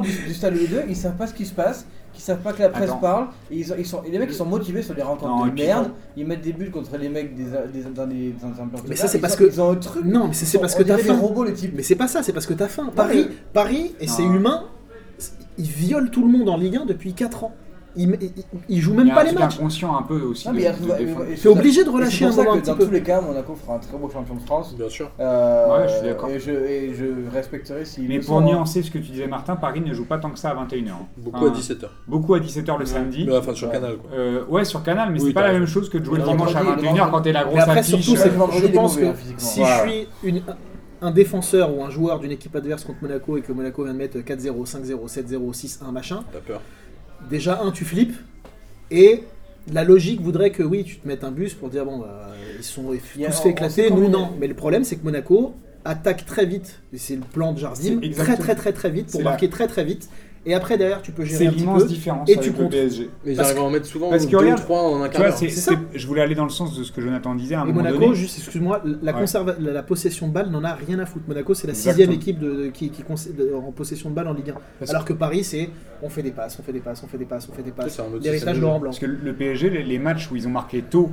Speaker 5: du, du stade de 2, ils savent pas ce qui se passe, qu'ils savent pas que la presse
Speaker 2: Attends.
Speaker 5: parle, et, ils, ils sont, et les mecs ils sont motivés sur des rencontres
Speaker 2: Non, et
Speaker 5: de
Speaker 2: puis
Speaker 5: merde, ils mettent des buts contre les mecs des, des, dans des dans
Speaker 4: Mais ça, c'est
Speaker 5: Ils
Speaker 4: parce que-
Speaker 5: Ils ont un truc.
Speaker 4: Non, mais c'est c'est
Speaker 5: Ils
Speaker 4: parce
Speaker 5: sont-
Speaker 4: que
Speaker 5: on
Speaker 4: t'as
Speaker 5: dirait
Speaker 4: faim.
Speaker 5: des robots les types.
Speaker 4: Mais c'est pas ça, c'est parce que t'as faim. Paris, Paris, et c'est
Speaker 2: Non.
Speaker 4: humain, ils violent tout le monde en Ligue 1 depuis 4 ans. Ils jouent
Speaker 2: Il
Speaker 4: même
Speaker 2: y a
Speaker 4: pas
Speaker 2: un
Speaker 4: les matchs.
Speaker 2: inconscient un peu aussi.
Speaker 5: Non,
Speaker 2: de-
Speaker 5: mais il y a-
Speaker 2: de
Speaker 5: et-
Speaker 2: défendre.
Speaker 5: et- et
Speaker 4: T'es obligé de relâcher
Speaker 5: c'est pour
Speaker 4: un moment
Speaker 5: que
Speaker 4: un petit
Speaker 5: Dans
Speaker 4: peu.
Speaker 5: tous les cas, Monaco fera un très beau champion de France.
Speaker 1: Bien sûr.
Speaker 5: Euh,
Speaker 2: Ouais, je suis d'accord.
Speaker 5: Et je, et je respecterai s'ils
Speaker 2: Mais pour
Speaker 5: sont, hein.
Speaker 2: nuancer ce que tu disais, Martin, Paris ne joue pas tant que ça à 21h.
Speaker 1: Beaucoup à 17h.
Speaker 2: Beaucoup à 17h le samedi.
Speaker 1: Mais enfin, sur
Speaker 5: Ouais.
Speaker 1: Canal quoi.
Speaker 2: Euh, ouais, sur Canal, mais
Speaker 1: Oui,
Speaker 2: c'est pas la même chose que de jouer le dimanche à
Speaker 5: vendredi,
Speaker 2: 21h quand t'es la grosse affiche.
Speaker 5: c'est
Speaker 4: c'est- je pense que
Speaker 5: hein,
Speaker 4: si je suis une- un défenseur ou un joueur d'une équipe adverse contre Monaco et que Monaco vient de mettre 4-0, 5-0, 7-0, 6-1, machin,
Speaker 1: T'as peur.
Speaker 4: Déjà, un, tu flippes. Et la logique voudrait que oui, tu te mettes un bus pour dire bon, bah, ils sont
Speaker 5: a-
Speaker 4: tous fait éclater, nous non. Mais le problème, c'est que Monaco attaque très vite. Et c'est le plan de Jardim, très très très très vite pour marquer très très vite. Et après, derrière, tu peux gérer un petit
Speaker 2: l'immense
Speaker 4: peu.
Speaker 2: différence
Speaker 4: et tu comptes.
Speaker 2: PSG.
Speaker 1: Mais ils arrivent à en mettre souvent
Speaker 2: parce que
Speaker 1: 2 ou
Speaker 2: regarde,
Speaker 1: 3 en un quart d'heure.
Speaker 2: je voulais aller dans le sens de ce que Jonathan disait à un
Speaker 4: Et
Speaker 2: moment
Speaker 4: Monaco,
Speaker 2: donné.
Speaker 4: juste excuse-moi, la,
Speaker 2: Ouais.
Speaker 4: conserva- la, la possession de balle n'en a rien à foutre. Monaco, c'est la
Speaker 2: Exactement.
Speaker 4: sixième équipe de, de- qui, qui de- en possession de balle en Ligue 1.
Speaker 2: Parce
Speaker 4: Alors que Paris, c'est on fait des passes, on fait des passes, on fait des passes, on fait des passes.
Speaker 1: C'est un autre
Speaker 4: L'héritage
Speaker 1: de
Speaker 4: Laurent. Blanc.
Speaker 2: Parce que le PSG, les, les matchs où ils ont marqué tôt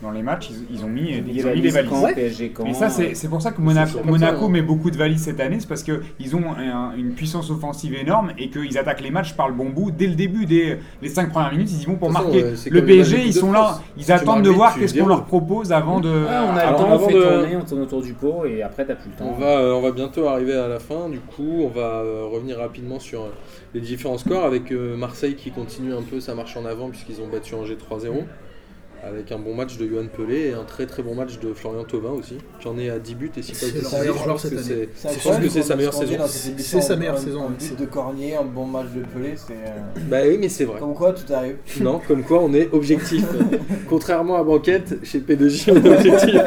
Speaker 2: dans les matchs, ils, ils ont mis, ils
Speaker 3: Ils
Speaker 2: ont mis les valises.
Speaker 3: quand,
Speaker 4: Ouais.
Speaker 3: PSG quand.
Speaker 2: Et ça, c'est pour ça que Monaco,
Speaker 1: ça,
Speaker 2: met beaucoup de valises cette année, c'est parce qu'ils ont un- une puissance offensive énorme et qu'ils attaquent les matchs par le bon bout. Dès le début, dès les 5 premières minutes, ils y vont pour marquer. le PSG, ils sont
Speaker 1: France.
Speaker 2: là, ils attendent de voir qu'est-ce qu'on leur propose avant de.
Speaker 3: Ah, on a
Speaker 1: Alors,
Speaker 3: le temps, on
Speaker 1: avant
Speaker 3: fait
Speaker 1: de-
Speaker 3: tourner, on tourne autour du pot et après t'as plus le temps.
Speaker 1: On va, euh, on va bientôt arriver à la fin, du coup on va euh, revenir rapidement sur euh, les différents scores avec euh, Marseille qui continue un peu sa marche en avant puisqu'ils ont battu Angers 3-0 avec un bon match de Johan Pelé et un très très bon match de Florian Thauvin aussi qui en est à 10 buts et si pas
Speaker 4: C'est
Speaker 1: été
Speaker 4: leur
Speaker 1: six,
Speaker 4: meilleur
Speaker 1: je pense que c'est- sa meilleure saison.
Speaker 4: C'est sa meilleure saison,
Speaker 5: Un but
Speaker 4: c'est-
Speaker 5: de Cornier, un bon match de Pelé, c'est. euh,
Speaker 1: Bah oui mais c'est vrai.
Speaker 5: Comme quoi, tout arrive. *laughs*
Speaker 1: Non, comme quoi on est objectif. *laughs* Contrairement à Banquette, chez P2J on est objectif. *laughs*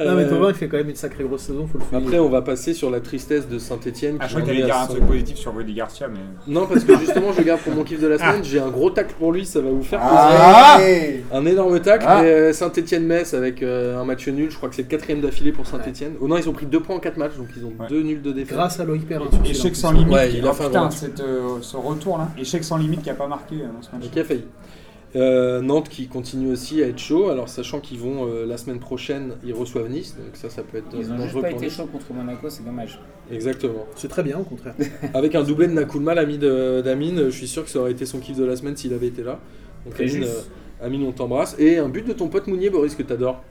Speaker 4: Non, mais
Speaker 1: Euh,
Speaker 4: Thauvin, il fait quand même une sacrée grosse saison, faut le souligner.
Speaker 1: Après on va passer sur la tristesse de Saint-Etienne.
Speaker 2: Ah, je crois que t'allais dire un truc positif sur Rudy Garcia, mais.
Speaker 1: Non parce que justement je garde pour mon kiff de la semaine, j'ai un gros tacle pour lui, ça va vous faire plaisir.
Speaker 5: Ah
Speaker 1: Un énorme tacle.
Speaker 5: Ah.
Speaker 1: Et euh, Saint-Etienne-Metz avec euh, un match nul. Je crois que c'est le quatrième d'affilée pour Saint-Etienne. Oh non, ils ont pris 2 points en 4 matchs, donc ils ont
Speaker 2: Ouais.
Speaker 1: 2 nuls de défaite.
Speaker 4: Grâce à Loïc Perrin. en
Speaker 2: Échec sans limite.
Speaker 1: Ouais, il a
Speaker 2: Oh,
Speaker 1: fait un
Speaker 2: putain, cette, euh, ce retour là. Échec sans limite qui a pas marqué euh, dans ce match.
Speaker 1: Et qui a failli. Euh, Nantes qui continue aussi à être chaud, alors sachant qu'ils vont euh, la semaine prochaine, ils reçoivent Nice, donc ça, ça peut être
Speaker 3: Ils ont juste
Speaker 1: dangereux
Speaker 3: pas
Speaker 1: pour
Speaker 3: été
Speaker 1: Nice.
Speaker 3: chauds contre Monaco, c'est dommage.
Speaker 1: Exactement.
Speaker 4: C'est très bien, au contraire. *laughs*
Speaker 1: Avec un doublé de Nakoulma, l'ami d'Amine, je suis sûr que ça aurait été son kiff de la semaine s'il avait été là. Donc
Speaker 3: Très
Speaker 1: Amine,
Speaker 3: juste.
Speaker 1: euh, Amine, on t'embrasse. Et un but de ton pote Mounier, Boris, que t'adores.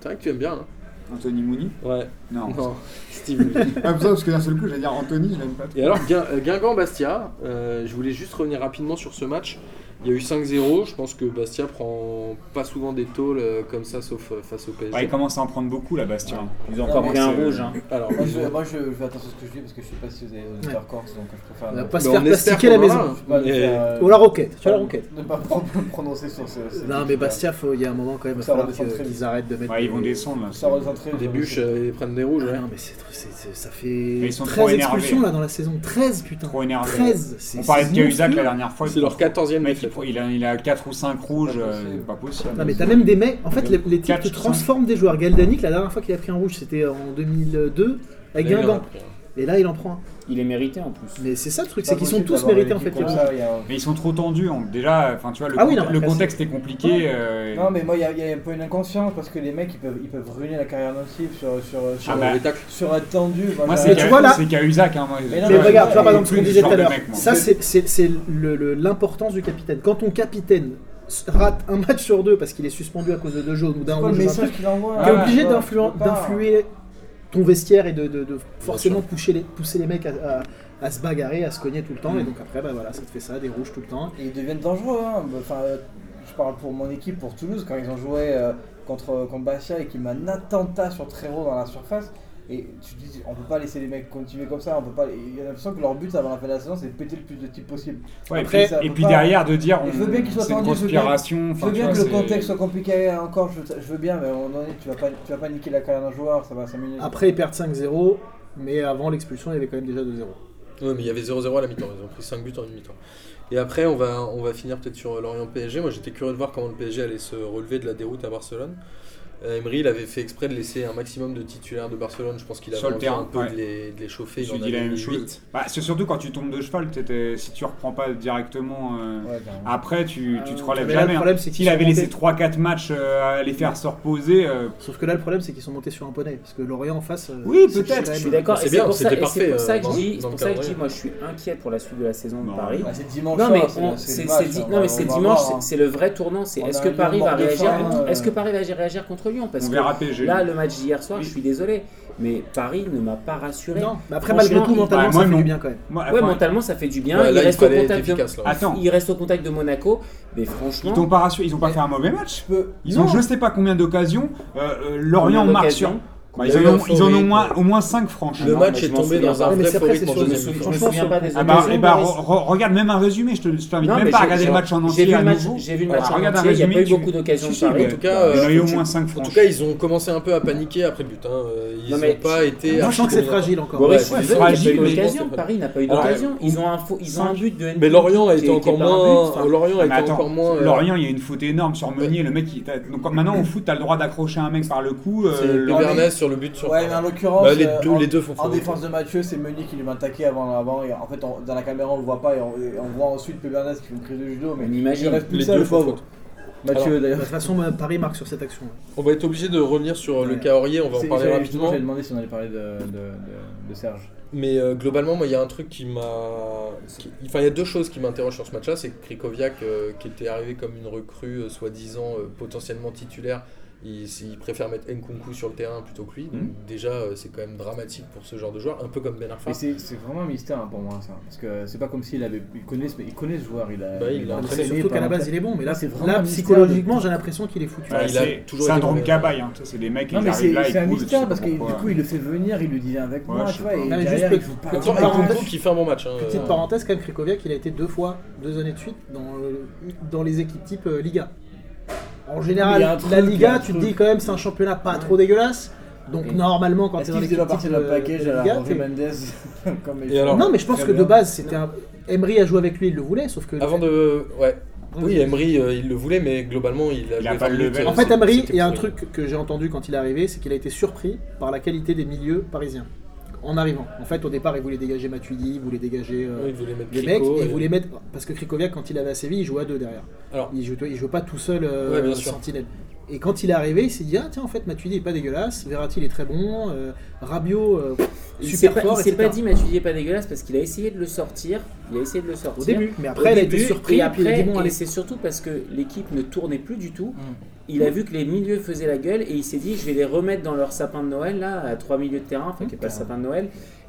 Speaker 1: C'est vrai que tu aimes bien, hein
Speaker 2: Anthony Mouni
Speaker 1: Ouais.
Speaker 2: Non.
Speaker 1: Non, *laughs* Steve Mounier.
Speaker 2: Ah, ça, parce que d'un seul coup, j'allais dire Anthony, je l'aime pas trop.
Speaker 1: Et alors, euh, Guingamp-Bastia, euh, je voulais juste revenir rapidement sur ce match. Il y a eu 5-0. Je pense que Bastia prend pas souvent des tôles euh, comme ça, sauf euh, face au PSG.
Speaker 2: Ouais, il commence à en prendre beaucoup là, Bastien.
Speaker 3: Ils ont encore pris un
Speaker 2: c'est-
Speaker 3: rouge. Hein.
Speaker 1: Alors,
Speaker 5: Moi,
Speaker 1: ils
Speaker 5: je, moi, je, je fais attention à ce que je dis parce que je sais pas si vous avez des auditeurs corse, donc je préfère.
Speaker 4: On va
Speaker 5: ne-
Speaker 4: pas se faire plastiquer la maison.
Speaker 5: pas
Speaker 1: Mais-
Speaker 5: euh,
Speaker 4: Ou la roquette, tu as la roquette.
Speaker 5: Ne pas pro- *laughs* prononcer sur ce.
Speaker 4: Non, mais Bastia, faut- il y a un moment quand même, il va
Speaker 5: Ça vite.
Speaker 4: qu'ils arrêtent de mettre.
Speaker 2: Ouais, ils vont
Speaker 4: des-
Speaker 2: descendre là.
Speaker 5: Ça vite.
Speaker 1: bûches, euh, ils prennent des rouges.
Speaker 4: Ah
Speaker 1: ouais.
Speaker 4: non, mais ça fait
Speaker 2: ils sont trop
Speaker 4: 13
Speaker 2: énervés.
Speaker 4: expulsions là dans la saison. 13 putain.
Speaker 2: Trop énervé.
Speaker 4: 13 c'est-
Speaker 2: On parlait de Cahuzac la dernière fois.
Speaker 1: C'est leur 14e
Speaker 2: Il, a, il a 4 ou 5 rouges,
Speaker 5: Pas
Speaker 2: euh,
Speaker 5: possible.
Speaker 2: pas possible.
Speaker 4: Non mais t'as même des mecs, en fait les, les types transforment des joueurs. Galdanik, la dernière fois qu'il a pris un rouge c'était en 2002 avec Guingamp. Et là il en prend un.
Speaker 3: Il est mérité en plus.
Speaker 4: Mais c'est ça le truc, c'est qu'ils sont tous mérités en fait.
Speaker 5: équipe
Speaker 4: les
Speaker 5: comme
Speaker 4: rouges.
Speaker 5: ça, il y a-
Speaker 2: Mais ils sont trop tendus. Déjà, enfin, tu vois, le,
Speaker 4: Ah oui, non,
Speaker 2: le contexte est compliqué. euh,
Speaker 5: Non, mais moi, il y, a- il y a un peu une inconscience parce que les mecs ils peuvent, ils peuvent ruiner la carrière nocive sur, sur, sur,
Speaker 2: Ah bah,
Speaker 1: Les tacles.
Speaker 5: sur un tendu. Moi,
Speaker 2: c'est
Speaker 4: Mais tu
Speaker 2: Ca-
Speaker 4: vois, là-
Speaker 2: c'est Cahuzac. Hein, moi,
Speaker 5: Mais non,
Speaker 4: Mais
Speaker 5: Ouais,
Speaker 4: regarde, tu vois par exemple ce qu'on disait tout à l'heure, ça c'est- l'importance du capitaine. Quand ton capitaine rate un match sur deux parce qu'il est suspendu à cause de deux jaunes ou d'un rouge, t'es
Speaker 2: Ah,
Speaker 4: obligé d'influer ton vestiaire et de, de- de forcément pousser les, pousser les mecs à, à- à se bagarrer, à se cogner tout le temps.
Speaker 2: Mm.
Speaker 4: Et donc après, bah voilà, ça te fait ça, des rouges tout le temps.
Speaker 5: Et ils deviennent dangereux. Hein. Enfin, euh, je parle pour mon équipe, pour Toulouse, quand ils ont joué euh, contre, contre Bastia et qu'ils met un attentat sur Trero dans la surface. Et tu te dis, on peut pas laisser les mecs continuer comme ça. On peut pas. Il y a l'impression que leur but avant la fin de la saison, c'est de péter le plus de types possible.
Speaker 2: Ouais, et
Speaker 4: Après,
Speaker 2: puis,
Speaker 5: ça
Speaker 2: et
Speaker 5: peut
Speaker 2: puis
Speaker 5: pas-
Speaker 2: derrière de dire
Speaker 5: Je veux bien qu'il soit
Speaker 2: une
Speaker 5: tendu, je veux bien-
Speaker 2: conspiration.
Speaker 5: Je veux bien
Speaker 2: vois,
Speaker 5: que le contexte soit compliqué encore, je, je veux bien, mais à un moment donné, tu vas pas, tu vas pas niquer la carrière d'un joueur, ça va 5 minutes.
Speaker 4: Après, ils perdent 5-0, mais avant l'expulsion, il y avait quand même déjà 2-0.
Speaker 1: Ouais, mais il y avait 0-0 à la mi-temps. Ils ont pris 5 buts en une mi-temps. Et après, on va, on va finir peut-être sur Lorient PSG. Moi, j'étais curieux de voir comment le PSG allait se relever de la déroute à Barcelone. Euh, Emery, il avait fait exprès de laisser un maximum de titulaires de Barcelone. Je pense qu'il avait envie un peu
Speaker 2: ouais.
Speaker 1: de, les, de les chauffer.
Speaker 2: Je
Speaker 1: Il
Speaker 2: la même chose. Bah, c'est surtout quand tu tombes de cheval, si tu reprends pas directement. euh,
Speaker 5: Ouais, carrément.
Speaker 2: Après, tu, tu te
Speaker 4: Euh,
Speaker 2: relèves
Speaker 4: mais là,
Speaker 2: jamais.
Speaker 4: le
Speaker 2: hein.
Speaker 4: problème, c'est qu'ils
Speaker 2: S'il
Speaker 4: sont
Speaker 2: avait laissé
Speaker 4: montés-
Speaker 2: 3-4 matchs euh, à les faire se reposer, euh,
Speaker 4: Sauf que là, le problème, c'est qu'ils sont montés sur un poney. Parce que Lorient en face. euh,
Speaker 2: Oui, peut-être,
Speaker 3: Je suis d'accord,
Speaker 1: C'est bien,
Speaker 3: pour ça,
Speaker 1: c'était parfait,
Speaker 3: pour ça
Speaker 1: euh,
Speaker 3: que je
Speaker 1: dans-
Speaker 3: dis,
Speaker 1: dans
Speaker 3: c'est pour ça que je dis, moi je suis inquiet pour la suite de la saison de. Paris.
Speaker 5: Bah, c'est dimanche.
Speaker 3: Non mais
Speaker 5: c'est
Speaker 3: dimanche,
Speaker 5: hein.
Speaker 3: c'est- le vrai tournant. C'est que Paris va réagir
Speaker 5: euh,
Speaker 3: Est-ce que Paris va réagir contre Lyon Parce
Speaker 2: on verra
Speaker 3: là, le match d'hier soir,
Speaker 2: Oui.
Speaker 3: je suis désolé, mais Paris ne m'a pas rassuré.
Speaker 4: Non, mais après, malgré tout, mentalement,
Speaker 2: bah,
Speaker 4: ça fait
Speaker 2: non.
Speaker 4: du bien quand même.
Speaker 2: Moi,
Speaker 3: Ouais, mentalement ça fait du bien. Il,
Speaker 1: là, il
Speaker 3: reste au contact de,
Speaker 1: efficace, là.
Speaker 2: Attends.
Speaker 3: il reste au contact de Monaco, mais
Speaker 2: Ils
Speaker 3: franchement,
Speaker 2: t'ont pas rassuré, ils ont pas fait un mauvais match. Ils ont je sais pas combien d'occasions. Euh, euh, Lorient marque sur. Bah,
Speaker 1: Il
Speaker 2: ils, en ont, ils en ont au moins, au moins 5 franches.
Speaker 1: Le
Speaker 3: non,
Speaker 1: match est tombé dans un vrai faux rythme en
Speaker 4: sur
Speaker 3: Je me souviens pas des
Speaker 2: Ah bah,
Speaker 3: occasions,
Speaker 2: eh bah, re- regarde même un résumé, je te t'invite même pas à regarder le match en
Speaker 3: J'ai
Speaker 2: entier
Speaker 3: j'ai vu le match en
Speaker 2: regarde un
Speaker 3: entier, il n'y a pas eu beaucoup d'occasions de
Speaker 1: En tout cas,
Speaker 2: Il y en a eu
Speaker 1: euh,
Speaker 2: au moins 5
Speaker 1: En tout cas, ils ont commencé un peu à paniquer après le but. hein. Ils
Speaker 3: Non,
Speaker 1: n'ont pas été.
Speaker 4: Je sens que c'est fragile encore.
Speaker 2: Fragile.
Speaker 3: Paris n'a pas eu d'occasion. Ils ont un faux- ils ont un but de
Speaker 1: Mais Lorient a été encore moins. Lorient a été encore moins.
Speaker 2: Lorient, il y a une faute énorme sur Meunier. Le mec, donc maintenant au foot, t'as le droit d'accrocher un mec par le cou.
Speaker 1: C'est
Speaker 2: le-
Speaker 1: Pébernes sur le but sur.
Speaker 5: Ouais, mais en l'occurrence,
Speaker 1: Bah, les
Speaker 5: euh,
Speaker 1: deux-
Speaker 5: en,
Speaker 1: les deux font
Speaker 5: en défense de Mathieu, c'est Meunier qui lui va attaquer avant, avant et en fait, on- dans la caméra, on le voit pas et on, et on voit ensuite Pébernes qui fait une prise de judo. Mais
Speaker 3: On imagine.
Speaker 5: il reste plus
Speaker 1: Les
Speaker 5: ça,
Speaker 1: deux font faute.
Speaker 5: Mathieu,
Speaker 1: Alors,
Speaker 4: De
Speaker 5: d'ailleurs.
Speaker 4: toute façon, euh, Paris marque sur cette action.
Speaker 1: On va être obligé de revenir sur le cas Aurier, on va en parler rapidement.
Speaker 5: J'avais demandé si on allait parler de, de, de, de Serge.
Speaker 1: Mais euh, globalement, moi, il y a un truc qui m'a. qui- Enfin, il y a deux choses qui m'interrogent sur ce match-là. C'est que Krikoviak, euh, qui était arrivé comme une recrue, euh, soi-disant euh, potentiellement titulaire, il, il préfère mettre Nkunku sur le terrain plutôt que lui. Donc,
Speaker 5: Mhm.
Speaker 1: déjà, euh, c'est quand même dramatique pour ce genre de joueur, un peu comme Ben Arfa.
Speaker 5: Mais c'est vraiment un mystère hein, pour moi ça. Parce que c'est pas comme s'il avait. Il connaît, ce- il connaît ce joueur. Il a,
Speaker 1: Bah, il l'a
Speaker 5: a
Speaker 1: entraîné.
Speaker 4: Surtout qu'à la base, il est bon, mais là,
Speaker 5: C'est vraiment
Speaker 4: là
Speaker 5: un
Speaker 4: psychologiquement,
Speaker 5: de-
Speaker 4: j'ai l'impression qu'il est foutu.
Speaker 2: Ouais,
Speaker 1: il a
Speaker 2: c'est
Speaker 1: toujours été
Speaker 2: syndrome. Cabaye. Hein. C'est des mecs qui arrivent
Speaker 5: c'est
Speaker 2: là,
Speaker 5: c'est un mystère parce que du coup il le fait venir, il lui dit avec
Speaker 2: Ouais,
Speaker 5: moi, tu vois. il
Speaker 1: Nkunku qui fait un bon match. hein,
Speaker 4: Petite
Speaker 1: euh,
Speaker 4: parenthèse, quand même, Krikoviak, il a été deux fois, deux années de suite, dans, dans les équipes type euh, Liga. En général,
Speaker 5: truc,
Speaker 4: la Liga, tu te dis quand même, c'est un championnat pas trop dégueulasse. Donc
Speaker 3: Et-
Speaker 4: normalement, quand tu es dans l'équipe
Speaker 5: de
Speaker 4: euh,
Speaker 5: notre package
Speaker 4: de
Speaker 5: à la Mendes *laughs* comme il
Speaker 1: Et alors-
Speaker 4: Non, mais je pense que de base, c'était un. Emery a joué avec lui, il le voulait, sauf que.
Speaker 1: Avant de. Ouais. Oui, Emery, euh, il le voulait, mais globalement, il a
Speaker 2: Il a
Speaker 1: joué
Speaker 2: pas
Speaker 1: 20
Speaker 2: le
Speaker 1: euh,
Speaker 4: En fait, Emery, il y a un truc que j'ai entendu quand il est arrivé, c'est qu'il a été surpris par la qualité des milieux parisiens en arrivant. En fait, au départ, il voulait dégager Matuidi, il voulait dégager euh,
Speaker 1: Ouais, il voulait mettre
Speaker 4: les
Speaker 1: Crico,
Speaker 4: mecs, et
Speaker 1: et-
Speaker 4: il voulait mettre. Parce que Krikoviak, quand il avait à Séville, il jouait à deux derrière.
Speaker 1: Alors,
Speaker 4: Il jouait, il jouait pas tout seul euh,
Speaker 1: Ouais,
Speaker 4: sentinelle. Et quand il est arrivé, il s'est dit ah tiens en fait Matuidi est pas dégueulasse, Verratti il est très bon, euh, Rabiot euh,
Speaker 3: Il
Speaker 4: super
Speaker 3: pas,
Speaker 4: fort.
Speaker 3: il s'est pas dit Matuidi est pas dégueulasse parce qu'il a essayé de le sortir. Il a essayé de le sortir.
Speaker 4: au début, mais après il a été surpris
Speaker 3: et
Speaker 4: et puis il a
Speaker 3: après,
Speaker 4: dit bon
Speaker 3: et c'est surtout parce que l'équipe ne tournait plus du tout.
Speaker 5: Mm.
Speaker 3: Il a vu que les milieux faisaient la gueule et il s'est dit je vais les remettre dans leur sapin de Noël là à trois milieux de terrain, enfin qui n'est pas le sapin de Noël.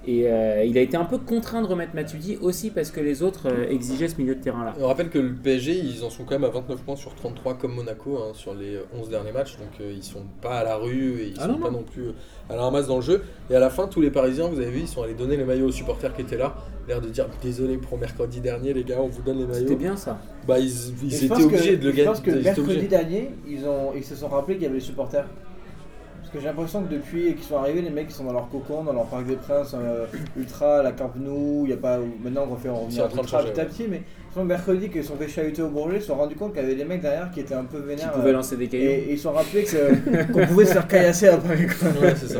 Speaker 3: Et euh, il a été un peu contraint de remettre Matuidi aussi parce que les autres euh, exigeaient ce milieu de terrain là.
Speaker 1: On rappelle que le PSG, ils en sont quand même à 29 points sur 33 comme Monaco hein, sur les 11 derniers matchs. Donc euh, ils sont pas à la rue et ils
Speaker 4: Ah
Speaker 1: sont
Speaker 4: non,
Speaker 1: pas
Speaker 4: non.
Speaker 1: non plus à la ramasse dans le jeu. Et à la fin, tous les Parisiens, vous avez vu, ils sont allés donner les maillots aux supporters qui étaient là. L'air de dire désolé pour mercredi dernier, les gars, on vous donne les
Speaker 3: C'était
Speaker 1: maillots.
Speaker 3: bien ça.
Speaker 1: Bah ils,
Speaker 5: je
Speaker 1: étaient
Speaker 5: que-
Speaker 1: obligés de le
Speaker 5: Je
Speaker 1: gagner.
Speaker 5: pense que mercredi
Speaker 1: obligés.
Speaker 5: dernier, ils, ont, ils se sont rappelés qu'il y avait les supporters. Que j'ai l'impression que depuis qu'ils sont arrivés, les mecs ils sont dans leur cocon, dans leur parc des Princes, euh, *clears throat* Ultra, la Camp Nou, il y a pas. Maintenant on refait en revenir
Speaker 1: en train de
Speaker 5: Ultra
Speaker 1: changer,
Speaker 5: petit à
Speaker 1: ouais.
Speaker 5: petit, mais que mercredi qu'ils sont fait chahuter au Bourget, ils se sont rendus compte qu'il y avait des mecs derrière qui étaient un peu
Speaker 3: Qui
Speaker 5: vénères.
Speaker 3: pouvait
Speaker 5: euh,
Speaker 3: lancer des
Speaker 5: et,
Speaker 3: cailloux.
Speaker 5: et ils se sont rappelés que- qu'on pouvait se faire caillasser quoi. *laughs*
Speaker 1: Ouais, c'est ça.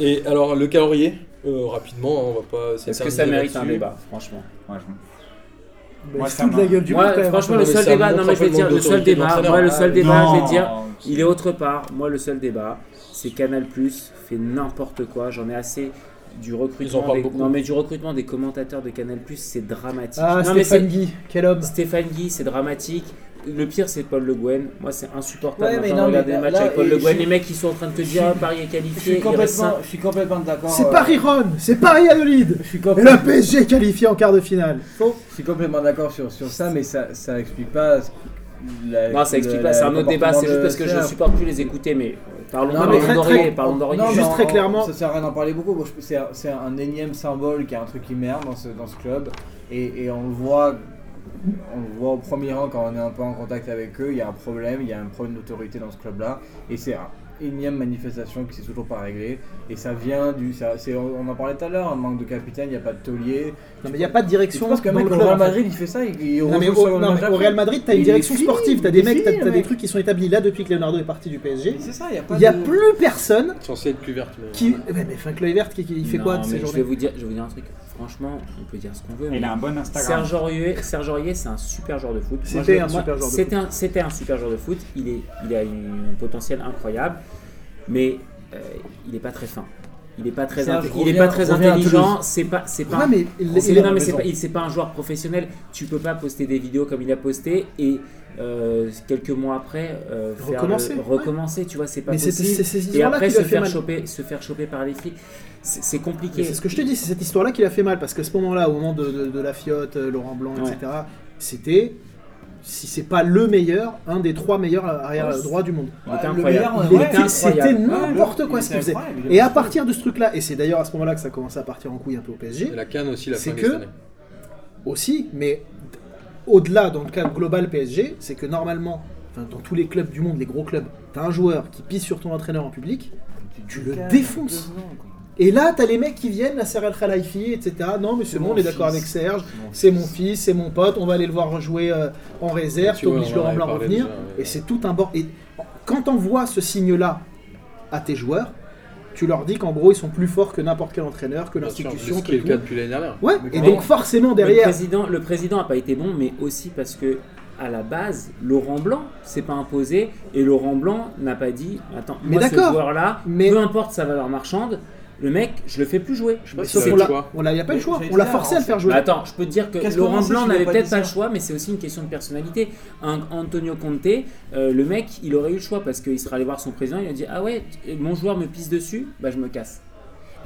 Speaker 1: Et alors, le calendrier, euh, rapidement, hein, on va pas
Speaker 3: Est-ce que ça mérite un débat, franchement?
Speaker 2: Ouais, je- Moi, ça
Speaker 4: la gueule du
Speaker 3: Moi,
Speaker 4: monde, même,
Speaker 3: franchement, le seul débat, non mais je vais dire le seul débat, moi le seul débat, je vais dire, il est autre part. Moi le seul débat, c'est Canal fait n'importe quoi. J'en ai assez du
Speaker 1: Ils en
Speaker 3: recrutement des,
Speaker 1: beaucoup.
Speaker 3: non mais du recrutement des commentateurs de Canal c'est dramatique.
Speaker 4: Ah,
Speaker 3: non
Speaker 4: Stéphane Guy, quel homme
Speaker 3: Stéphane Guy, c'est dramatique. Le pire, c'est Paul Le Guen. Moi, c'est insupportable
Speaker 5: Ouais, mais non,
Speaker 3: regarder
Speaker 5: mais
Speaker 3: le match
Speaker 5: là,
Speaker 3: avec Paul Le Guen. Les mecs, ils sont en train de te dire
Speaker 5: suis-
Speaker 3: ah, Paris est
Speaker 5: Je
Speaker 3: qualifié.
Speaker 5: suis complètement, je suis complètement d'accord.
Speaker 4: C'est
Speaker 5: euh,
Speaker 4: Paris Ron, c'est Paris Adolide
Speaker 5: Je suis
Speaker 4: Et
Speaker 5: complètement,
Speaker 4: la PSG qualifié en quart de finale. Faux.
Speaker 5: je suis complètement d'accord sur, sur ça, mais ça, ça explique pas. La,
Speaker 3: Non, ça explique
Speaker 5: le-
Speaker 3: pas. C'est
Speaker 5: la-
Speaker 3: un autre débat. C'est juste parce que je
Speaker 5: Serge.
Speaker 3: supporte plus les écouter. Mais parlons
Speaker 5: Non,
Speaker 3: parlons
Speaker 5: mais
Speaker 4: très, très-
Speaker 3: Parlons.
Speaker 5: Non,
Speaker 4: Juste très clairement-
Speaker 5: Ça sert à rien d'en parler beaucoup. C'est un, énième symbole qui a un truc qui merde dans ce, dans ce club. Et, et on le voit. On le voit au premier rang quand on est un peu en contact avec eux, il y a un problème, il y a un problème d'autorité dans ce club-là. Et c'est énième manifestation qui s'est toujours pas réglée. Et ça vient du. ça- c'est- on en parlait tout à l'heure, un manque de capitaine, il n'y a pas de taulier.
Speaker 4: Non, mais il n'y a pas de direction
Speaker 5: qu'un
Speaker 4: dans
Speaker 5: mec
Speaker 4: le.
Speaker 5: Real. Madrid, il fait ça, il, il
Speaker 4: Non, mais au, non, mais. Real Madrid, t'as
Speaker 5: Il
Speaker 4: une direction sportive, t'as
Speaker 5: il
Speaker 4: des mecs,
Speaker 5: le
Speaker 4: t'as des trucs qui sont établis là depuis que Leonardo est parti du PSG.
Speaker 5: Mais C'est ça, il n'y a pas
Speaker 4: Il n'y a
Speaker 5: de-
Speaker 4: plus personne
Speaker 1: Censé être plus verte. Mais...
Speaker 4: qui. Ouais, mais Frank Kluivert, qui, qui- il fait quoi de ces
Speaker 3: mais je vais
Speaker 4: journées
Speaker 3: vous dire, je vais vous dire un truc. Franchement, on peut dire ce qu'on veut. mais
Speaker 2: Il a un bon Instagram.
Speaker 3: Serge Aurier, c'est un super joueur de foot. Moi,
Speaker 4: C'était
Speaker 3: je-
Speaker 4: un super joueur de
Speaker 3: C'était un, c'était un super joueur de foot. Il, est, il a un potentiel incroyable, mais euh, il n'est pas très fin. Il n'est pas très,
Speaker 5: Serge
Speaker 3: il
Speaker 5: revient-
Speaker 3: est pas très intelligent. C'est pas, c'est pas.
Speaker 4: Ouais,
Speaker 3: un-
Speaker 4: mais il- est-
Speaker 3: non, mais c'est pas, il- c'est pas un joueur professionnel. Tu peux pas poster des vidéos comme il a posté et euh, quelques mois après euh, faire
Speaker 4: Recommencer,
Speaker 3: le-
Speaker 4: ouais.
Speaker 3: recommencer. Tu vois, c'est pas
Speaker 4: Mais
Speaker 3: possible. Et après se faire
Speaker 4: mal.
Speaker 3: choper, se faire choper par les flics, c'est compliqué.
Speaker 4: C'est ce que je te dis, c'est cette histoire-là qui l'a fait mal, parce qu'à ce moment-là, au moment de, de- de la fiotte, euh, Laurent Blanc,
Speaker 3: Ouais.
Speaker 4: etc., c'était si c'est pas le meilleur, un des trois meilleurs arrière
Speaker 5: Ouais,
Speaker 4: droits du monde.
Speaker 3: Il
Speaker 5: ouais,
Speaker 4: était-
Speaker 5: ouais,
Speaker 4: C'était n'importe
Speaker 5: Ouais,
Speaker 4: quoi ce qu'il faisait. Et à partir de ce truc-là, et c'est d'ailleurs à ce moment-là que ça commençait à partir en couille un peu au PSG,
Speaker 1: Et la canne aussi, la
Speaker 4: C'est
Speaker 1: fin
Speaker 4: que- aussi, mais au-delà, dans le cadre global PSG, c'est que normalement, enfin, dans tous les clubs du monde, les gros clubs, t'as un joueur qui pisse sur ton entraîneur en public, tu le défonces. Et là, t'as les mecs qui viennent, la Serre El Khalifi, etc. Non, mais c'est bon, on est d'accord avec Serge,
Speaker 5: C'est mon
Speaker 4: fils, c'est mon pote, on va aller le voir jouer euh, en réserve, t'obliges Laurent Blanc à revenir,
Speaker 1: déjà, ouais.
Speaker 4: et c'est tout un bord. Et quand on voit ce signe-là à tes joueurs, tu leur dis qu'en gros, ils sont plus forts que n'importe quel entraîneur, que l'institution,
Speaker 1: qui est le cas depuis l'année dernière.
Speaker 4: Ouais,
Speaker 5: Mais
Speaker 4: et donc forcément
Speaker 3: Le
Speaker 4: derrière,
Speaker 3: président, le président a pas été bon, mais aussi parce que à la base, Laurent Blanc s'est pas imposé et Laurent Blanc n'a pas dit attends,
Speaker 4: Mais
Speaker 3: moi ce joueur-là,
Speaker 4: mais-
Speaker 3: peu importe sa valeur marchande, le mec, je le fais plus jouer.
Speaker 1: Je sais pas
Speaker 4: Mais
Speaker 1: si
Speaker 4: sauf
Speaker 1: c'est
Speaker 4: qu'on
Speaker 1: le
Speaker 4: l'a-
Speaker 1: choix.
Speaker 4: on l'a, y a pas eu le choix, on l'a forcé à le faire jouer.
Speaker 3: Mais attends, je peux te dire que
Speaker 5: Qu'est-ce
Speaker 3: Laurent
Speaker 5: sait
Speaker 3: Blanc
Speaker 5: s'il
Speaker 3: n'avait
Speaker 5: avait pas
Speaker 3: peut-être
Speaker 5: dit
Speaker 3: pas le
Speaker 5: ça
Speaker 3: choix, mais c'est aussi une question de personnalité. Un Antonio Conte, euh, le mec, il aurait eu le choix parce qu'il serait allé voir son président, il a dit ah ouais, t- mon joueur me pisse dessus, bah je me casse.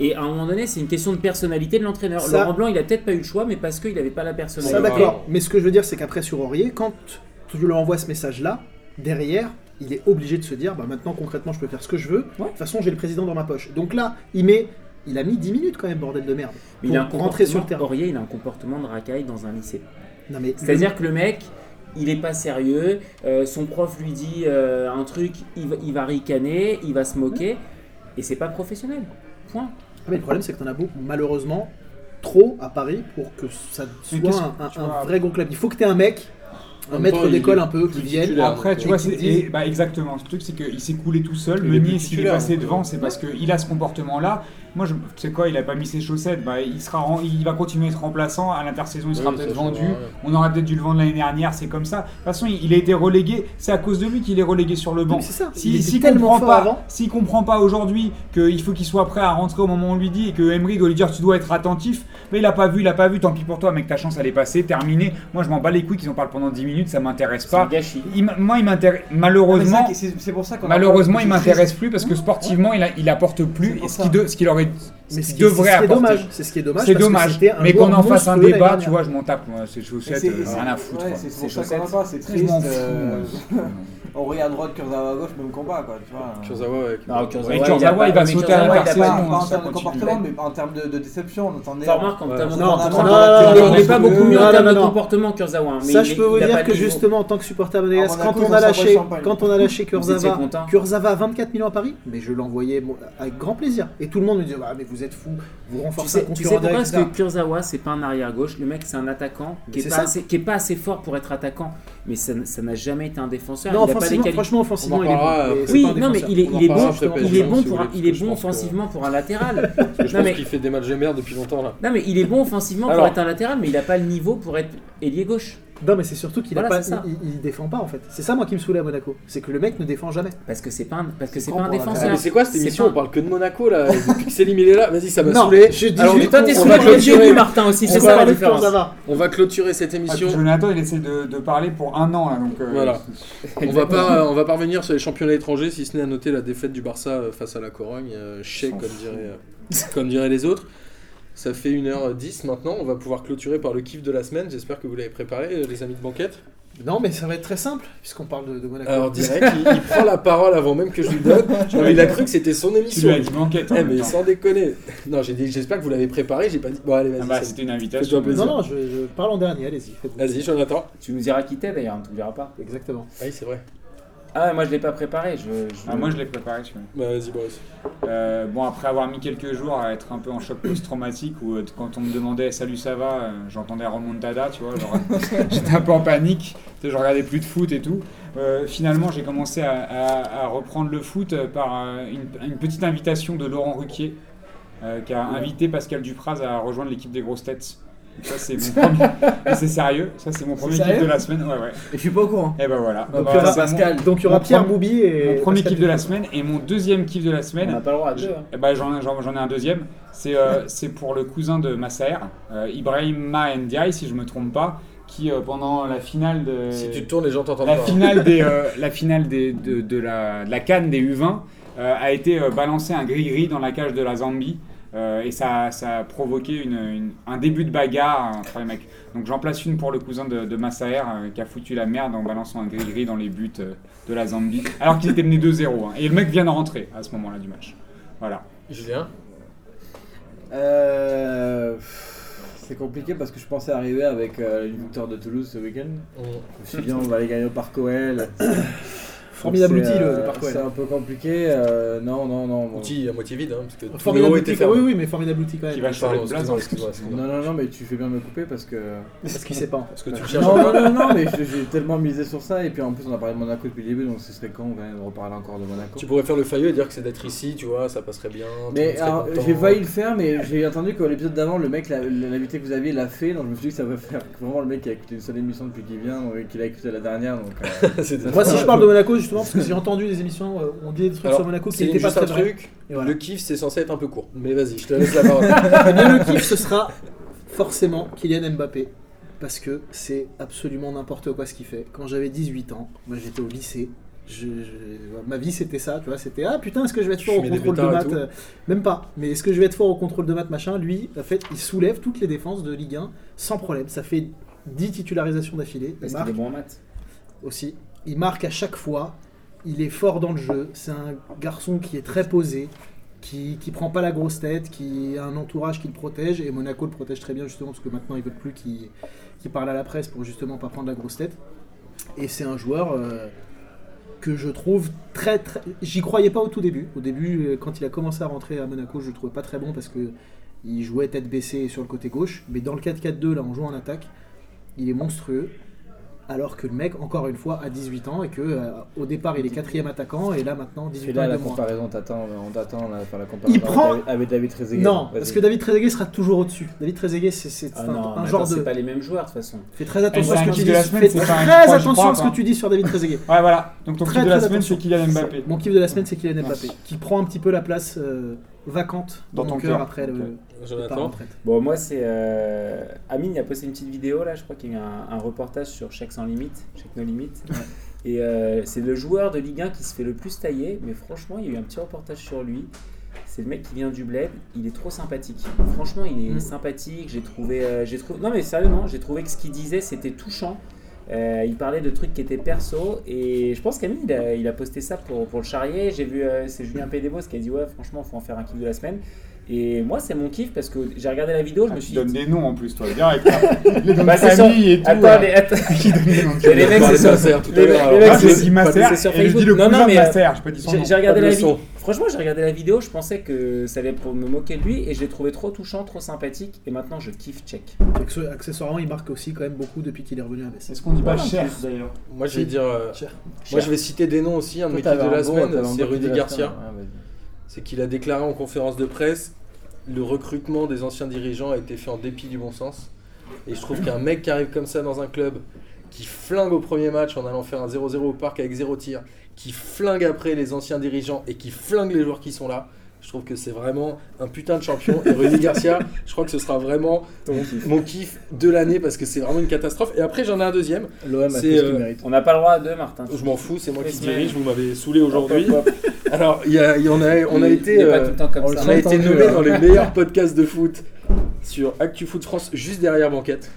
Speaker 3: Et à un moment donné, c'est une question de personnalité de l'entraîneur.
Speaker 4: Ça-
Speaker 3: Laurent Blanc, il a peut-être pas eu le choix, mais parce qu'il n'avait pas la personnalité.
Speaker 4: Ça d'accord, mais ce que je veux dire, c'est qu'après sur Aurier, quand tu lui envoies ce message-là, derrière, il est obligé de se dire, bah maintenant concrètement, je peux faire ce que je veux. De toute façon, j'ai le président dans ma poche. Donc là, il met, il a mis 10 minutes quand même, bordel de merde,
Speaker 3: Mais il a un
Speaker 4: pour rentrer sur le
Speaker 3: comportement-
Speaker 4: terrain.
Speaker 3: Aurier, il a un comportement de racaille dans un lycée. C'est-à-dire que le mec, il est pas sérieux, euh, son prof lui dit euh, un truc, il va, il va ricaner, il va se moquer, et c'est pas professionnel. Point.
Speaker 4: Ah, mais le problème, c'est que t'en as beaucoup, malheureusement, trop à Paris pour que ça soit un, vrai gros club. Il faut que t'aies un mec, un maître d'école un peu, qui
Speaker 1: plus
Speaker 4: vienne.
Speaker 2: Après, tu
Speaker 1: euh,
Speaker 2: vois,
Speaker 4: qui
Speaker 2: c'est bah, exactement. Ce truc, c'est qu'il s'est coulé tout seul. Meunier, s'il est passé devant,
Speaker 1: euh,
Speaker 2: c'est parce qu'il a ce comportement-là. Moi, je, tu sais quoi, il a pas mis ses chaussettes. Bah, il, sera, il va continuer à être remplaçant. À l'intersaison, il sera
Speaker 1: Oui,
Speaker 2: peut-être vendu. On aurait peut-être dû le vendre l'année dernière. C'est comme ça. De toute façon, il, il a été relégué. C'est à cause de lui qu'il est relégué sur le banc.
Speaker 4: Ça.
Speaker 2: Si- S'il
Speaker 4: tellement
Speaker 2: comprend
Speaker 4: fort
Speaker 2: pas, s'il comprend pas aujourd'hui qu'il faut qu'il soit prêt à rentrer au moment où on lui dit et que Emery doit lui dire tu dois être attentif, mais il a pas vu, il a pas vu, tant pis pour toi, mec, ta chance elle est passée, terminée. Moi je m'en bats les couilles qu'ils en parlent pendant 10 minutes, ça m'intéresse pas. Il moi il m'intéresse malheureusement.
Speaker 5: c'est- pour ça
Speaker 2: Malheureusement, il m'intéresse plus parce que sportivement, il, a- il apporte plus ce qu'il aurait,
Speaker 4: Mais
Speaker 2: qu'il
Speaker 4: ce qui, c'est ce
Speaker 2: devrait
Speaker 4: qui est
Speaker 2: apporter.
Speaker 4: dommage, c'est ce qui est dommage.
Speaker 2: C'est
Speaker 4: que
Speaker 2: dommage,
Speaker 4: un
Speaker 2: mais qu'on en fasse un débat, tu vois, je m'en tape, moi, ces chaussettes,
Speaker 5: c'est-
Speaker 2: euh, rien à foutre.
Speaker 5: ouais, c'est
Speaker 3: Ces
Speaker 5: pour ça qu'on parle, c'est
Speaker 2: Je
Speaker 5: triste.
Speaker 2: m'en fous.
Speaker 5: euh,
Speaker 2: moi.
Speaker 5: Aurier à droite, Kurzawa à gauche, même combat, quoi, tu vois.
Speaker 1: Kurzawa, ouais.
Speaker 3: Non, Kurzawa, il
Speaker 2: Kurzawa,
Speaker 3: pas-
Speaker 2: il va sauter à
Speaker 3: pas-
Speaker 2: l'intersaison.
Speaker 5: Pas, pas en
Speaker 2: ça
Speaker 5: termes de comportement, mais en termes de, déception. On.
Speaker 3: Enfin, remarque, en termes de
Speaker 4: Non,
Speaker 3: comportement,
Speaker 4: non,
Speaker 3: il
Speaker 4: non,
Speaker 3: est-
Speaker 4: non,
Speaker 3: il est pas beaucoup mieux en termes de comportement Kurzawa. hein, mais
Speaker 4: Ça, je peux vous
Speaker 3: pas
Speaker 4: dire que justement, en tant que supporter monégasque,
Speaker 5: À Monaco,
Speaker 4: quand on a lâché, quand on a lâché Kurzawa, Kurzawa à 24 millions à Paris, mais je l'envoyais avec grand plaisir. Et tout le monde me disait, bah, mais vous êtes fous, vous
Speaker 3: Tu
Speaker 4: renforcez
Speaker 3: sais,
Speaker 4: un
Speaker 3: tu sais pourquoi Parce que. Kurzawa, c'est pas un arrière gauche. Le mec, c'est un attaquant qui est, pas assez, qui est pas assez fort pour être attaquant. Mais ça n'a jamais été un défenseur.
Speaker 4: Non,
Speaker 3: il a pas les
Speaker 4: offensivement,
Speaker 3: qualités.
Speaker 4: franchement, offensivement, il est bon. mais
Speaker 3: Oui, non, mais il est, il bon, il est pour un, il est bon offensivement pour un latéral. *laughs*
Speaker 1: Je
Speaker 3: Non,
Speaker 1: pense
Speaker 3: mais-
Speaker 1: qu'il fait des matchs de merde depuis longtemps là.
Speaker 3: Non, mais il est bon offensivement pour être un latéral, mais il a pas le niveau pour être ailier gauche.
Speaker 4: Non, mais c'est surtout qu'il a
Speaker 3: Voilà,
Speaker 4: pas,
Speaker 3: c'est ça.
Speaker 4: il, il défend pas en fait. C'est ça moi qui me saoulait à Monaco, c'est que le mec ne défend jamais.
Speaker 3: Parce que c'est pas un, parce que c'est pas un défenseur.
Speaker 1: mais c'est quoi cette émission
Speaker 3: pas-
Speaker 1: On parle que de Monaco là. *laughs* Célim il est là, vas-y, ça m'a
Speaker 4: Non,
Speaker 1: saoulé.
Speaker 4: je dis
Speaker 1: Alors,
Speaker 3: Mais toi, t'es le début,
Speaker 1: clôturer.
Speaker 3: Martin aussi.
Speaker 1: On
Speaker 3: C'est
Speaker 1: va
Speaker 3: ça la différence.
Speaker 1: On va clôturer cette
Speaker 2: Ah,
Speaker 1: émission.
Speaker 2: Jonathan, il essaie de, de parler pour un an, là, donc. euh,
Speaker 1: Voilà. On va pas, on va pas revenir sur les championnats étrangers, si ce n'est à noter la défaite du Barça euh, face à la Corogne, euh, chez comme dirait, euh, comme diraient les autres. Ça fait 1h10 maintenant, on va pouvoir clôturer par le kiff de la semaine. J'espère que vous l'avez préparé, les amis de banquette.
Speaker 4: Non, mais ça va être très simple puisqu'on parle de, de Monaco.
Speaker 1: Alors direct, il, il prend la parole avant même que je lui donne. *laughs* Non, il a cru que c'était son
Speaker 2: Tu
Speaker 1: émission.
Speaker 2: lui as dit banquette.
Speaker 1: Eh mais
Speaker 2: temps.
Speaker 1: sans déconner. Non, j'ai dit, j'espère que vous l'avez préparé. J'ai pas dit. Bon allez, vas-y.
Speaker 2: Ah bah, c'était une invitation.
Speaker 4: non, non, je, je parle en dernier, allez-y.
Speaker 1: Vas-y, Jonathan.
Speaker 3: Tu nous diras qui t'es d'ailleurs, on ne t'oubliera pas.
Speaker 4: Exactement.
Speaker 1: Oui, c'est vrai.
Speaker 3: Ah, moi je l'ai pas préparé. Je, je-
Speaker 2: Ah, moi, je l'ai préparé, tu vois.
Speaker 1: Bah, vas-y, Boris.
Speaker 2: Euh, bon, après avoir mis quelques jours à être un peu en choc post-traumatique, où euh, quand on me demandait salut ça va, euh, j'entendais remontada, tu vois, genre, *laughs* *laughs* j'étais un peu en panique, tu sais, je regardais plus de foot et tout. Euh, finalement, j'ai commencé à, à- à reprendre le foot euh, par euh, une, une petite invitation de Laurent Ruquier, euh, qui a invité Pascal Dupraz à rejoindre l'équipe des grosses têtes. Ça, c'est mon premier. C'est sérieux, ça, c'est mon premier kiff de la semaine. Ouais, ouais.
Speaker 5: Et je suis pas au courant.
Speaker 2: Et ben voilà.
Speaker 4: Donc,
Speaker 2: Bah,
Speaker 4: il y aura
Speaker 2: c'est mon-
Speaker 5: Pascal.
Speaker 4: Donc il y aura Pierre Boubi et.
Speaker 2: Mon premier kiff de la semaine et mon deuxième kiff de la
Speaker 3: On
Speaker 2: semaine.
Speaker 3: n'a pas le droit à deux. hein.
Speaker 2: Eh ben, j'en, j'en- j'en ai un deuxième. C'est, euh, *laughs* c'est pour le cousin de Massaer, euh, Ibrahima Ndiaye, si je me trompe pas, qui euh, pendant la finale de
Speaker 1: Si tu te tournes, les gens t'entendent
Speaker 2: la
Speaker 1: pas.
Speaker 2: finale des euh, *laughs* la finale des, de, de la, de la canne des U20 euh, a été euh, balancé un gris-gris dans la cage de la Zambie. Euh, et ça, ça a provoqué une- une- un début de bagarre entre les mecs. Donc j'en place une pour le cousin de, de Massaer euh, qui a foutu la merde en balançant un gris-gris dans les buts euh, de la Zambie. Alors qu'ils étaient menés 2-0. hein. Et le mec vient de rentrer à ce moment-là du match. Voilà.
Speaker 1: Julien
Speaker 6: Euh, c'est compliqué parce que je pensais arriver avec euh, une victoire de Toulouse ce week-end.
Speaker 1: On-
Speaker 6: Je me suis dit, on va aller gagner au Parc OL. *coughs*
Speaker 4: Formidable outil,
Speaker 6: c'est,
Speaker 4: le,
Speaker 6: euh,
Speaker 4: le Parc OL.
Speaker 6: C'est un peu compliqué. euh, non, non, non. bon.
Speaker 1: Outil à moitié vide, hein, parce que
Speaker 4: Formidable oui, oui, mais formidable outil quand
Speaker 2: Qui
Speaker 4: même.
Speaker 2: va changer de place.
Speaker 1: excuse-moi, excuse-moi, excuse-moi.
Speaker 6: Non, non, non, mais tu fais bien de me couper parce que.
Speaker 4: Parce qu'il sait pas.
Speaker 1: Parce que tu le cherches.
Speaker 6: Non, non, non, non, mais je- j'ai tellement misé sur ça. Et puis en plus, on a parlé de Monaco depuis le début, donc ce serait con quand même de reparler encore de Monaco.
Speaker 1: Tu pourrais faire le failleux et dire que c'est d'être ici, tu vois, ça passerait bien.
Speaker 6: Mais j'ai failli le faire, mais j'ai entendu que l'épisode d'avant, le mec, la- l'invité que vous aviez l'a fait, donc je me suis dit que ça va faire vraiment le mec qui a écouté une seule émission depuis qu'il vient, qu'il a écouté la dernière. Donc, euh, *laughs*
Speaker 4: Moi, si je parle de Monaco, justement, parce que j'ai *laughs* entendu des émissions, euh, on dit des trucs
Speaker 1: Alors,
Speaker 4: sur Monaco qui
Speaker 1: c'est
Speaker 4: n'étaient pas très vrais.
Speaker 1: truc.
Speaker 4: Et voilà.
Speaker 1: Le kiff, c'est censé être un peu court. Mais vas-y, je te laisse la parole. *laughs*
Speaker 4: Eh bien, le kiff, ce sera forcément Kylian Mbappé. Parce que c'est absolument n'importe quoi ce qu'il fait. Quand j'avais 18 ans, moi j'étais au lycée. Je, je- ma vie c'était ça, tu vois. C'était ah putain, est-ce que je vais être fort au contrôle de maths euh, Même pas. Mais est-ce que je vais être fort au contrôle de maths machin? Lui, en fait, il soulève toutes les défenses de Ligue 1 sans problème. Ça fait 10 titularisations d'affilée.
Speaker 3: Qu'il
Speaker 4: marque
Speaker 3: est bon en maths.
Speaker 4: aussi. Il marque à chaque fois. Il est fort dans le jeu. C'est un garçon qui est très posé, qui, qui prend pas la grosse tête, qui a un entourage qui le protège. Et Monaco le protège très bien justement parce que maintenant ils veulent plus qu'il parle à la presse pour justement pas prendre la grosse tête. Et c'est un joueur euh, que je trouve très très. J'y croyais pas au tout début. Au début, euh, quand il a commencé à rentrer à Monaco, je le trouvais pas très bon parce que il jouait tête baissée sur le côté gauche. Mais dans le 4-4-2, là, en jouant en attaque, il est monstrueux. Alors que le mec, encore une fois, a 18 ans et que euh, au départ il est quatrième attaquant et là maintenant
Speaker 6: Et
Speaker 4: 18 ans
Speaker 6: là,
Speaker 4: et
Speaker 6: la comparaison, t'attends, on t'attend là, faire la comparaison
Speaker 4: Il prend-
Speaker 6: avec, avec David Trezeguet.
Speaker 4: Non, parce que David Trezeguet sera toujours au-dessus. David Trezeguet, c'est
Speaker 3: Ah
Speaker 4: un,
Speaker 3: non,
Speaker 4: un genre
Speaker 3: attends,
Speaker 4: de.
Speaker 3: c'est pas les mêmes joueurs de toute façon.
Speaker 4: Fais très attention à ce que tu dis. Fais très attention à ce que tu dis sur David Trezeguet.
Speaker 2: Ouais, voilà. Donc ton kiff de la semaine, c'est Kylian Mbappé.
Speaker 4: Mon kiff de la semaine, c'est Kylian. Mbappé, qui prend un petit peu la place euh, vacante dans,
Speaker 2: ton
Speaker 4: cœur
Speaker 2: cœur.
Speaker 4: après le
Speaker 2: Ok.
Speaker 4: départ en
Speaker 1: Jonathan
Speaker 4: retraite.
Speaker 3: Bon, moi, c'est. Euh... Amine, il a posté une petite vidéo là, je crois qu'il y a eu un, un reportage sur Chèque sans limite, Chèque no limite. Et euh, c'est le joueur de Ligue 1 qui se fait le plus tailler, mais franchement, il y a eu un petit reportage sur lui. C'est le mec qui vient du bled, il est trop sympathique. Franchement, il est
Speaker 4: Mm.
Speaker 3: sympathique. J'ai trouvé, euh, j'ai trouvé, non mais sérieusement, j'ai trouvé que ce qu'il disait c'était touchant. Euh, il parlait de trucs qui étaient perso et je pense qu'Amine il a, posté ça pour, pour le charrier. J'ai vu, euh, c'est Julien Pédébos qui a dit ouais, franchement, faut en faire un kiff de la semaine. Et moi, c'est mon kiff parce que j'ai regardé la vidéo, je
Speaker 2: Ah,
Speaker 3: me
Speaker 2: tu
Speaker 3: suis
Speaker 2: donnes
Speaker 3: dit.
Speaker 2: des noms en plus, toi. Direct. *laughs* Les noms
Speaker 3: Bah,
Speaker 2: de
Speaker 3: c'est
Speaker 2: famille et tout.
Speaker 3: Attends,
Speaker 2: là.
Speaker 3: les, attends, *laughs*
Speaker 2: Qui donne les noms de
Speaker 3: les
Speaker 2: famille
Speaker 3: mecs, c'est
Speaker 1: de
Speaker 3: sur, les, mecs, c'est- sur
Speaker 2: je dis
Speaker 3: Facebook.
Speaker 2: le
Speaker 3: Non, non, mais, euh,
Speaker 2: Masser. Je peux dire son
Speaker 3: J'ai
Speaker 2: nom.
Speaker 3: j'ai regardé la
Speaker 1: de
Speaker 3: vidéo. Franchement, j'ai regardé la vidéo, je pensais que ça allait pour me moquer de lui et je l'ai trouvé trop touchant, trop sympathique et maintenant je kiffe check.
Speaker 4: Accessoire- Accessoirement, il marque aussi quand même beaucoup depuis qu'il est revenu à Metz.
Speaker 2: Est-ce qu'on dit pas cher d'ailleurs
Speaker 1: Moi, je vais dire. euh,
Speaker 4: Cher.
Speaker 1: Moi, je vais citer des noms aussi. Un de mes de la semaine, c'est Rudy Garcia. C'est qu'il a déclaré en conférence de presse le recrutement des anciens dirigeants a été fait en dépit du bon sens. Et je trouve qu'un mec qui arrive comme ça dans un club, qui flingue au premier match en allant faire un 0-0 au parc avec zéro tir, qui flingue après les anciens dirigeants et qui flingue les joueurs qui sont là, je trouve que c'est vraiment un putain de champion. Et Rudy Garcia, je crois que ce sera vraiment mon kiff de l'année parce que c'est vraiment une catastrophe. Et après, j'en ai un deuxième.
Speaker 6: L'OM a fait ce qu'il
Speaker 1: euh,
Speaker 6: mérite.
Speaker 3: On n'a pas le droit à deux, Martin.
Speaker 1: Je m'en fous, c'est moi qui dirige. Vous m'avez saoulé aujourd'hui. Alors, il y a, il y en a, on a
Speaker 3: Il-
Speaker 1: été. euh,
Speaker 6: on
Speaker 1: a été nommé dans les meilleurs podcasts de foot sur Actu Foot France, juste derrière Banquette.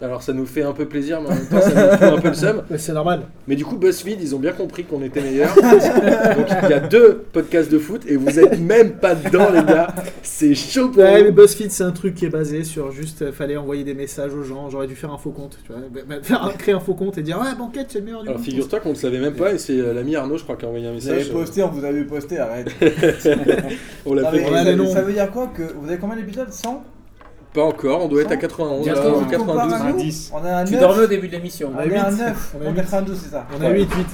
Speaker 1: Alors ça nous fait un peu plaisir, mais en même temps ça nous fout un peu le seum.
Speaker 4: Mais c'est normal.
Speaker 1: Mais du coup, BuzzFeed, ils ont bien compris qu'on était meilleurs. Donc il y a deux podcasts de foot et vous êtes même pas dedans, les gars. C'est chaud pour
Speaker 4: Ouais, mais
Speaker 1: vous.
Speaker 4: BuzzFeed, c'est un truc qui est basé sur juste, euh, fallait envoyer des messages aux gens. J'aurais dû faire un faux compte, tu vois. Bah, bah, faire un- créer un faux compte et dire ouais, banquette, c'est le meilleur du
Speaker 1: Alors
Speaker 4: monde.
Speaker 1: figure-toi qu'on ne le savait même pas et c'est euh, l'ami Arnaud, je crois, qui a envoyé un
Speaker 5: Vous avez
Speaker 1: message.
Speaker 5: posté, on vous avait posté, arrête. *laughs*
Speaker 1: On l'a fait.
Speaker 5: ça veut dire quoi que Vous avez combien d'épisodes? 100
Speaker 1: Pas encore, on doit être à 91, là,
Speaker 3: Bientôt.
Speaker 1: ou 92.
Speaker 2: à nous 10.
Speaker 5: On est à
Speaker 3: Tu
Speaker 5: 9.
Speaker 3: dormais au début de l'émission.
Speaker 5: On
Speaker 4: a
Speaker 5: est à
Speaker 4: huit.
Speaker 5: 9.
Speaker 4: On a
Speaker 5: En
Speaker 4: huit.
Speaker 5: 92, c'est ça.
Speaker 4: On a 8, 8.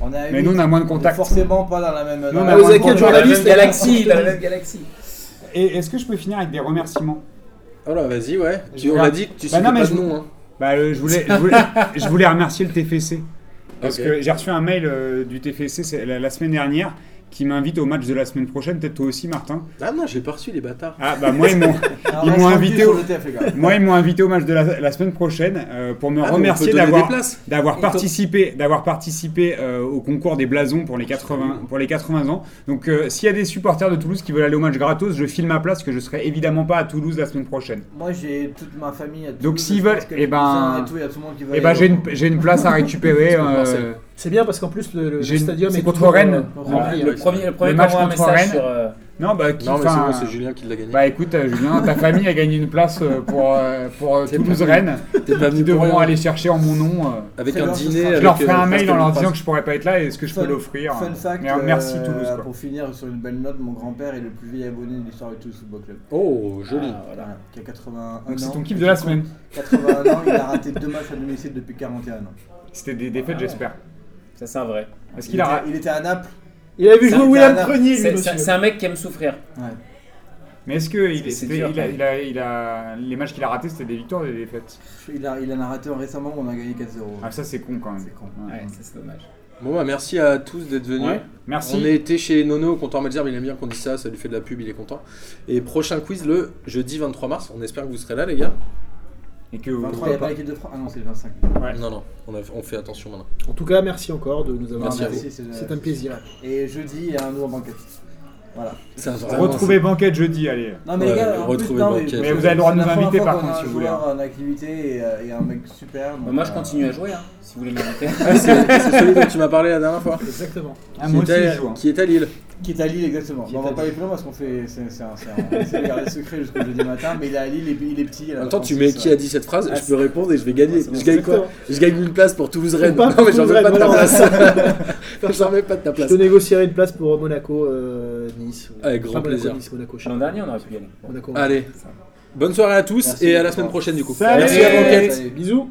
Speaker 5: On est à
Speaker 2: Mais
Speaker 5: 8.
Speaker 2: nous, on a moins de
Speaker 5: On est
Speaker 2: contacts.
Speaker 5: forcément pas dans la même. Dans
Speaker 2: on
Speaker 5: la
Speaker 2: a
Speaker 5: même-
Speaker 4: vous
Speaker 3: Dans la
Speaker 4: journaliste,
Speaker 3: galaxie, dans la même galaxie.
Speaker 2: Et est-ce que je peux finir avec des remerciements
Speaker 1: Oh là, vas-y, ouais. Tu, on a dit que tu
Speaker 2: Bah
Speaker 1: citais
Speaker 2: non, mais
Speaker 1: pas
Speaker 2: je-
Speaker 1: de nom. Hein.
Speaker 2: Bah, euh, je, voulais, je, voulais, *laughs* je voulais remercier le TFC. Parce
Speaker 1: Ok.
Speaker 2: que j'ai reçu un mail euh, du TFC c'est la, la semaine dernière qui m'invite au match de la semaine prochaine, peut-être toi aussi Martin.
Speaker 1: Ah non, j'ai pas reçu les bâtards.
Speaker 2: Ah bah moi ils m'ont
Speaker 5: Alors, *laughs*
Speaker 2: Ils
Speaker 5: reste
Speaker 2: m'ont invité au- *laughs* moi ils m'ont invité au match de la, la semaine prochaine euh, pour me
Speaker 1: Ah,
Speaker 2: remercier d'avoir
Speaker 3: Et
Speaker 2: participé d'avoir participé euh, au concours des blasons pour les 80 pour les 80 ans. Donc euh, s'il y a des supporters de Toulouse qui veulent aller au match gratos, je file ma place que je serai évidemment pas à Toulouse la semaine prochaine.
Speaker 5: Moi j'ai toute ma famille. à
Speaker 2: Donc,
Speaker 5: Toulouse,
Speaker 2: s'ils
Speaker 5: je
Speaker 2: veulent,
Speaker 5: a
Speaker 2: eh ben-
Speaker 5: et tout, il y a tout le monde qui va
Speaker 2: Et
Speaker 5: y
Speaker 2: bah
Speaker 5: aller.
Speaker 2: j'ai une j'ai une place à *laughs* récupérer. Euh.
Speaker 4: C'est bien parce qu'en plus le, le stadium
Speaker 2: c'est
Speaker 4: est
Speaker 2: contre Rennes.
Speaker 4: euh, rempli,
Speaker 3: Le premier, le premier
Speaker 2: Le match contre Rennes.
Speaker 3: sur. euh,
Speaker 2: Non bah qui
Speaker 1: Non, mais c'est
Speaker 2: enfin,
Speaker 1: bon, c'est Julien qui l'a gagné.
Speaker 2: Bah écoute euh, Julien, ta famille a gagné une place euh, pour euh, pour euh,
Speaker 1: C'est
Speaker 2: Toulouse
Speaker 1: pas-
Speaker 2: Rennes.
Speaker 1: T'es pas venu
Speaker 2: devront aller chercher en mon nom. euh.
Speaker 1: Avec un dîner.
Speaker 2: Je leur ferai
Speaker 1: euh,
Speaker 2: un mail en leur disant que je pourrais pas être là et est-ce que je peux
Speaker 5: Fun-
Speaker 2: l'offrir.
Speaker 5: Fun fact,
Speaker 2: euh, merci
Speaker 5: euh,
Speaker 2: Toulouse
Speaker 5: pour finir sur une belle note, mon grand-père est le plus vieil abonné de l'histoire du Toulouse Football Club.
Speaker 1: Oh, joli.
Speaker 3: ah, voilà.
Speaker 5: Qui a 81
Speaker 2: Donc c'est
Speaker 5: ans.
Speaker 2: ton kiff de la semaine.
Speaker 5: 81 ans, il a raté deux matchs à domicile depuis 41 ans.
Speaker 2: C'était des défaites j'espère.
Speaker 3: Ça, c'est un vrai.
Speaker 2: Est-ce
Speaker 5: Il
Speaker 2: qu'il a
Speaker 5: était, il était à Naples.
Speaker 4: Il a vu jouer William Prenier, lui,
Speaker 3: C'est
Speaker 4: monsieur.
Speaker 3: c'est- c'est un mec qui aime souffrir.
Speaker 5: Ouais.
Speaker 2: Mais est-ce que il,
Speaker 3: dur,
Speaker 2: il a,
Speaker 3: quand même.
Speaker 2: il a- il a- les matchs qu'il a ratés c'était des victoires ou des défaites?
Speaker 5: Il, a, il en a raté un récemment, on a gagné 4-0.
Speaker 2: Ah ça c'est con quand même.
Speaker 5: C'est con.
Speaker 2: Ouais.
Speaker 3: Ouais, ça, c'est dommage.
Speaker 1: Bon, bah merci à tous d'être venus.
Speaker 3: Ouais.
Speaker 2: Merci.
Speaker 1: On a été chez Nono au comptoir Malzer, il aime bien qu'on dise ça, ça lui fait de la pub, il est content. Et prochain quiz le jeudi 23 mars, on espère que vous serez là les gars.
Speaker 2: Et que
Speaker 5: 23, il n'y a pas l'équipe de France. Ah non, c'est le 25.
Speaker 2: Ouais.
Speaker 1: Non, non, on, a- on fait attention maintenant.
Speaker 4: En tout cas, merci encore de nous avoir invités.
Speaker 5: c'est
Speaker 4: un plaisir.
Speaker 5: Et jeudi, il y a un nouveau banquet. Voilà.
Speaker 2: Retrouver banquette jeudi, allez.
Speaker 5: Non mais
Speaker 1: Ouais,
Speaker 5: les gars, en plus,
Speaker 1: retrouver
Speaker 5: non,
Speaker 1: Banquet.
Speaker 2: Mais vous avez le droit de nous inviter, par
Speaker 5: a
Speaker 2: contre,
Speaker 5: un
Speaker 2: si vous voulez.
Speaker 5: joueur en activité et, euh, et un mec super. donc,
Speaker 3: Bah, moi, je
Speaker 5: euh,
Speaker 3: continue à jouer, hein, si vous voulez m'inviter. *laughs*
Speaker 1: C'est celui dont tu m'as parlé la dernière fois.
Speaker 4: Exactement.
Speaker 2: Ah,
Speaker 1: qui,
Speaker 2: moi aussi
Speaker 1: est à,
Speaker 2: je joue. hein.
Speaker 1: qui est à Lille.
Speaker 5: Qui est à Lille, exactement. Bon, on va pas aller plus loin parce qu'on fait. C'est un. garder secret jusqu'au jeudi matin, mais il est à Lille il est petit. il a
Speaker 1: En même
Speaker 5: la
Speaker 1: temps, tu
Speaker 5: 36,
Speaker 1: mets qui a dit cette phrase,
Speaker 3: Ah,
Speaker 1: je peux répondre et je vais gagner.
Speaker 5: Ouais,
Speaker 1: je gagne quoi? Je gagne une place pour Toulouse-Rennes. Non, mais j'en veux pas de ta place. *laughs* J'en veux pas de ta
Speaker 4: Je
Speaker 1: place.
Speaker 4: te négocierai une place pour Monaco, euh, Nice.
Speaker 1: Avec grand plaisir.
Speaker 4: Nice, Monaco,
Speaker 3: L'an dernier, on aurait pu.
Speaker 4: Monaco.
Speaker 1: Allez, bonne soirée à tous et à la semaine prochaine du coup.
Speaker 2: Salut.
Speaker 1: Merci à.
Speaker 4: Bisous.